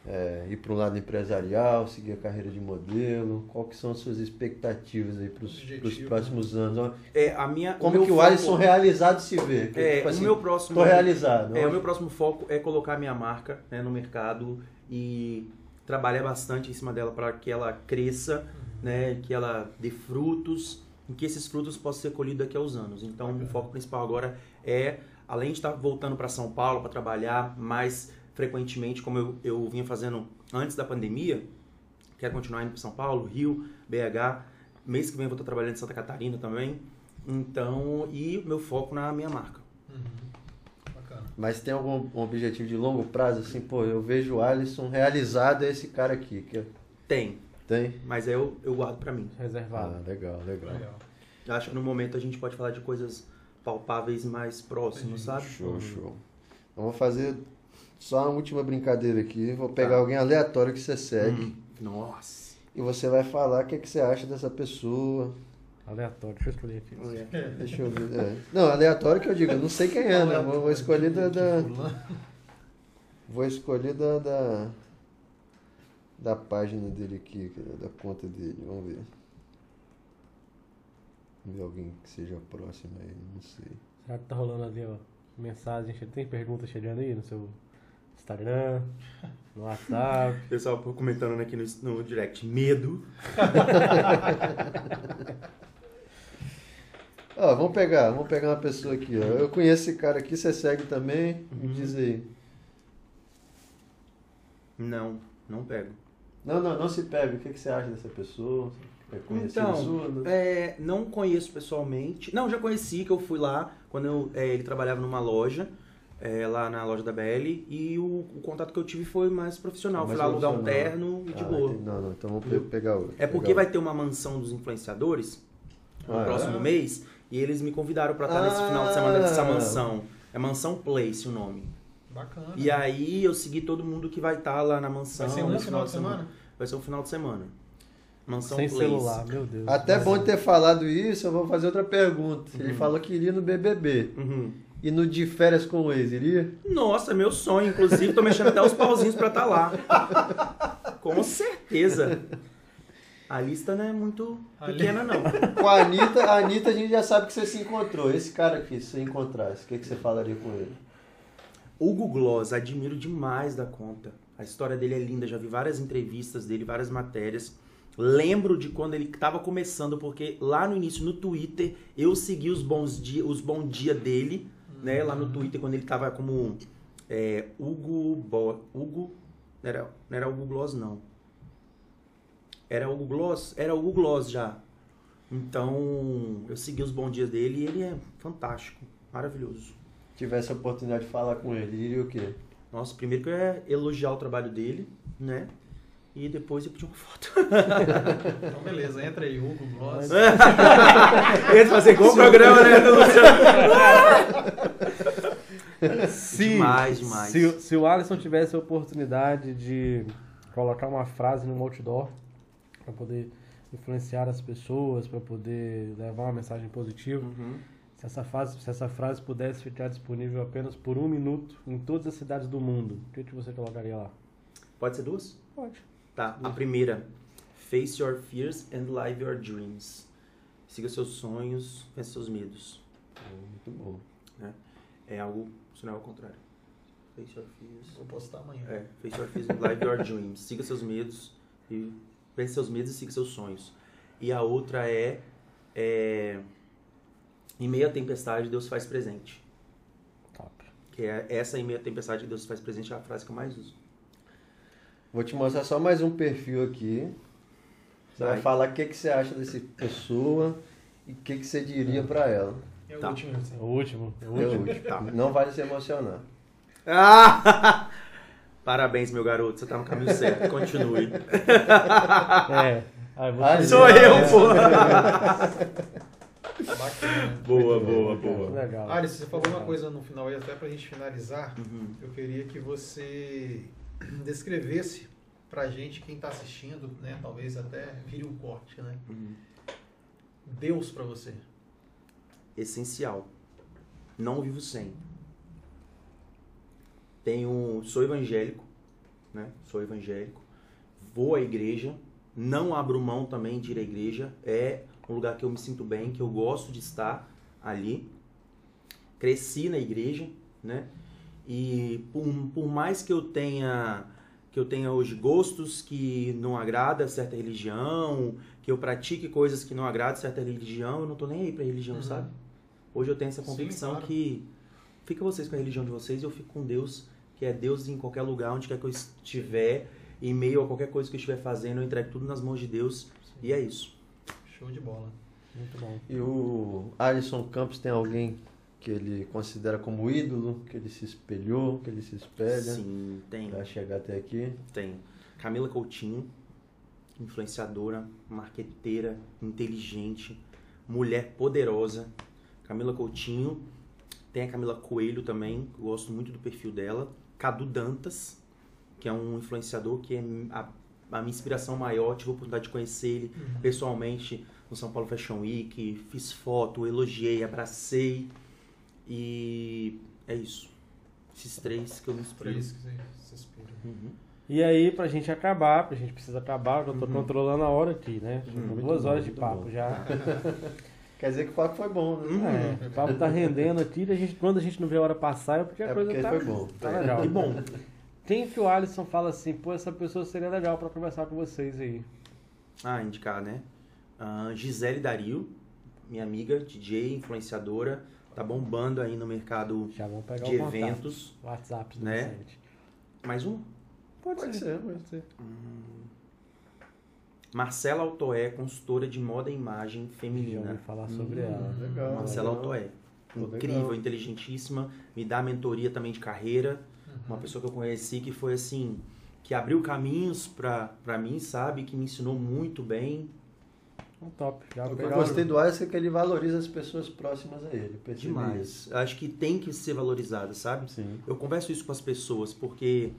é, ir para um lado empresarial, seguir a carreira de modelo? Qual que são as suas expectativas aí para os Objetivo, próximos anos? É, a minha, Como que o Alisson realizado se vê? Que, É, tipo assim, o meu próximo. Tô realizado. É, o meu próximo foco é colocar minha marca né, no mercado e trabalhar bastante em cima dela para que ela cresça, né, que ela dê frutos e que esses frutos possam ser colhidos daqui a uns anos. Então, o foco principal agora é, além de estar voltando para São Paulo para trabalhar mais frequentemente, como eu, eu vinha fazendo antes da pandemia, quero continuar indo para São Paulo, Rio, BH. Mês que vem eu vou estar trabalhando em Santa Catarina também. Então, e meu foco na minha marca. Uhum. Mas tem algum objetivo de longo prazo? Assim, pô, eu vejo o Alisson realizado é esse cara aqui. Que Tem, tem? mas eu, eu guardo pra mim. Reservado. Ah, legal, legal. Legal. Eu acho que no momento a gente pode falar de coisas palpáveis mais próximas, sabe? Show, show. Eu vou fazer só uma última brincadeira aqui. Vou pegar alguém aleatório que você segue Hum, Nossa. e você vai falar o que, que você acha dessa pessoa. Aleatório, deixa eu escolher aqui. Deixa eu ver. é. Não, aleatório que eu digo, eu não sei quem é, né? Vou, vou escolher da. da- vou escolher da, da. da página dele aqui, da conta dele. Vamos ver. Vamos ver alguém que seja próximo aí, não sei. Será que tá rolando ali, ó, mensagem? Tem perguntas chegando aí no seu Instagram, no WhatsApp? Pessoal comentando aqui no, no direct. Medo. Ó, vamos pegar, vamos pegar uma pessoa aqui, ó. Eu conheço esse cara aqui, você segue também. Me Uhum. diz aí. Não, não pego. Não, não, não se pega. O que, que você acha dessa pessoa? É conhecida Então, sua? né? É, não conheço pessoalmente. Não, já conheci, que eu fui lá quando eu, é, ele trabalhava numa loja, é, lá na loja da BL, e o, o contato que eu tive foi mais profissional. Mais fui lá alugar um terno e de Ah, boa. Não, não, então vamos pe- pegar outro. É porque Legal. vai ter uma mansão dos influenciadores no Ah, é? próximo mês, e eles me convidaram pra estar nesse final de semana dessa Ah. mansão. É Mansão Place o nome. Bacana. E aí eu segui todo mundo que vai estar lá na mansão. Vai ser um nesse final de semana? Vai ser um final de semana. Mansão Sem Place. celular, meu Deus. Até Mas- bom ter falado isso, eu vou fazer outra pergunta. Ele Uhum. falou que iria no BBB. Uhum. E no de férias com o ex, iria? Nossa, meu sonho. Inclusive, tô mexendo até os pauzinhos pra estar lá. Com certeza. A lista não é muito pequena, não. Com a Anitta, a Anitta a gente já sabe que você se encontrou. Esse cara aqui, se você encontrasse, o que, que você falaria com ele? Hugo Gloss, admiro demais da conta. A história dele é linda, já vi várias entrevistas dele, várias matérias. Lembro de quando ele estava começando, porque lá no início, no Twitter, eu segui os bons dia, os bom dia dele, né? Lá no Twitter, quando ele tava como é, Hugo Bo, Hugo. Não era, não era Hugo Gloss, não. Era Hugo Gloss? Era Hugo Gloss já. Então, eu segui os bons dias dele e ele é fantástico, maravilhoso. Tivesse a oportunidade de falar com ele, diria o quê? Nossa, primeiro que eu ia elogiar o trabalho dele, né? E depois eu pedir uma foto. Então, beleza, entra aí, Hugo, Gloss. Esse vai ser igual o programa, né, Luciano? Se, Demais, demais. Se, o- se o Alisson tivesse a oportunidade de colocar uma frase no outdoor para poder influenciar as pessoas, para poder levar uma mensagem positiva, Uhum. se essa, frase, se essa frase pudesse ficar disponível apenas por um minuto em todas as cidades do mundo, o que, que você colocaria lá? Pode ser duas? Pode. Tá, a primeira. Face your fears and live your dreams. Siga seus sonhos, vence seus medos. Muito bom. É algo, isso não é ao contrário. Face your fears. Vou postar amanhã. É, face your fears and live your dreams. Siga seus medos e vence seus medos e siga seus sonhos. E a outra é, é em meio à tempestade Deus faz presente. Top. Que é essa em meio à tempestade que Deus faz presente é a frase que eu mais uso. Vou te mostrar só mais um perfil aqui. Você vai, Vai. falar o que, que você acha dessa pessoa e o que, que você diria pra ela. É o Tá. último. É o último. É o É o último. último. Tá. Não vale se emocionar. Ah! Parabéns, meu garoto. Você tá no caminho certo. Continue. É. Ai, Sou é. eu, pô. Bacana. Boa, Muito boa, bem, boa. Legal. Alisson, você falou uma coisa no final aí, até pra gente finalizar. Uhum. Eu queria que você descrevesse pra gente, quem tá assistindo, né? Talvez até vire um corte, né? Uhum. Deus pra você. Essencial. Não vivo sem. Tenho, sou evangélico, né? Sou evangélico. Vou à igreja, não abro mão também de ir à igreja. É um lugar que eu me sinto bem, que eu gosto de estar ali. Cresci na igreja, né? E por, por mais que eu tenha que eu tenha hoje gostos que não agrada certa religião, que eu pratique coisas que não agradam certa religião, eu não tô nem aí pra religião, Uhum. sabe? Hoje eu tenho essa Sim, convicção claro. que fica vocês com a religião de vocês e eu fico com Deus, que é Deus em qualquer lugar, onde quer que eu estiver, em meio a qualquer coisa que eu estiver fazendo, eu entrego tudo nas mãos de Deus e é isso. Show de bola. Muito bom. E o Alisson Campos tem alguém que ele considera como ídolo, que ele se espelhou, que ele se espelha Sim, tem. para chegar até aqui? Tem Camila Coutinho, influenciadora, marqueteira, inteligente, mulher poderosa. Camila Coutinho. Tem a Camila Coelho também, eu gosto muito do perfil dela. Cadu Dantas, que é um influenciador que é a, a minha inspiração maior. Tive a oportunidade de conhecer ele pessoalmente no São Paulo Fashion Week. Fiz foto, elogiei, abracei. E é isso. Esses três que eu me inspiro. isso que você se inspira. Uhum. E aí, pra gente acabar, pra gente precisa acabar, eu tô Uhum. controlando a hora aqui, né? Uhum, duas bom, horas de muito papo bom. já. Quer dizer que o papo foi bom, né? É, o papo tá rendendo aqui, a gente, quando a gente não vê a hora passar é porque a É coisa porque tá, foi bom. tá legal. Que bom. Quem que o Alisson fala assim, pô, essa pessoa seria legal pra conversar com vocês aí? Ah, indicar, né? Ah, Gisele Dario, minha amiga, DJ, influenciadora, tá bombando aí no mercado Já vamos pegar de eventos. WhatsApp do né? Vicente. Mais um? Pode, Pode ser. ser, pode ser. Marcela Altoé, consultora de moda e imagem Já feminina. falar sobre Hum, ela. legal. Marcela legal. Altoé. Incrível, legal. inteligentíssima, me dá mentoria também de carreira. Uma pessoa que eu conheci que foi assim, que abriu caminhos pra, pra mim, sabe? Que me ensinou muito bem. Um top. Já O que eu gostei do Alisson é que ele valoriza as pessoas próximas a ele. Demais. isso. Acho que tem que ser valorizada, sabe? Sim. Eu converso isso com as pessoas porque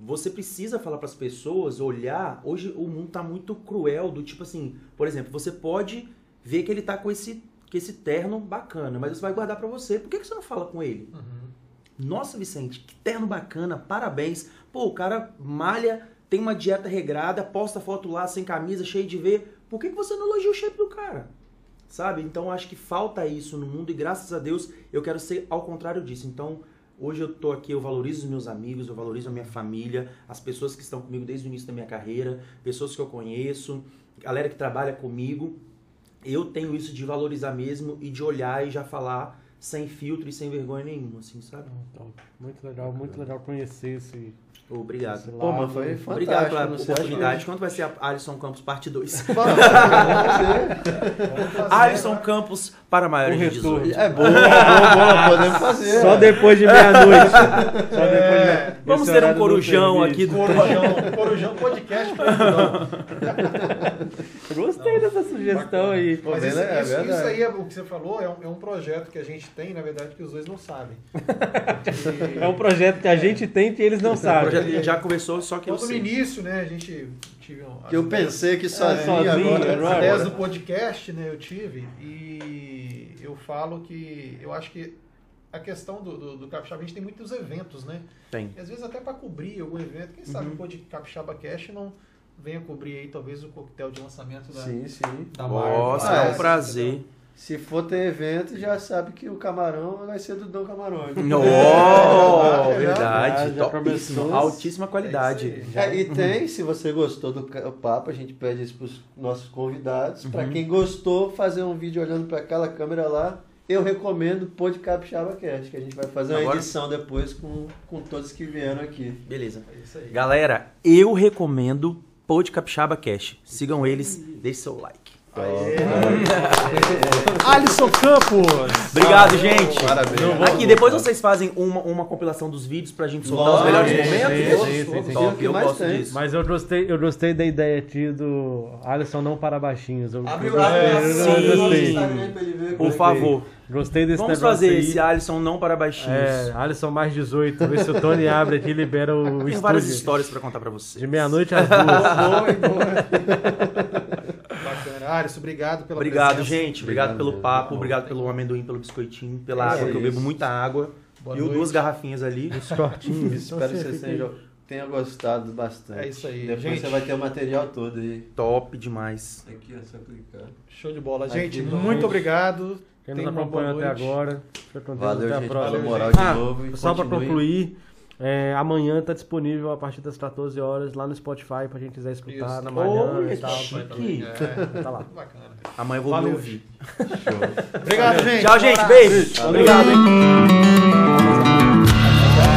você precisa falar para as pessoas, olhar. Hoje o mundo tá muito cruel do tipo assim, por exemplo, você pode ver que ele tá com esse com esse terno bacana, mas você vai guardar para você. Por que, que você não fala com ele? Uhum. Nossa, Vicente, que terno bacana, parabéns. Pô, o cara malha, tem uma dieta regrada, posta foto lá sem camisa, cheio de ver. Por que, que você não elogia o shape do cara? Sabe? Então acho que falta isso no mundo e graças a Deus eu quero ser ao contrário disso. Então hoje eu tô aqui, eu valorizo os meus amigos, eu valorizo a minha família, as pessoas que estão comigo desde o início da minha carreira, pessoas que eu conheço, galera que trabalha comigo. Eu tenho isso de valorizar mesmo e de olhar e já falar sem filtro e sem vergonha nenhuma, assim, sabe? Muito legal, muito legal conhecer esse, Obrigado. Pô, mas foi fantástico. Obrigado pela oportunidade. Quando vai ser a Alisson Campos parte 2? Vamos fazer. Vamos fazer, Alisson? Campos para maiores de retorno. 18. É bom, é bom, bom, podemos fazer. Só depois de meia-noite. Só depois de É, Vamos ter um corujão aqui do Corujão, Corujão Podcast. Gostei dessa sugestão aí. Pô, Mas isso, isso- é verdade. isso aí, é, o que você falou, é um, é um projeto que a gente tem, na verdade, que os dois não sabem. É um projeto que a gente tem que eles não O sabem. projeto gente já conversou, só que eu Quando no sei. início, né, a gente tive... um- Que eu as- pensei que sozinho, sozinho, agora. agora. As ideias do podcast, né, eu tive, e eu falo que eu acho que a questão do, do, do Capixaba, a gente tem muitos eventos, né? Tem. E às vezes até para cobrir algum evento, quem sabe Uhum. o Pod Capixaba Cash não venha cobrir aí talvez o coquetel de lançamento da, Sim, sim. da Nossa, marca. é um prazer. Se for ter evento, já sabe que o camarão vai ser do Dom Camarões. Oh, É, verdade. já Topíssimo. começou. Altíssima É qualidade. aí. É, e tem, se você gostou do papo, a gente pede isso para os nossos convidados. Para Uhum. quem gostou, fazer um vídeo olhando para aquela câmera lá, eu recomendo o Pod Capixaba Cast, que a gente vai fazer uma Agora- edição depois com, com todos que vieram aqui. Beleza. É isso aí. Galera, eu recomendo Pod Capixaba Cash. Sigam eles, deixe seu like. Alisson Campos! Obrigado, gente. Parabéns. Não vou- Aqui, depois vocês fazem uma, uma compilação dos vídeos pra gente soltar os Lógico, melhores sim, momentos. sim, sim, sim. Top, eu mais gosto tem? disso. Mas eu gostei, eu gostei da ideia aqui do Alisson não para baixinhos. Eu, Abre eu o É, eu sim. gostei. Instagram pra ele ver Por é favor, Gostei desse vamos negócio fazer aí. esse Alisson não para baixinhos. É, Alisson mais 18. Vê se o Tony abre aqui e libera o Tem estúdio. várias histórias pra contar pra vocês. De meia-noite às duas. Boa, boa. Alisson, obrigado pela Obrigado, presença. gente. Obrigado, Obrigado pelo mesmo. papo, Bom. obrigado pelo amendoim, pelo biscoitinho, pela É água, que eu bebo muita água. Boa e o noite. duas garrafinhas ali. Os cortinhos. Espero que você fica aí. seja tenha gostado bastante. É isso aí, Depois gente. você vai ter o material todo aí. Top demais. Aqui é só clicar. Show de bola. Aqui Gente, no- muito obrigado. Quem nos acompanhou até noite. agora. Valeu, até a gente, próxima. pela moral gente. de Ah, novo. e Só pra continue. concluir, é, amanhã tá disponível a partir das 14 horas lá no Spotify pra gente quiser escutar Isso. na manhã Olha e tal. chique. É, Tá lá. bacana. Amanhã eu vou Valeu. me ouvir. Show. Obrigado, gente. Tchau, gente. Beijo. Valeu. Obrigado, hein?